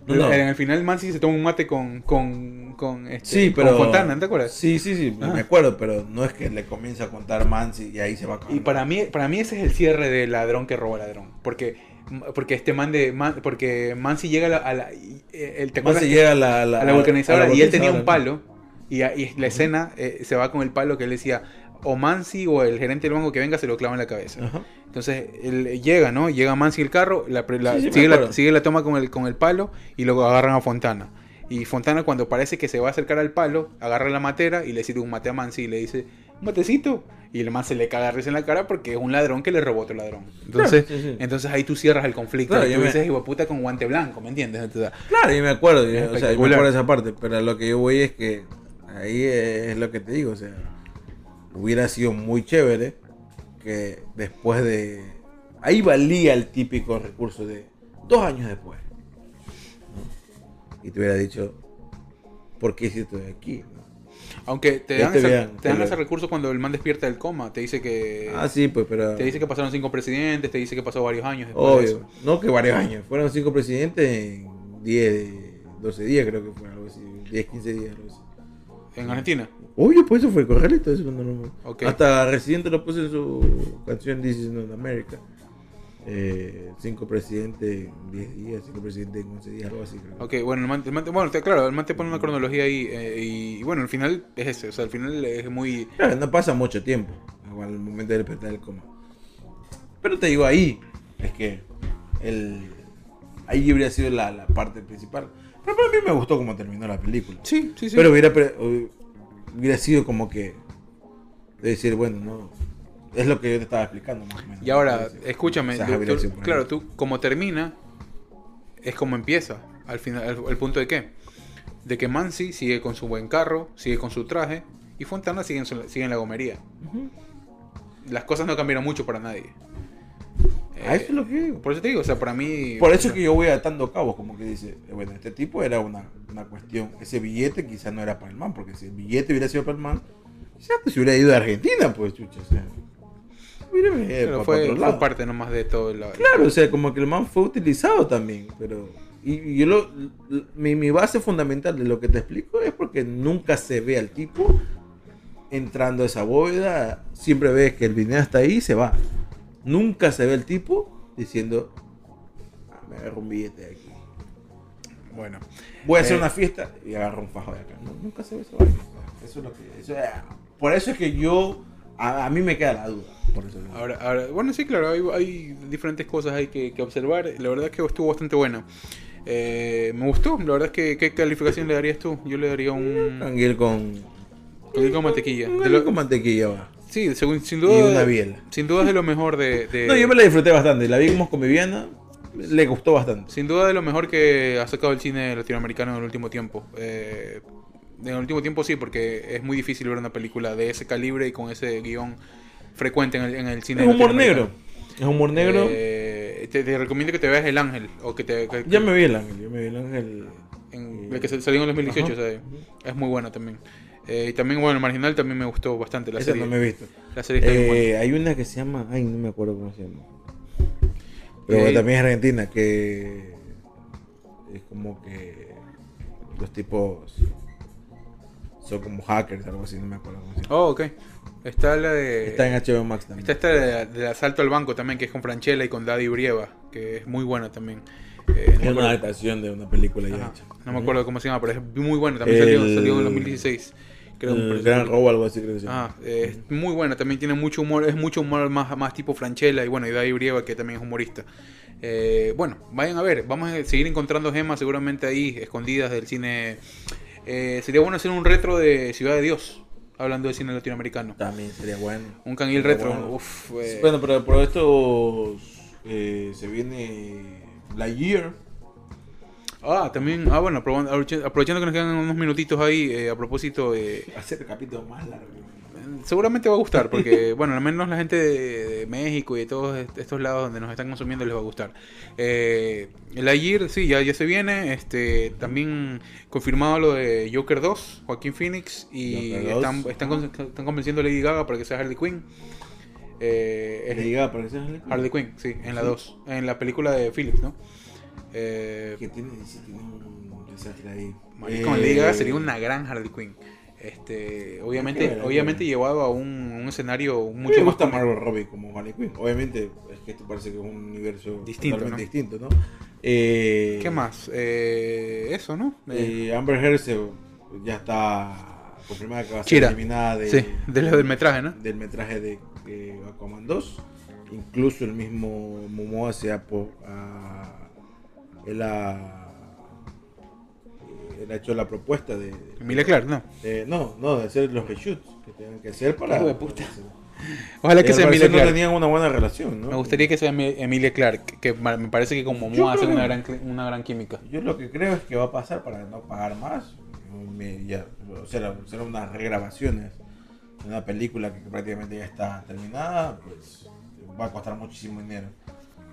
No. En el final Mansi se toma un mate con, con, con, este, Sí, con pero... Fontana, ¿no te acuerdas? Sí, sí, sí, Ah. me acuerdo, pero no es que le comienza a contar Mansi y ahí se va a. Y para mí, para mí ese es el cierre de ladrón que roba ladrón. Porque, porque este man de. Man- porque Mansi llega a la. a la- eh, el- ¿te acuerdas Mansi llega a la, a la vulcanizadora a la y él tenía un vulcanizadora, palo. Y, y la escena eh, se va con el palo que él decía. O Mansi o el gerente del banco que venga se lo clava en la cabeza. Ajá. Entonces él llega, ¿no? Llega Mansi el carro, la, pre- la- Sí, sí, me sigue, la, acuerdo. sigue la toma con el, con el palo y luego agarran a Fontana. Y Fontana cuando parece que se va a acercar al palo, agarra la matera y le sirve un mate a Mansi y le dice, un matecito. Y el man se le caga risa en la cara porque es un ladrón que le robó otro ladrón. Entonces, Claro, sí, sí. entonces ahí tú cierras el conflicto. Claro, y yo tú me- dices, hijo puta con guante blanco, ¿me entiendes? Entonces, Claro, y me acuerdo, o sea, y me acuerdo de esa parte, pero lo que yo voy es que ahí es lo que te digo, o sea, hubiera sido muy chévere que después de... Ahí valía el típico recurso de dos años después. ¿no? Y te hubiera dicho, ¿por qué hiciste aquí? ¿no? Aunque te dan, te ese, te dan te ese recurso cuando el man despierta del coma. Te dice que. Ah, sí, pues, pero... Te dice que pasaron cinco presidentes, te dice que pasó varios años después de Obvio, eso. no que varios años, fueron cinco presidentes en 10, 12 días creo que fue algo así, 10, 15 días. Algo así. En Argentina. Obvio, pues eso fue correcto. Eso no, no- Ok. Hasta Residente lo puso en su canción This is not America. Eh, cinco presidentes en 10 días, cinco presidentes en 11 días, algo así. Creo. Ok, bueno, el man, el man te- bueno, te- claro, el man te pone una cronología ahí eh, y, y bueno, al final es ese, o sea, al final es muy... Claro, no pasa mucho tiempo al momento de despertar el coma. Pero te digo ahí, es que el, ahí habría sido la, la parte principal. Pero para mí me gustó cómo terminó la película. Sí, sí, sí. Pero hubiera, hubiera sido como que de decir, bueno, no. Es lo que yo te estaba explicando más o menos. Y ahora, escúchame, o sea, tú- tú- claro, tú como termina, es como empieza, al final, el, el punto de qué? De que Mansi sigue con su buen carro, sigue con su traje, y Fontana sigue en, su- sigue en la gomería. Las cosas no cambiaron mucho para nadie. Eh, eso es lo que digo. Por eso te digo, o sea, para mí... Por eso es que yo voy atando cabos, como que dice, eh, bueno, este tipo era una, una cuestión, ese billete quizás no era para el man, porque si el billete hubiera sido para el man, ya pues se hubiera ido a Argentina, pues, chucha, o sea, ido Pero fue, otro fue parte nomás de todo. la- Claro, o sea, como que el man fue utilizado también, pero... Y, yo lo, mi, mi base fundamental de lo que te explico es porque nunca se ve al tipo entrando a esa bóveda, siempre ves que el dinero está ahí y se va. Nunca se ve el tipo diciendo, "Ah, me agarro un billete de aquí. Bueno. Voy a hacer Eh, una fiesta y agarro un fajo de acá. No, nunca se ve eso. Eso es lo que... eso es- por eso es que yo... A, a mí me queda la duda. Por eso. Ahora, ahora, bueno, sí, claro, hay, hay diferentes cosas hay que, que observar. La verdad es que estuvo bastante buena. Eh, me gustó, la verdad es que ¿qué calificación le darías tú? Yo le daría un... Canguil con... Con, con mantequilla. Un con mantequilla va. Sí, según, sin Y duda... una biela. Sin duda es de lo mejor de... de- No, yo me la disfruté bastante. La vimos con Viviana. Le gustó bastante. Sin duda de lo mejor que ha sacado el cine latinoamericano en el último tiempo. Eh, en el último tiempo sí, porque es muy difícil ver una película de ese calibre y con ese guion frecuente en el, en el cine Es humor negro. Es humor negro. Eh, te, te recomiendo que te veas El Ángel. O que te, que- ya me vi el ángel. Ya me vi el ángel. en- el que salió en el 2018. Ajá. o sea, es muy bueno también. Eh, y también, bueno, el marginal también me gustó bastante la Esa serie. no me he visto. La serie está bien buena. Eh, hay una que se llama. Ay, no me acuerdo cómo se llama. Pero Eh, también es argentina, que. Es como que. Los tipos. Son como hackers, algo así, no me acuerdo cómo se llama. Oh, ok. Está la de. Está en HBO Max también. Está esta de- del asalto al banco también, que es con Franchella y con Daddy Brieva, que es muy buena también. Eh, no, Es me una acuerdo, adaptación de una película ya ajá, hecha. no me acuerdo cómo se llama, pero es muy buena. También salió, El- salió en el 2016. Creo, El. Gran Robo, algo así creo que llama. Ah, eh, es muy buena, también tiene mucho humor, es mucho humor más, más tipo Franchella y bueno, y Daddy Brieva que también es humorista. Eh, bueno, vayan a ver, vamos a seguir encontrando gemas seguramente ahí, escondidas del cine. Eh, sería bueno hacer un retro de Ciudad de Dios, hablando de cine latinoamericano. También sería bueno. Un Sería retro, bueno. uf, eh, Bueno, pero por estos. eh, se viene. La Year. Ah, también, ah bueno, aprove- aprovechando que nos quedan unos minutitos ahí, eh, a propósito, eh, Hacer el capítulo más largo. seguramente va a gustar, porque, (laughs) bueno, al menos la gente de, de México y de todos est- estos lados donde nos están consumiendo les va a gustar. Eh, el Ayer, sí, ya, ya se viene, este, también confirmado lo de Joker 2, Joaquín Phoenix, y Joker 2, están, están, con- están convenciendo a Lady Gaga para que sea Harley Quinn. Eh, es Le diga, parece Harley Quinn, sí, en la 2, en la película de Phillips, ¿no? Eh, Que tiene, sí, tiene un desastre ahí. Marico, Eh, Lady Gaga sería una gran Harley Quinn. Este, obviamente, ver, obviamente ver. llevado a un, un escenario mucho me más gusta. Margot Robbie como Harley Quinn. Obviamente, es que esto parece que es un universo Distinto, totalmente ¿no? distinto, ¿no? Eh, ¿Qué más? Eh, eso, ¿no? Eh, Eh, Amber Heard se- ya está confirmada que va a ser Chira. eliminada de, sí, de lo del metraje, ¿no? del metraje de, Aquaman 2. Incluso el mismo Momoa se ha- él ha, él ha hecho la propuesta de, de- Emilia Clarke, ¿no? de- no, no, de hacer los reshoots que tengan que hacer para. Hijo de puta. Ojalá que Y al sea Emilia no Clarke. tenían una buena relación, ¿no? Me gustaría que sea Emi- Emilia Clarke, que me parece que con Yo Momoa hace una gran, una gran química. Yo lo que creo es que va a pasar para no pagar más. me- ya, o sea, serán unas regrabaciones de una película que prácticamente ya está terminada, pues va a costar muchísimo dinero.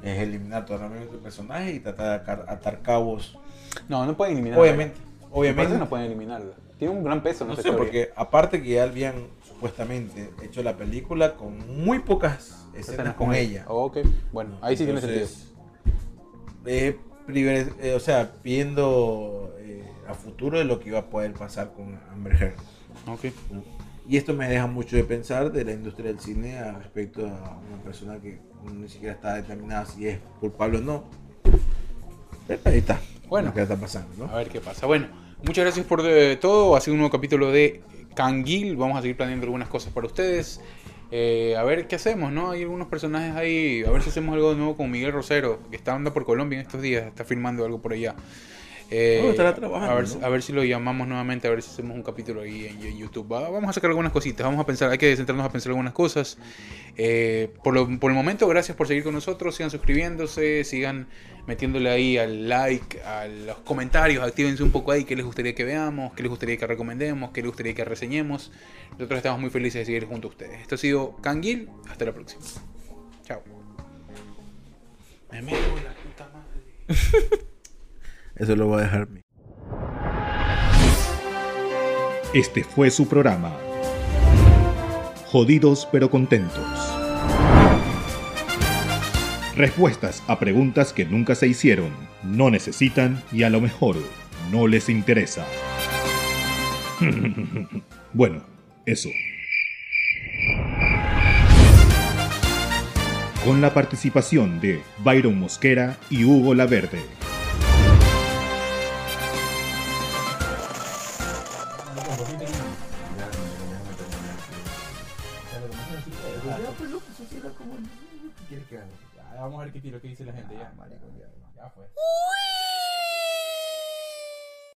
Es eliminar totalmente el personaje y tratar de atar, cabos. No, no pueden eliminarla. Obviamente, obviamente. no pueden eliminarla. Tiene un gran peso, no, No sé, porque aparte que ya habían supuestamente hecho la película con muy pocas escenas con ella. Oh, ok, bueno, ahí sí tiene sentido. Eh, eh, o sea, viendo eh, a futuro de lo que iba a poder pasar con Amber Heard. Ok. Y esto me deja mucho de pensar de la industria del cine a respecto a una persona que ni siquiera está determinada si es culpable o no. Pero ahí está. Bueno. Que está pasando, ¿no? A ver qué pasa. Bueno, muchas gracias por eh, todo. Ha sido un nuevo capítulo de Canguil. Vamos a seguir planeando algunas cosas para ustedes. Eh, a ver qué hacemos, ¿no? Hay algunos personajes ahí. A ver si hacemos algo de nuevo con Miguel Rosero, que está andando por Colombia en estos días. Está filmando algo por allá. Eh, estará trabajando, a, ver, ¿no? a ver si lo llamamos nuevamente, a ver si hacemos un capítulo ahí en, en YouTube. Va- vamos a sacar algunas cositas, vamos a pensar, hay que centrarnos a pensar algunas cosas. Eh, por, lo- por el momento, gracias por seguir con nosotros, sigan suscribiéndose, sigan metiéndole ahí al like, a los comentarios, actívense un poco ahí qué les gustaría que veamos, qué les gustaría que recomendemos, qué les gustaría que reseñemos. Nosotros estamos muy felices de seguir junto a ustedes. Esto ha sido Canguil, hasta la próxima. Chao. Me meto en la puta madre. (laughs) Eso lo voy a dejar. Este fue su programa. Jodidos pero contentos. Respuestas a preguntas que nunca se hicieron, no necesitan y a lo mejor no les interesa. (laughs) bueno, eso. Con la participación de Byron Mosquera y Hugo Laverde. A ver qué tiro que dice la gente ya.